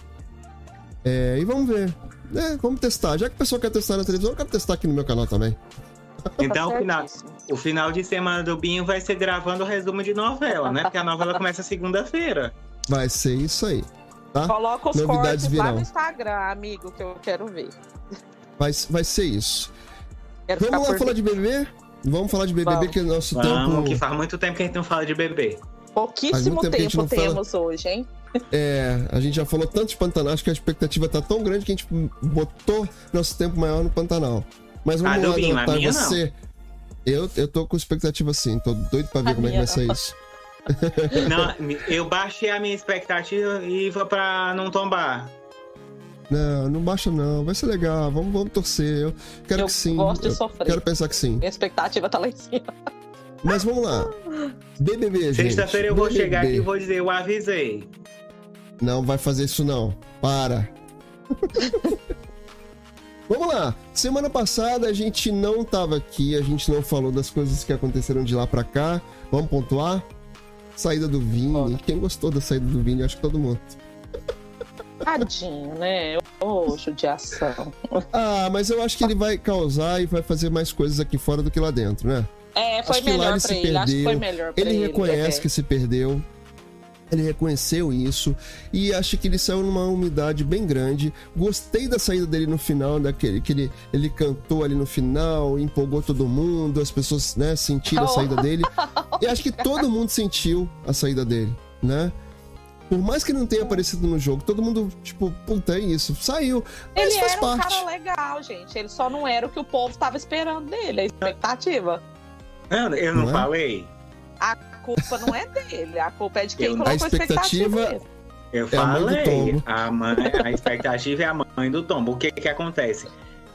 É, e vamos ver. É, vamos testar. Já que o pessoal quer testar na televisão, eu quero testar aqui no meu canal também. Então, o final, o final de semana do Binho vai ser gravando o resumo de novela, né? Porque a novela começa segunda-feira. Vai ser isso aí. Tá? Coloca os Novidades cortes lá virão. no Instagram, amigo, que eu quero ver. Vai, vai ser isso. Quero Vamos lá falar de BBB? Vamos falar de BBB, Vamos. que é nosso Vamos, tempo. que faz muito tempo que a gente não fala de bebê. Pouquíssimo tempo tempo não fala- temos hoje, hein? É, a gente já falou tanto de Pantanal, acho que a expectativa tá tão grande que a gente botou nosso tempo maior no Pantanal. Mas vamos Ah, lá, Natália, minha não. você. Eu, eu tô com expectativa assim, tô doido pra ver A como é que vai ser não. isso. Não, eu baixei a minha expectativa e vou pra não tombar. Não, não baixa não, vai ser legal, vamos, vamos torcer. Eu quero Eu que sim. gosto de eu sofrer. quero pensar que sim. Minha expectativa tá lá em cima. Mas vamos lá. BBB, gente. Sexta-feira eu vou BBB. chegar aqui e vou dizer, eu avisei. Não vai fazer isso não. Para. Vamos lá. Semana passada a gente não tava aqui, a gente não falou das coisas que aconteceram de lá pra cá. Vamos pontuar? Saída do Vini. Bora. Quem gostou da saída do Vini? Acho que todo mundo. Tadinho, né? Ô, judiação. Ah, mas eu acho que ele vai causar e vai fazer mais coisas aqui fora do que lá dentro, né? É, foi Acho que lá melhor ele pra se ele. Acho que foi perdeu. melhor pra Ele ele. reconhece é. que se perdeu. Ele reconheceu isso e acho que ele saiu numa umidade bem grande. Gostei da saída dele no final, daquele que ele, ele cantou ali no final, empolgou todo mundo, as pessoas né, sentiram a saída dele. E acho que todo mundo sentiu a saída dele, né? Por mais que ele não tenha aparecido no jogo, todo mundo, tipo, puta, é isso. Saiu. Mas Ele faz era um parte. cara legal, gente. Ele só não era o que o povo tava esperando dele, a expectativa. Eu, eu não, Não é? falei? A culpa não é dele, a culpa é de quem Eu- colocou A expectativa. expectativa-. Eu É a mãe do falei. tombo. A, mãe, a expectativa é a mãe do tombo. O que que acontece?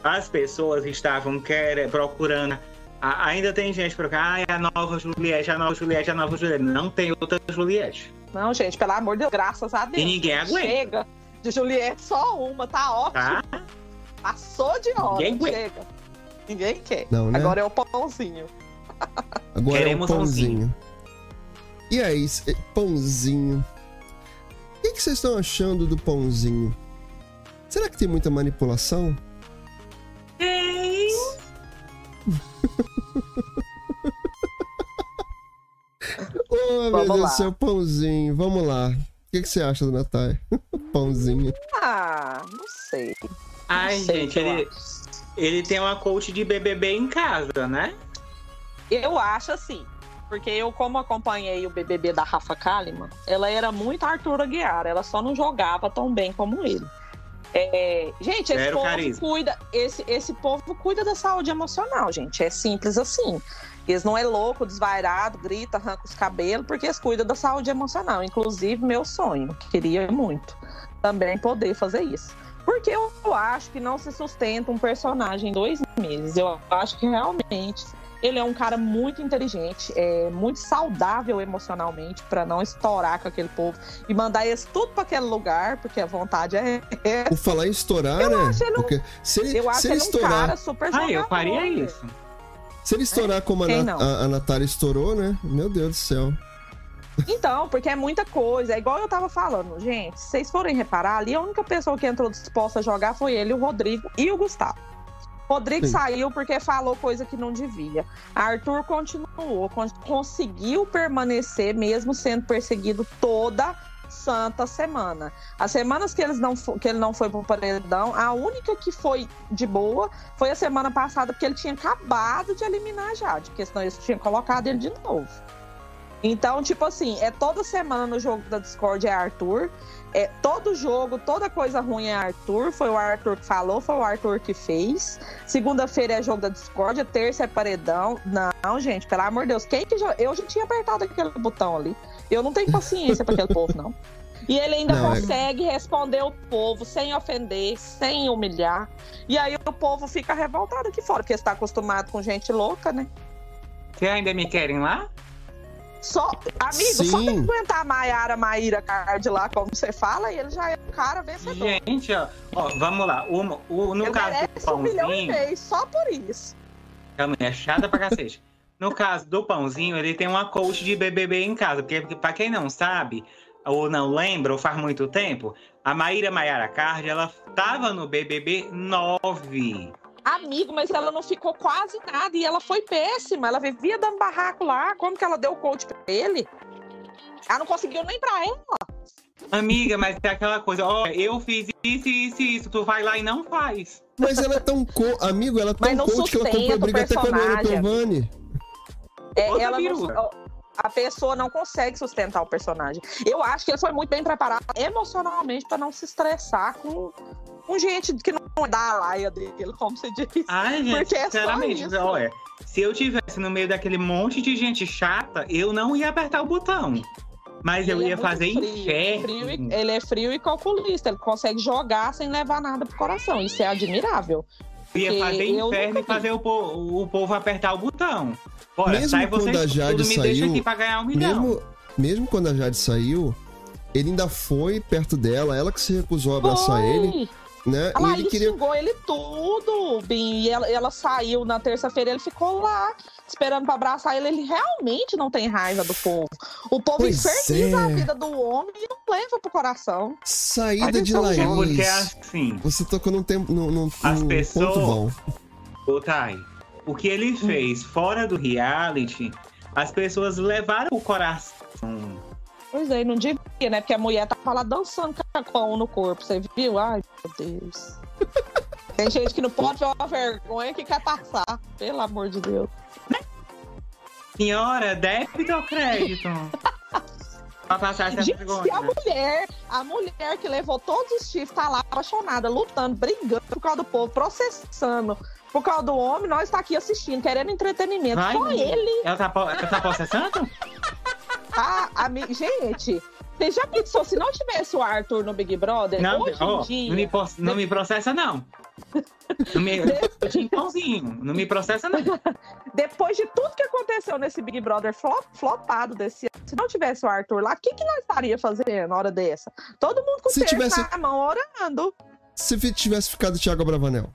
As pessoas estavam querendo, procurando. a- ainda tem gente procurando. Ah, é a nova Juliette, a nova Juliette, a nova Juliette. Não tem outra Juliette. Não, gente, pelo amor de Deus, graças a Deus. E ninguém aguenta. Chega. De Juliette, só uma, tá ótimo. Tá? Passou de hora. Ninguém aguenta. Chega. Ninguém quer. Não, né? Agora é o pãozinho. Agora Queremos é o pãozinho. E aí, pãozinho. O que, que vocês estão achando do pãozinho? Será que tem muita manipulação? Oh, meu Vamos Deus do céu, pãozinho. Vamos lá. O que, que você acha do Natália? pãozinho. Ah, não sei. Ai, Não sei gente, ele, ele tem uma coach de BBB em casa, né? Eu acho assim. Porque eu, como acompanhei o BBB da Rafa Kalimann, ela era muito Arthur Aguiar, ela só não jogava tão bem como ele. É, gente, esse Zero povo carisma. cuida, esse, esse povo cuida da saúde emocional, gente. É simples assim. Eles não é louco, desvairado, grita, arranca os cabelos, porque eles cuidam da saúde emocional. Inclusive, meu sonho, queria muito também poder fazer isso. Porque eu acho que não se sustenta um personagem em dois meses. Eu acho que realmente ele é um cara muito inteligente, é muito saudável emocionalmente para não estourar com aquele povo e mandar eles tudo para aquele lugar, porque a vontade é. Por falar em estourar, Eu né? acho ele um- Porque se ele, Eu acho se ele ele um estourar, cara super Ah, eu jogador. faria isso. se ele estourar como a, Na- a, a Natália estourou, né? Meu Deus do céu. Então, porque é muita coisa. É igual eu tava falando, gente. Se vocês forem reparar, ali a única pessoa que entrou disposta a jogar foi ele, o Rodrigo e o Gustavo. Rodrigo Sim. saiu porque falou coisa que não devia. Arthur continuou, con- conseguiu permanecer mesmo sendo perseguido toda santa semana. As semanas que, eles não, que ele não foi pro paredão, a única que foi de boa foi a semana passada, porque ele tinha acabado de eliminar a Jade, porque senão eles tinham colocado ele de novo. Então, tipo assim, é toda semana no jogo da Discord é Arthur. É todo jogo, toda coisa ruim é Arthur. Foi o Arthur que falou, foi o Arthur que fez. Segunda-feira é jogo da Discord, a terça é paredão. Não, gente, pelo amor de Deus, quem que já. Eu já tinha apertado aquele botão ali. Eu não tenho paciência para aquele povo, não. E ele ainda Não, é- consegue responder o povo sem ofender, sem humilhar. E aí o povo fica revoltado aqui fora, porque está acostumado com gente louca, né? Vocês ainda me querem lá? Só, amigo, só Sim. tem que aguentar a Maiara Maíra Card lá, como você fala, e ele já é o cara vencedor. Gente, ó, ó, vamos lá. O, o- no ele caso do merece um milhão e pãozinho, meio, só por isso. a mulher é chata pra cacete. No caso do pãozinho, ele tem uma coach de BBB em casa, porque pra quem não sabe, ou não lembra, ou faz muito tempo, a Maíra Maiara Card, ela tava no BBB 9. Amigo, mas ela não ficou quase nada e ela foi péssima. Ela vivia dando barraco lá. Como que ela deu o coach pra ele? Ela não conseguiu nem pra ela. Amiga, mas é aquela coisa, ó, eu fiz isso, isso, isso, tu vai lá e não faz. Mas ela é tão co... amigo, ela é Mas tão não coach que ela comprou briga até com a Piovani. É, Outra ela não-. A pessoa não consegue sustentar o personagem. Eu acho que ele foi muito bem preparado emocionalmente pra não se estressar com, com gente que não é da laia dele, como você disse. Ai, gente, Porque é só sinceramente, isso. olha, se eu tivesse no meio daquele monte de gente chata, eu não ia apertar o botão. Mas eu Ele é ia muito fazer frio, inferno. frio e- ele é frio e calculista. Ele consegue jogar sem levar nada pro coração. Isso é admirável. Ia fazer inferno e fazer o, po- o povo apertar o botão. Bora, Mesmo sai quando vocês a Jade tudo, me deixa saiu, aqui pra ganhar um milhão. Mesmo, mesmo quando a Jade saiu, ele ainda foi perto dela, ela que se recusou a abraçar Foi. ele, né? A E ele Laís queria. xingou ele tudo, Bim. E ela, ela saiu na terça-feira, ele ficou lá esperando pra abraçar ele. Ele realmente não tem raiva do povo. O povo Pois inferniza é. a vida do homem e não leva pro coração. Saída de então, Laís. Porque assim, Você tocou num tempo. Num, num, As num pessoas- ponto bom. ô Thay, o que ele fez fora do reality, as pessoas levaram o coração. Pois é, não devia, né? Porque a mulher tava lá dançando com no corpo. Você viu? Ai, meu Deus. Tem gente que não pode ver uma vergonha que quer passar. Pelo amor de Deus. Senhora, débito ou crédito? pra passar essa Gente, vergonha. se a mulher, a mulher que levou todos os chifres, tá lá apaixonada, lutando, brigando por causa do povo, processando por causa do homem, nós tá aqui assistindo, querendo entretenimento. Vai, Só ele, Ela tá, ela tá processando? tá? Ami... Gente, você já pensou se não tivesse o Arthur no Big Brother? Não, hoje em dia. não, me, não me processa, não. Não me, não me processa, não. Depois de tudo que aconteceu nesse Big Brother flop, flopado desse ano, se não tivesse o Arthur lá, o que, que nós estaria fazendo na hora dessa? Todo mundo com o tivesse- na mão, orando. Se tivesse ficado o Thiago Bravanel.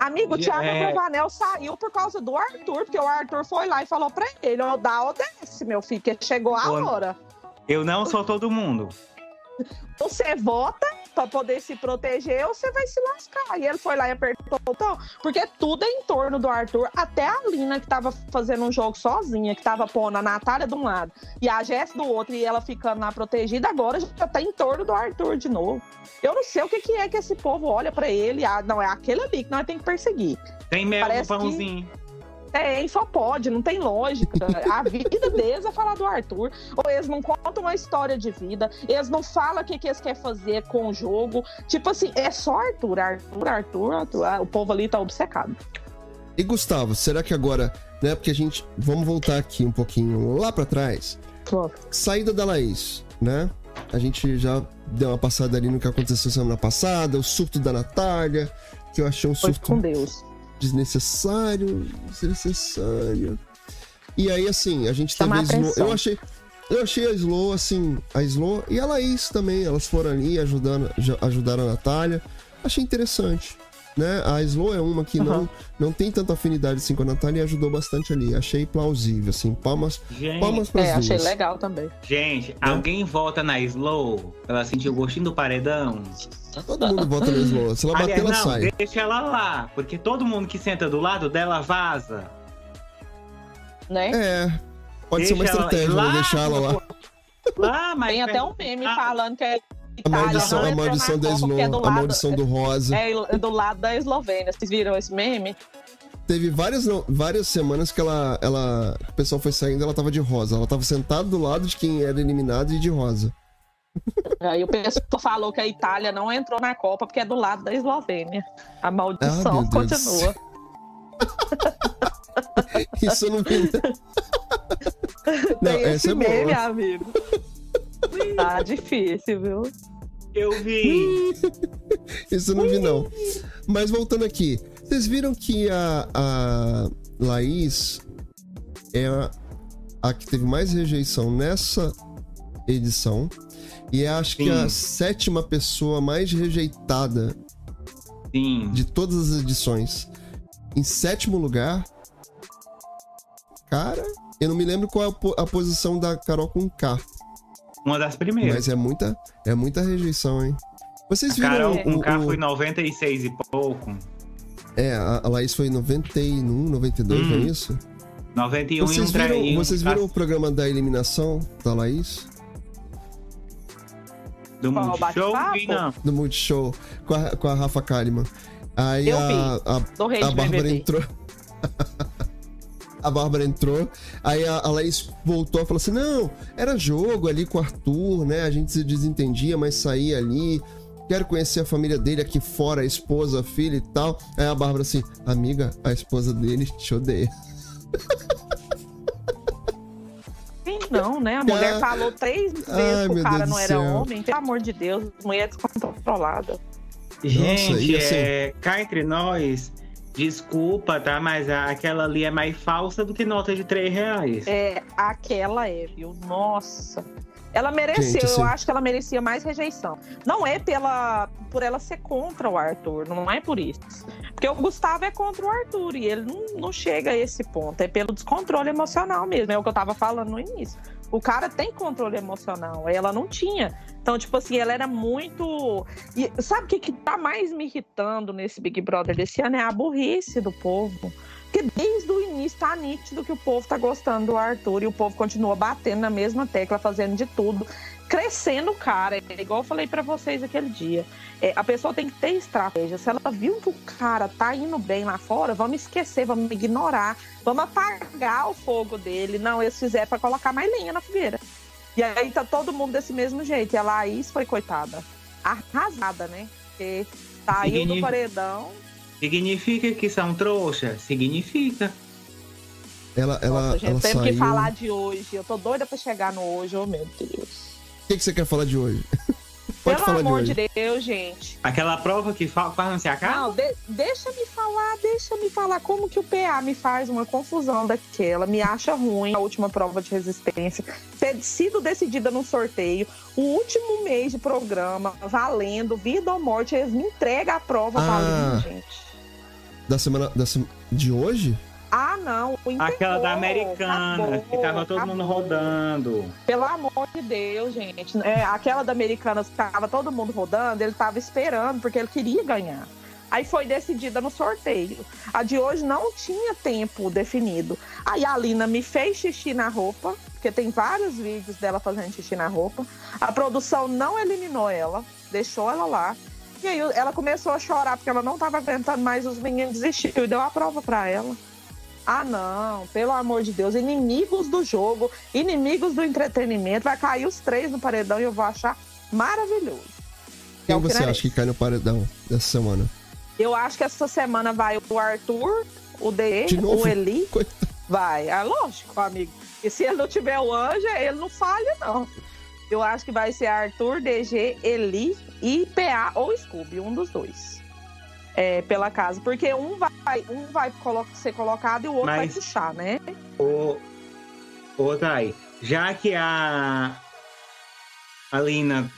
Amigo, o Thiago É. Bravanel saiu por causa do Arthur, porque o Arthur foi lá e falou pra ele, ó, dá ou desce, meu filho, que chegou a hora. Eu não sou todo mundo. Você vota pra poder se proteger ou você vai se lascar. E ele foi lá e apertou o botão, porque tudo é em torno do Arthur. Até a Lina, que tava fazendo um jogo sozinha, que tava pondo a Natália de um lado e a Jess do outro, e ela ficando lá protegida, agora já tá em torno do Arthur de novo. Eu não sei o que, que é que esse povo olha pra ele. Ah, não, é aquele ali que nós temos que perseguir. Tem mel Parece pãozinho. Tem, só pode, não tem lógica. A vida deles é falar do Arthur. Ou eles não contam uma história de vida, eles não falam o que, que eles querem fazer com o jogo. Tipo assim, é só Arthur, Arthur, Arthur, Arthur. Ah, O povo ali tá obcecado. E Gustavo, será que agora, né? Porque a gente. Vamos voltar aqui um pouquinho lá pra trás. Saída da Laís, né? A gente já deu uma passada ali no que aconteceu semana passada, o surto da Natália, que eu achei um Foi surto com Deus. Desnecessário, desnecessário. E aí, assim, a gente Chamar teve a Slow. Eu achei. Eu achei a Slow, assim, a Slow e a Laís também. Elas foram ali ajudando, ajudaram a Natália. Achei interessante. Né? A Slow é uma que não, Aham. não tem tanta afinidade assim com a Natália e ajudou bastante ali. Achei plausível, assim. Palmas, Gente, palmas pras É, duas. achei legal também. gente, alguém volta na Slow pra ela sentir o gostinho do paredão? Todo mundo vota na Slow. Se ela bater, Aliás, ela não, sai. deixa ela lá, porque todo mundo que senta do lado dela vaza. Né? É. Pode ser uma Deixa ela- estratégia, né? lá, deixar ela lá. Lá, mas Tem até um meme falando que é A maldição, a maldição da é do Slow, a maldição do Rosa. É do lado da Eslovênia. Vocês viram esse meme? Teve várias, não, várias semanas que ela, ela. O pessoal foi saindo ela tava de rosa. Ela tava sentada do lado de quem era eliminado e de rosa. Aí o pessoal falou que a Itália não entrou na Copa porque é do lado da Eslovênia. A Ah, maldição do continua. Isso eu não vi. Não, Tem essa esse é meme, boa. amigo. Tá difícil, viu? Eu vi. Isso eu não vi, não. Mas voltando aqui. Vocês viram que a, a Laís é a, a que teve mais rejeição nessa edição. E é acho que Sim. a sétima pessoa mais rejeitada Sim. de todas as edições. Em sétimo lugar. Cara, eu não me lembro qual é a, po- a posição da Carol com K. Uma das primeiras. Mas é muita, é muita rejeição, hein? Vocês viram com o, K o- foi 96 e pouco. É, a a Laís foi em 91, 92, não é Hum. isso? 91 Vocês e um viram, vocês viram o programa da eliminação da Laís? Do Multishow? não. Do Multishow com a, com a Rafa Kalimann. Aí Eu a, vi. a, a Bárbara entrou. a Bárbara entrou. Aí a, a Laís voltou e falou assim: não, era jogo ali com o Arthur, né? A gente se desentendia, mas saía ali. Quero conhecer a família dele aqui fora, a esposa, a filha e tal. Aí a Bárbara assim, amiga, a esposa dele te odeia. Sim, não, né? A mulher Cara. falou três vezes Ai, que o cara Deus não era céu. homem. Pelo amor de Deus, mulher descontrolada. Gente, e assim- é, cá entre nós, desculpa, tá? Mas aquela ali é mais falsa do que nota de 3 reais. É, aquela é, viu? Nossa. Ela mereceu, Gente, assim- eu acho que ela merecia mais rejeição. Não é pela, por ela ser contra o Arthur, não é por isso. Porque o Gustavo é contra o Arthur e ele não, não chega a esse ponto. É pelo descontrole emocional mesmo, é o que eu tava falando no início. O cara tem controle emocional, ela não tinha. Então, tipo assim, ela era muito. E sabe o que, que tá mais me irritando nesse Big Brother desse ano? É a burrice do povo. Porque desde o início tá nítido que o povo tá gostando do Arthur e o povo continua batendo na mesma tecla, fazendo de tudo, crescendo o cara. É igual eu falei pra vocês aquele dia. É, a pessoa tem que ter estratégia. Se ela viu que o cara tá indo bem lá fora, vamos esquecer, vamos ignorar, vamos apagar o fogo dele. Não, eles fizeram pra colocar mais lenha na fogueira. E aí tá todo mundo desse mesmo jeito. E a Laís foi coitada. Arrasada, né? Porque saiu do Significa- paredão. Significa que são trouxas? Significa. Ela, ela, Nossa, gente, ela temos saiu. que falar de hoje. Eu tô doida pra chegar no hoje, oh meu Deus. O que, que você quer falar de hoje? Pode Pelo falar amor de de. Deus, gente. Aquela prova que fa- quase não se acaba? Não, de- deixa me falar, deixa me falar como que o PA me faz uma confusão daquela, me acha ruim a última prova de resistência, ter sido decidida no sorteio, o último mês de programa, valendo, vida ou morte, eles me entregam a prova Ah. valendo, gente. Da semana. Da De hoje? Ah, não. enterrou, Aquela da Americana, acabou, que tava todo mundo acabou. rodando. Pelo amor de Deus, gente. É, aquela da Americanas que tava todo mundo rodando, ele tava esperando, porque ele queria ganhar. Aí foi decidida no sorteio. A de hoje não tinha tempo definido. Aí a Lina me fez xixi na roupa, porque tem vários vídeos dela fazendo xixi na roupa. A produção não eliminou ela, deixou ela lá. E aí ela começou a chorar porque ela não tava aguentando mais, os meninos desistiu e deu a prova pra ela. Ah, não, pelo amor de Deus, inimigos do jogo, inimigos do entretenimento, vai cair os três no paredão e eu vou achar maravilhoso. Quem É você acha que cai no paredão dessa semana? Eu acho que essa semana vai o Arthur, o DE, o Eli. Coitado. Vai, é lógico, amigo. E se ele não tiver o anjo, ele não falha, não. Eu acho que vai ser Arthur, DG, Eli e PA ou Scooby, um dos dois. É, pela casa. Porque um vai, um vai ser colocado e o outro vai Mas- puxar, né? Ô, ô Thay, já que a a Lina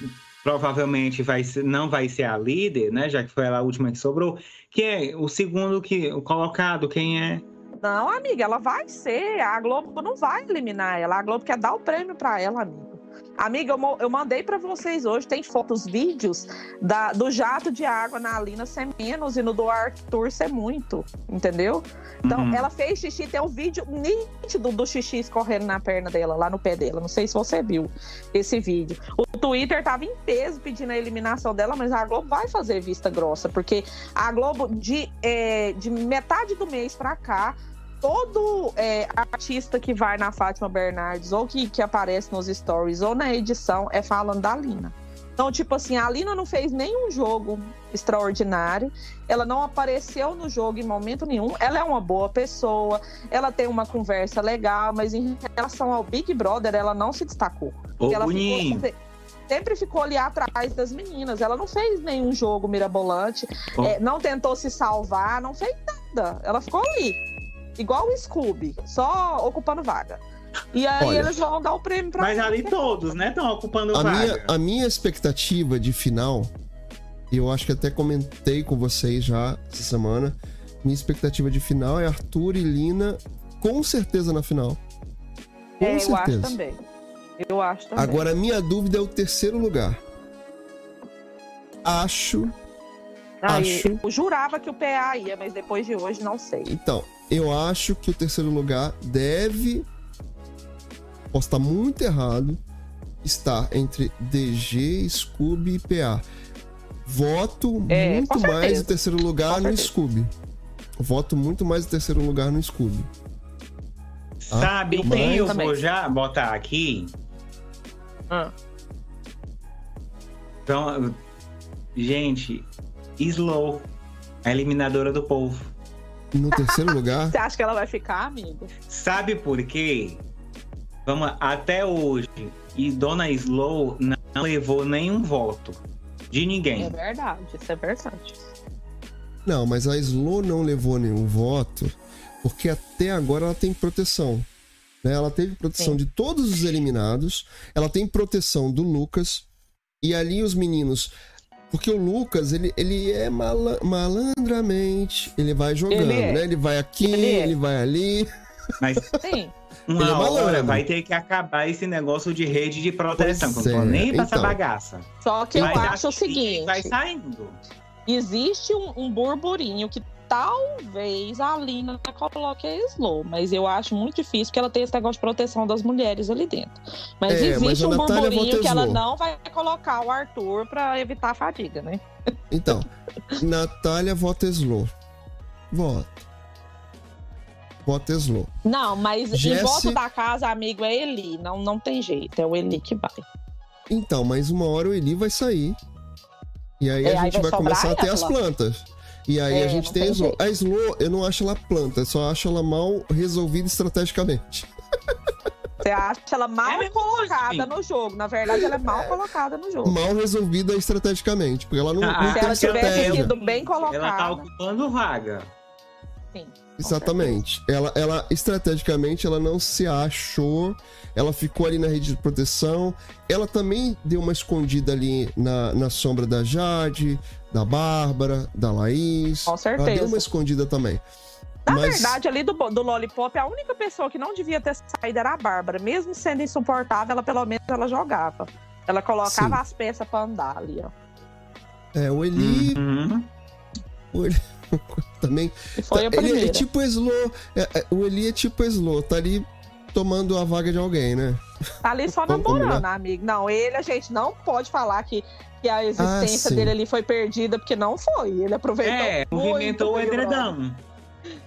provavelmente vai ser, não vai ser a líder, né? Já que foi ela a última que sobrou, que é o segundo que o colocado, quem é? Não, amiga, ela vai ser. A Globo não vai eliminar ela. A Globo quer dar o prêmio pra ela, amiga. Amiga, eu, eu mandei pra vocês hoje, tem fotos, vídeos da, do jato de água na Alina ser menos e no do Arthur ser muito, entendeu? Então, Uhum. ela fez xixi, tem um vídeo nítido do xixi escorrendo na perna dela, lá no pé dela. Não sei se você viu esse vídeo. O Twitter tava em peso pedindo a eliminação dela, mas a Globo vai fazer vista grossa, porque a Globo, de, é, de metade do mês pra cá, todo é, artista que vai na Fátima Bernardes ou que, que aparece nos stories ou na edição é falando da Lina. Então, tipo assim, a Lina não fez nenhum jogo extraordinário, ela não apareceu no jogo em momento nenhum. Ela é uma boa pessoa, ela tem uma conversa legal, mas em relação ao Big Brother, ela não se destacou. Ô, ela ficou, sempre ficou ali atrás das meninas. Ela não fez nenhum jogo mirabolante, é, não tentou se salvar, não fez nada. Ela ficou ali, igual o Scooby, só ocupando vaga. E aí Olha. eles vão dar o prêmio pra Mas ela. ali todos, né? Estão ocupando A vaga. minha, a minha expectativa de final, e eu acho que até comentei com vocês já essa semana, minha expectativa de final é Arthur e Lina com certeza na final. Com É, eu acho certeza. também. Eu acho também. Agora, a minha dúvida é o terceiro lugar. Acho. Aí, acho- Eu jurava que o PA ia, mas depois de hoje não sei. Então, eu acho que o terceiro lugar deve. Posso estar muito errado. Estar entre DG, Scooby e PA. Voto É, muito mais o terceiro lugar Com no certeza. Scooby. Voto muito mais o terceiro lugar no Scooby. Sabe eu quem eu também. vou já botar aqui? Ah. Então, gente, Slow, a eliminadora do povo. No terceiro lugar, Você acha que ela vai ficar, amigo? Sabe por quê? Vamos até hoje, e Dona Slow não levou nenhum voto de É ninguém. verdade, isso é verdade. não, mas a Slow não levou nenhum voto, porque até agora ela tem proteção. né? Ela teve proteção Sim. de todos os eliminados, ela tem proteção do Lucas, e ali os meninos. Porque o Lucas, ele, ele é mala- malandramente, ele vai jogando, Ele é. né? Ele vai aqui, Ele ele, é. vai ali. Mas Sim. uma Ele é hora vai ter que acabar esse negócio de rede de proteção, Pois não tô é, nem pra essa então. bagaça. Só que eu acho o que seguinte: Vai saindo. existe um, um burburinho que talvez a Lina coloque a Slow, mas eu acho muito difícil porque ela tem esse negócio de proteção das mulheres ali dentro. Mas É, existe mas um burburinho vota que ela não vai colocar o Arthur pra evitar a fadiga, né? Então, Natália vota Slow. Vota. Vota Slow. Não, mas Jesse- em voto da casa, amigo, é Eli. Não, não tem jeito, é o Eli que vai. Então, mas uma hora o Eli vai sair. E aí É, a aí gente vai vai sobrar começar a ter as plantas. E aí É, a gente tem a Slow. A Slow, eu não acho ela planta, eu só acho ela mal resolvida estrategicamente. Você acha ela mal É colocada no jogo. Na verdade, ela é mal colocada no jogo. Mal resolvida estrategicamente, porque ela não, Ah, não Se tem ela tivesse estratégia. sido bem Ela tá colocada. ocupando vaga. Sim, Exatamente. Ela, ela, estrategicamente, ela não se achou. Ela ficou ali na rede de proteção. Ela também deu uma escondida ali na, na sombra da Jade, da Bárbara, da Laís. Com Ela deu certeza. uma escondida também. Na Mas- verdade, ali do, do Lollipop, a única pessoa que não devia ter saído era a Bárbara. Mesmo sendo insuportável, ela pelo menos ela jogava. Ela colocava Sim. as peças pra andar ali, ó. É, o Eli, Uhum. o Eli também. Foi a Ele primeira. é tipo Slow. é, é, o Eli é tipo Slow, tá ali tomando a vaga de alguém, né? Tá ali só namorando, amigo. Não, ele a gente não pode falar que, que a existência Ah, dele ali foi perdida, porque não foi. Ele aproveitou É, movimentou o Brother. edredão.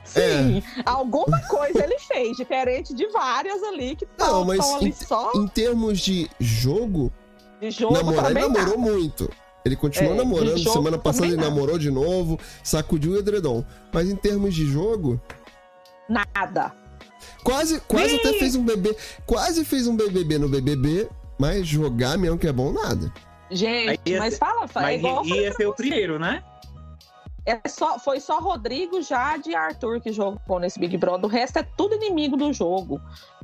Sim, alguma coisa ele fez, diferente de várias ali que Não, estão mas ali em, só em termos de jogo, de jogo namorar ele namorou muito. Ele continuou É, namorando. Semana passada ele namorou de novo, sacudiu o edredom. Mas em termos de jogo, Nada. quase, quase Ih! até fez um bebê. Quase fez um BBB no BBB, mas jogar mesmo que é bom, nada. Gente, ia mas ser- fala, fala. É Mas igual eu falei ia ser o primeiro, né? É só, foi só Rodrigo, Jade e Arthur que jogou nesse Big Brother. O resto é tudo inimigo do jogo.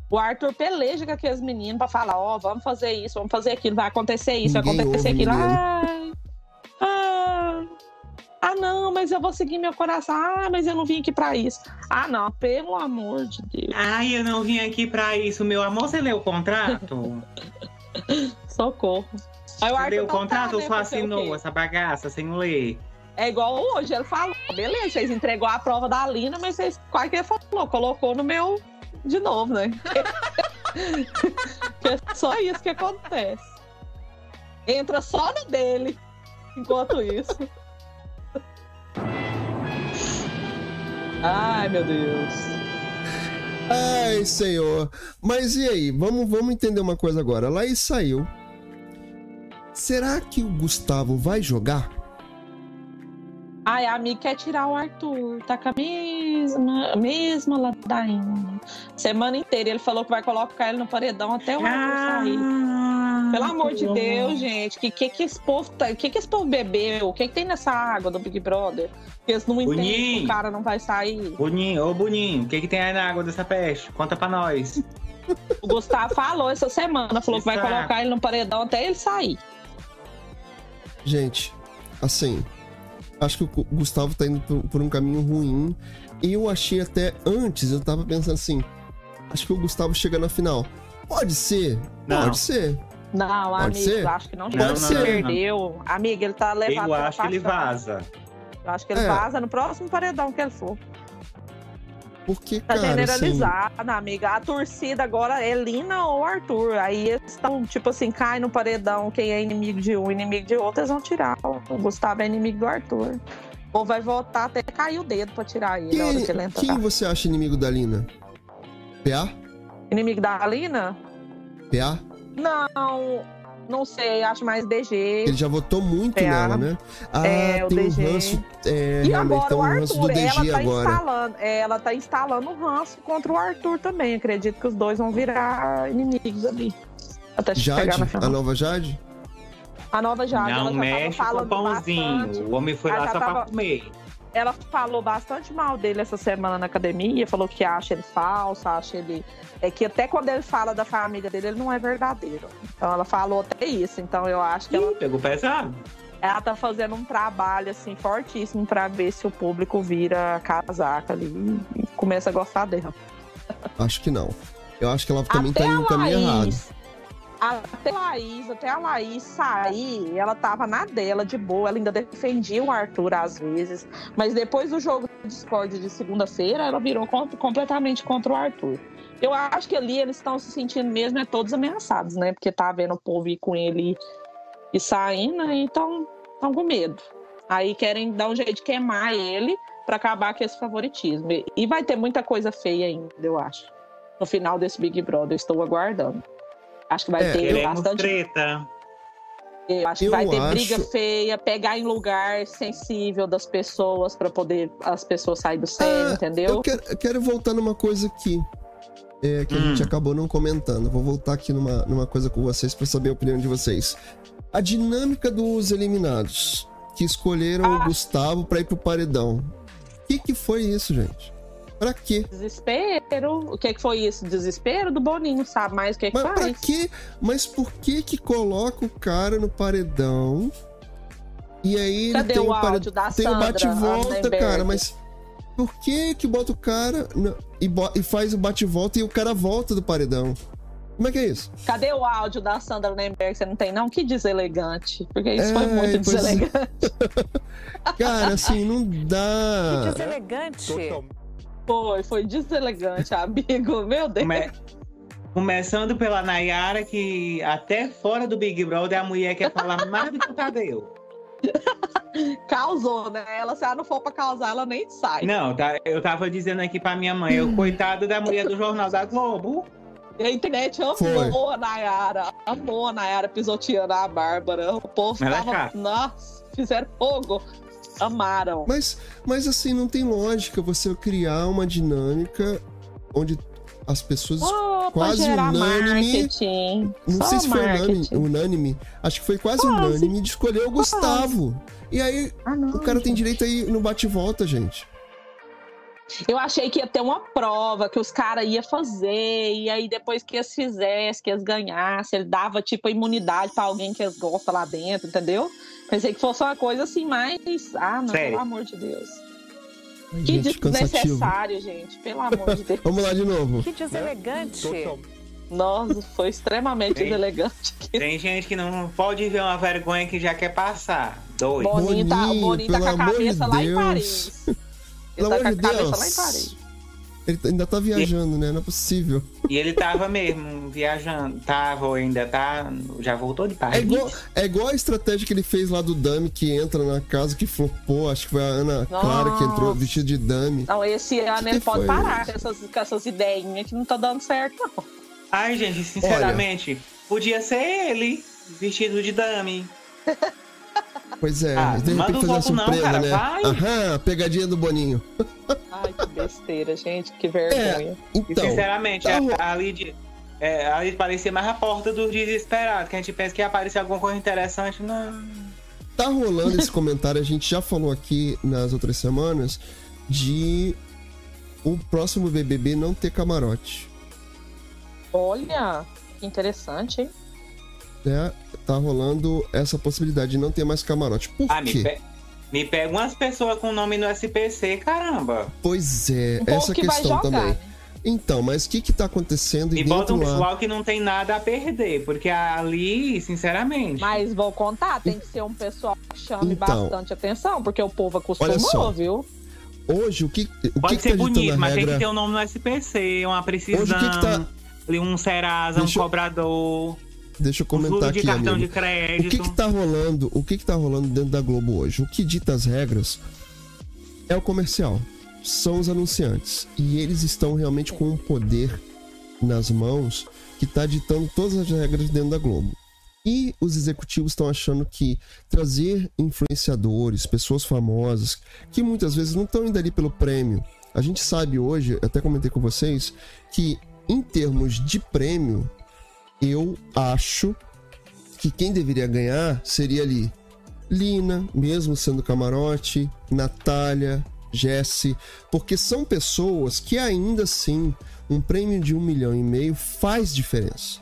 O Arthur peleja com aqueles meninos pra falar: Ó, vamos fazer isso, vamos fazer aquilo, vai acontecer isso, vai Ninguém acontecer ouve aquilo. Ai, ai. Ah, não, mas eu vou seguir meu coração. Ah, mas eu não vim aqui pra isso. Ah, não, pelo amor de Deus. Ai, eu não vim aqui pra isso, meu amor. Você leu o contrato? Socorro. Aí o Você Arthur leu o tá, contrato ou né, só assinou essa bagaça sem ler? É igual hoje, ele falou, beleza, vocês entregou a prova da Lina, mas vocês, quase que ele falou, colocou no meu de novo, né? é só isso que acontece. Entra só no dele, enquanto isso. Ai, meu Deus. Ai, senhor. Mas e aí? Vamos, vamos entender uma coisa agora. Laís saiu. Será que o Gustavo vai jogar? Ai, a amiga quer tirar o Arthur, tá com a mesma, mesma ladainha. Semana inteira ele falou que vai colocar ele no paredão até o Arthur sair. Ah, Pelo amor de bom. Deus, gente, que que, que esse povo tá, que que esse povo bebeu? O que, que tem nessa água do Big Brother? Que eles não entendem que Boninho. o cara não vai sair. Boninho, ô Boninho, o que, que tem aí na água dessa peste? Conta pra nós. O Gustavo falou essa semana, falou que vai colocar ele no paredão até ele sair. Gente, assim, acho que o Gu- Gustavo tá indo por, por um caminho ruim. E eu achei até antes, eu tava pensando assim, acho que o Gustavo chega na final. Pode ser, Não. pode ser. Não, Pode amigo, ser? acho que não. Pode ele ser. perdeu. Amiga, ele tá levado Eu acho que ele vaza. Eu acho que ele É. vaza no próximo paredão que ele for. Porque, Tá cara, assim, generalizada, amiga. A torcida agora é Lina ou Arthur. Aí eles estão, tipo assim, cai no paredão. Quem é inimigo de um, inimigo de outro, eles vão tirar. O Gustavo é inimigo do Arthur. Ou vai votar até cair o dedo pra tirar ele hora que ele quem, quem você acha inimigo da Lina? PA? Inimigo da Lina? PA? Não, não sei. Acho mais DG. Ele já votou muito PA. nela, né? Ah, É, o tem um DG. ranço. É, E agora o um ranço do Arthur, DG ela tá agora. instalando, é, ela tá instalando um ranço contra o Arthur também. Acredito que os dois vão virar inimigos ali. Até chegar Jade, na a nova Jade? A nova Jade, ela não já tava mexe com o pãozinho. bastante. O homem foi Ela lá só pra tava- comer. Ela falou bastante mal dele essa semana na academia, falou que acha ele falso, acha ele. É que até quando ele fala da família dele, ele não é verdadeiro. Então ela falou até isso. Então eu acho que ela, Ih, pegou pesado. ela tá fazendo um trabalho assim fortíssimo pra ver se o público vira a casaca ali e começa a gostar dela. Acho que não. Eu acho que ela também até tá indo caminho errado. Até a Laís, até a Laís sair, ela tava na dela, de boa, ela ainda defendia o Arthur às vezes, mas depois do jogo do Discord de segunda-feira, ela virou com- completamente contra o Arthur. Eu acho que ali eles estão se sentindo mesmo, é todos ameaçados, né? Porque tá vendo o povo ir com ele e saindo, e estão com medo. Aí querem dar um jeito de queimar ele pra acabar com esse favoritismo. E vai ter muita coisa feia ainda, eu acho no final desse Big Brother. Estou aguardando. Acho que vai É, ter bastante. treta. Eu acho que Eu vai ter acho- briga feia, pegar em lugar sensível das pessoas para poder as pessoas saírem do sério, Ah, entendeu? Eu quero, eu quero voltar numa coisa aqui. é, que a Hum. gente acabou não comentando. Vou voltar aqui numa, numa coisa com vocês pra saber a opinião de vocês. A dinâmica dos eliminados que escolheram o Ah. Gustavo pra ir pro paredão. O que, que foi isso, gente? Pra quê? Desespero. O que, que foi isso? Desespero do Boninho, sabe mais o que, que Mas pra faz? quê? Mas por que que coloca o cara no paredão? E aí ele Cadê tem o o pare- áudio da tem o Sandra bate-volta, cara, mas por que que bota o cara na- e, bo- e faz o bate-volta e o cara volta do paredão? Como é que é isso? Cadê o áudio da Sandra Nemberg? Você não tem, não? Que deselegante. Porque isso foi É, muito pois é. deselegante. Cara, assim, não dá. Deselegante. Foi, foi deselegante, amigo. Meu Deus. Come- Começando pela Nayara, que até fora do Big Brother a mulher quer falar mais do que o Tadeu. Causou, né? Ela, se ela não for pra causar, ela nem sai. Não, tá, eu tava dizendo aqui pra minha mãe, eu, coitado da mulher do Jornal da Globo. E a internet Foi. amou a Nayara. Amou a Nayara pisoteando a Bárbara. O povo Ela é tava. chata. Nossa, fizeram fogo. Amaram. Mas, mas assim, não tem lógica você criar uma dinâmica onde as pessoas. Oh, quase unânime. marketing. Não Só sei se foi unânime, unânime. Acho que foi quase, Quase. unânime de escolher o Gustavo. E aí, Ah, não, o cara tem gente. direito aí no bate-volta, gente. Eu achei que ia ter uma prova que os caras iam fazer, e aí depois que eles fizessem, que eles ganhassem, ele dava tipo a imunidade pra alguém que eles gostam lá dentro, entendeu? Pensei que fosse uma coisa assim, mais. Ah, não, Sério? pelo amor de Deus. Ai, Que gente, cansativo. desnecessário, gente. Pelo amor de Deus. Vamos lá de novo. Que deselegante. Nossa, foi extremamente Sim. deselegante. Tem gente que não pode ver uma vergonha que já quer passar. Dois. Boninho tá, o Boninho, Boninho tá com a amor de cabeça lá em. Paris. Ele Pelo tá com a cabeça Deus. lá em Paris. Ele tá- ainda tá viajando, né? Não é possível. E ele tava mesmo viajando. Tava ou ainda tá. Já voltou de É Paris. igual, é igual a estratégia que ele fez lá do Dami, que entra na casa que flopou. Acho que foi a Ana Clara que entrou vestida de Dami. Não, esse ano Que ele que pode foi parar com essas, com essas ideinhas que não tá dando certo, não. Ai, gente, sinceramente, podia ser ele, vestido de dame. Pois é, Ah, de manda repente um fazer uma não, surpresa, cara, né? vai. Aham, pegadinha do Boninho. Ai, que besteira, gente, que vergonha. E Então, sinceramente, tá a, a Lid. É, a Lid parecia mais a porta dos desesperados, que a gente pensa que ia aparecer alguma coisa interessante. Não. tá rolando esse comentário, a gente já falou aqui nas outras semanas, de o próximo BBB não ter camarote. Olha, que interessante, hein? Né? Tá rolando essa possibilidade de não ter mais camarote. Por Ah, me, quê? pe... me pega umas pessoas com nome no SPC, caramba. Pois é, Um essa que questão também. né? Então, mas o que que tá acontecendo E e bota um dentro lá? pessoal que não tem nada a perder, porque ali, sinceramente. Mas vou contar, tem que ser um pessoal que chame Então. bastante atenção, porque o povo acostumou, viu? Hoje, o que, o Pode que, que ser tá ditando bonito, mas tem regra? que ter um nome no SPC, uma precisão. Hoje, o que que tá- ali Um Serasa, Deixa um eu cobrador, Deixa eu comentar aqui, amigo. O que que tá rolando? O que que tá rolando dentro da Globo hoje? O que dita as regras é o comercial. São os anunciantes. E eles estão realmente com um poder nas mãos que tá ditando todas as regras dentro da Globo. E os executivos estão achando que trazer influenciadores, pessoas famosas, que muitas vezes não estão indo ali pelo prêmio. A gente sabe hoje, até comentei com vocês, que em termos de prêmio, eu acho que quem deveria ganhar seria ali Lina, mesmo sendo camarote, Natália, Jesse, porque são pessoas que ainda assim um prêmio de um milhão e meio faz diferença.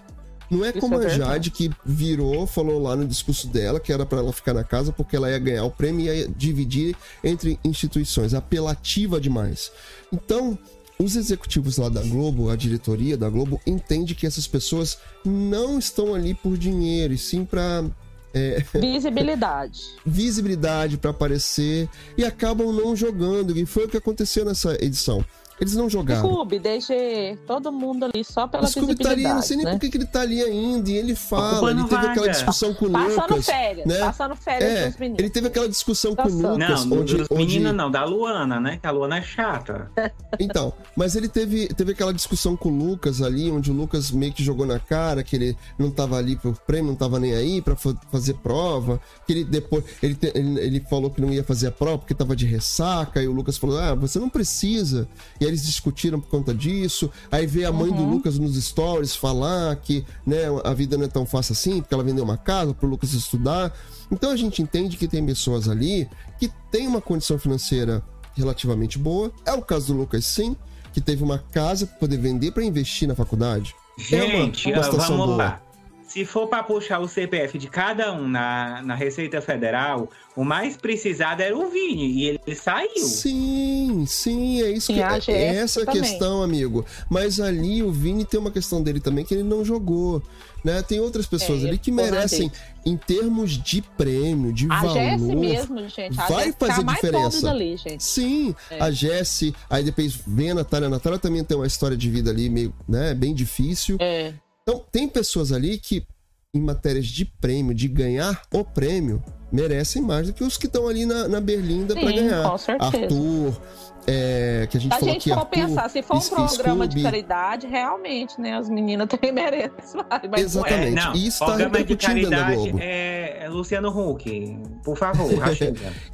Não é Isso como é a. Jade que virou, falou lá no discurso dela que era para ela ficar na casa porque ela ia ganhar o prêmio e ia dividir entre instituições, apelativa demais. Então, os executivos lá da Globo, a diretoria da Globo, entende que essas pessoas não estão ali por dinheiro, e sim para Visibilidade. visibilidade para aparecer e acabam não jogando. E foi o que aconteceu nessa edição. Eles não jogaram. Scooby, deixe todo mundo ali só pela O Scooby tá ali, não sei nem né? por que que ele tá ali ainda. E ele fala, ele teve aquela vaga. discussão com o Passando Lucas. férias, né? passando férias É, com os meninos. ele teve aquela discussão com o Passando. Lucas, Não, onde, dos onde- meninos não, da Luana, né? Que a Luana é chata. Então, mas ele teve, teve aquela discussão com o Lucas ali, onde o Lucas meio que jogou na cara que ele não tava ali pro prêmio, não tava nem aí pra fa- fazer prova, que ele depois ele, te- ele, ele falou que não ia fazer a prova porque tava de ressaca, e o Lucas falou: "Ah, você não precisa". E aí eles discutiram por conta disso. Aí veio a mãe do Lucas nos stories falar que, né, a vida não é tão fácil assim, porque ela vendeu uma casa pro Lucas estudar. Então a gente entende que tem pessoas ali que têm uma condição financeira relativamente boa. É o caso do Lucas, sim, que teve uma casa para poder vender para investir na faculdade. É uma- Gente, uma vamos boa. lá. Se for para puxar o CPF de cada um na, na Receita Federal, o mais precisado era o Vini, e ele saiu. Sim, sim, é isso que acho é essa também. questão, amigo. Mas ali o Vini tem uma questão dele também que ele não jogou, né? Tem outras pessoas É, ali que merecem em termos de prêmio, de A valor. Jessie mesmo, gente. A vai Jessie tá fazer mais diferença. gente. Sim, É. a Jessie, aí depois vem a Natália. A Natália também tem uma história de vida ali meio, né, bem difícil. É. Então, tem pessoas ali que, em matérias de prêmio, de ganhar o prêmio, merecem mais do que os que estão ali na, na berlinda para ganhar. com certeza. Arthur, é, que a gente a falou gente for Arthur, pensar, se for um programa de caridade, realmente, né? As meninas também merecem. Mas Exatamente. É, não, Isso tá programa de repercutindo dentro da Globo. é, é Luciano Huck. Por favor.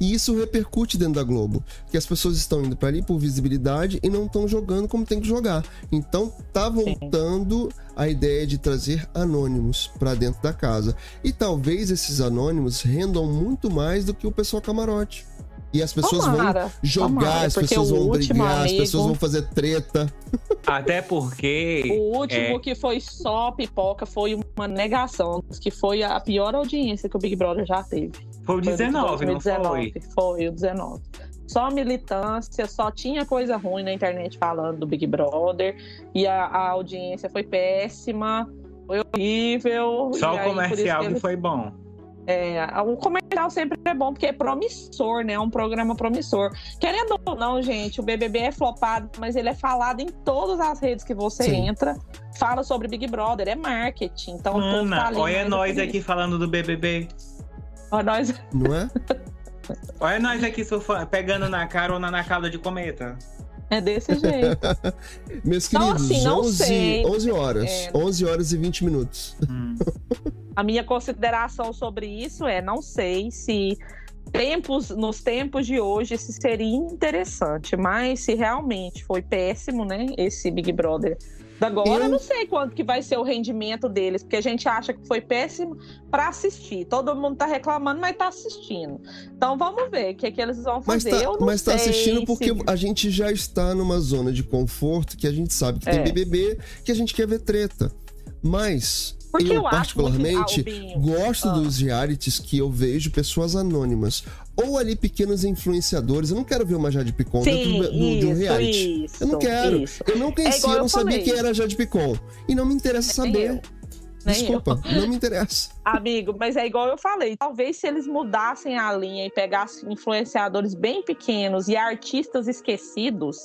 E isso repercute dentro da Globo. Que as pessoas estão indo pra ali por visibilidade e não estão jogando como tem que jogar. Então tá voltando a ideia de trazer anônimos pra dentro da casa. E talvez esses anônimos rendam muito mais do que o pessoal camarote. E as pessoas Tomara, vão jogar, tomara, as pessoas vão brigar, as amigo- pessoas vão fazer treta. Até porque. O último é, que foi só pipoca foi uma negação, que foi a pior audiência que o Big Brother já teve. foi o Foi o de 19, não foi? 2019. Foi o 19. Só militância, só tinha coisa ruim na internet falando do Big Brother. E a, a audiência foi péssima, foi horrível. Só e aí, o isso comercial que foi bom. É, o comercial sempre é bom porque é promissor, né? É um programa promissor. Querendo ou não, gente, o BBB é flopado, mas ele é falado em todas as redes que você Sim. entra. Fala sobre Big Brother, é marketing. Então, tá Ana, ali olha nós aqui falando do BBB. Olha nós. Não é? Olha nós aqui pegando na carona na cauda de cometa. É desse jeito. Meus Então, queridos, assim, não 11, sei. 11 horas. É. 11 horas e 20 minutos. Hum. A minha consideração sobre isso é: não sei se tempos, nos tempos de hoje isso seria interessante, mas se realmente foi péssimo, né? Esse Big Brother. Agora Eu- não sei quanto que vai ser o rendimento deles, porque a gente acha que foi péssimo para assistir. Todo mundo tá reclamando, mas tá assistindo. Então vamos ver o que, que eles vão Mas fazer. tá, eu não mas tá assistindo porque se- a gente já está numa zona de conforto que a gente sabe que tem É. BBB, que a gente quer ver treta. Mas Porque eu, eu particularmente, gosto ah. dos realities que eu vejo pessoas anônimas. Ou ali pequenos influenciadores. Eu não quero ver uma Jade Picon Sim, dentro do, do- de isso, reality. isso, eu não quero. isso. Eu não conhecia, igual eu não sabia quem era a Jade Picon. E não me interessa saber. eu. Desculpa, não me interessa. Amigo, mas é igual eu falei. Talvez se eles mudassem a linha e pegassem influenciadores bem pequenos e artistas esquecidos,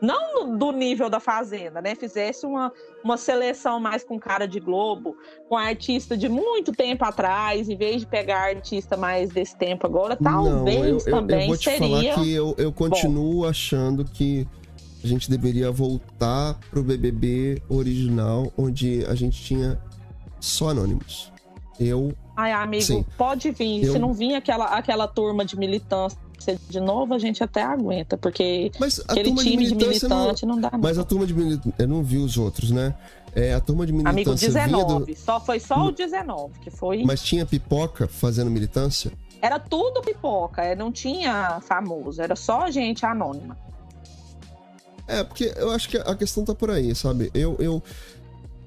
não do nível da Fazenda, né? Fizesse uma, uma seleção mais com cara de Globo, com artista de muito tempo atrás, em vez de pegar artista mais desse tempo agora, talvez não, eu, eu, também eu vou te seria. falar que eu, eu continuo achando que a gente deveria voltar pro BBB original, onde a gente tinha só anônimos. Eu. Ai, amigo, Sim. pode vir. Eu- Se não vir aquela, aquela turma de militância de novo, a gente até aguenta, porque Mas aquele turma de time de militância não. militante não, dá Mas a turma de militância. Eu não vi os outros, né? É, a turma de Amigo, militância vinha 19. do- Só, foi só o 19, que foi. Mas tinha pipoca fazendo militância? Era tudo pipoca, é, não tinha famoso, era só gente anônima. É, porque eu acho que a questão tá por aí, sabe? Eu, eu,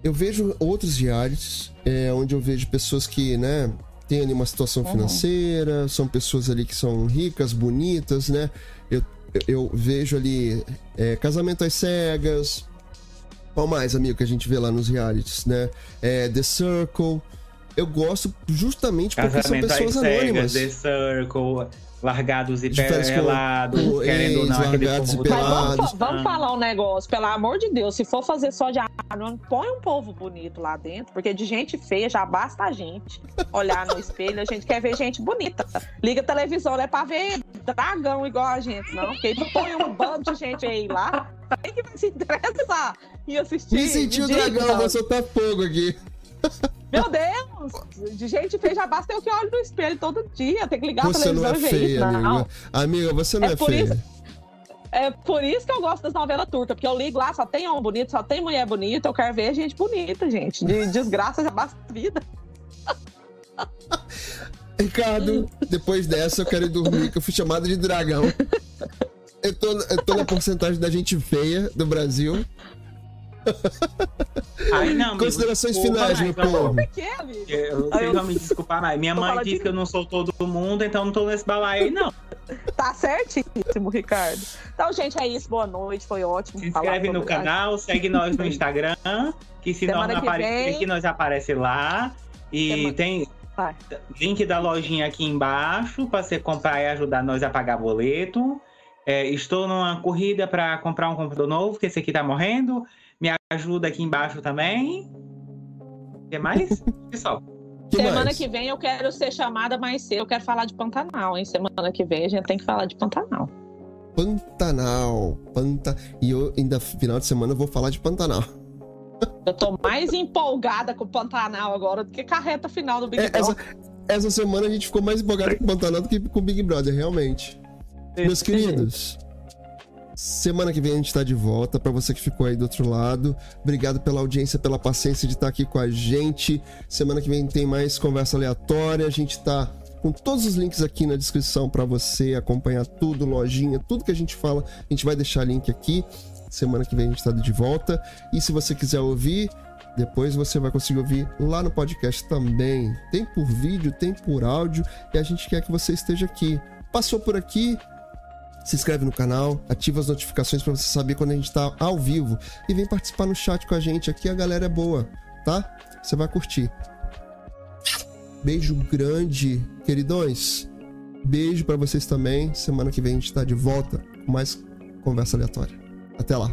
eu vejo outros realities é, onde eu vejo pessoas que, né, tem ali uma situação Uhum. financeira, são pessoas ali que são ricas, bonitas, né? Eu, eu, vejo ali é, casamento às cegas. Qual mais, amigo, que a gente vê lá nos realities, né? É, The Circle. Eu gosto justamente porque são Casamento pessoas cegas, anônimas. The Circle, largados e pelados, com querendo ou não, aquele largados e povo Mas vamos, vamos falar um negócio, pelo amor de Deus, se for fazer só de anônimo, põe um povo bonito lá dentro, porque de gente feia já basta a gente olhar no espelho, a gente quer ver gente bonita. Liga a televisão, não é pra ver dragão igual a gente, não. Porque põe um bando de gente aí lá, quem que vai se interessar em assistir? Me senti o dragão, vou soltar fogo aqui. Meu Deus! De gente feia já basta eu que olho no espelho todo dia. Tem que ligar a Você não televisão é e ver feia, isso. Não. amiga. Amiga, você não É é, feia. isso- É por isso que eu gosto das novelas turcas, porque eu ligo lá, só tem homem bonito, só tem mulher bonita, eu quero ver gente bonita, gente. De desgraça já basta a vida. Ricardo, depois dessa eu quero ir dormir, que eu fui chamado de dragão. Eu tô, eu tô na porcentagem da gente feia do Brasil. Ai, não, amigo, Considerações desculpa, finais, meu eu- povo. Por quê, amigo? Eu, eu- vão me desculpar, mas minha Tô mãe disse de- que eu não sou todo mundo, então não tô nesse balaio aí, não. Tá certíssimo, Ricardo. Então, gente, é isso. Boa noite, foi ótimo. Se falar inscreve no canal, segue nós no Instagram, que se nós não que aparecer aqui, nós aparece lá. E Semana- tem Vai. link da lojinha aqui embaixo para você comprar e ajudar nós a pagar boleto. É, estou numa corrida para comprar um computador novo, que esse aqui tá morrendo. Me ajuda aqui embaixo também. O que mais? Pessoal, Que Semana mais? que vem eu quero ser chamada mais cedo. Eu quero falar de Pantanal, hein? Semana que vem a gente tem que falar de Pantanal. Pantanal. Panta... E eu, ainda final de semana, eu vou falar de Pantanal. Eu tô mais empolgada com o Pantanal agora do que com a reta final do Big É, Brother. essa, essa semana a gente ficou mais empolgado com o Pantanal do que com o Big Brother, realmente. Meus queridos, semana que vem a gente tá de volta. Pra você que ficou aí do outro lado, obrigado pela audiência, pela paciência de estar aqui com a gente. Semana que vem tem mais conversa aleatória. A gente tá com todos os links aqui na descrição pra você acompanhar tudo, lojinha, tudo que a gente fala. A gente vai deixar link aqui. Semana que vem a gente tá de volta. E se você quiser ouvir, depois você vai conseguir ouvir lá no podcast também. Tem por vídeo, tem por áudio e a gente quer que você esteja aqui. Passou por aqui? Se inscreve no canal, ativa as notificações para você saber quando a gente tá ao vivo e vem participar no chat com a gente. Aqui a galera é boa, tá? Você vai curtir. Beijo grande, queridões. Beijo para vocês também. Semana que vem a gente tá de volta com mais conversa aleatória. Até lá.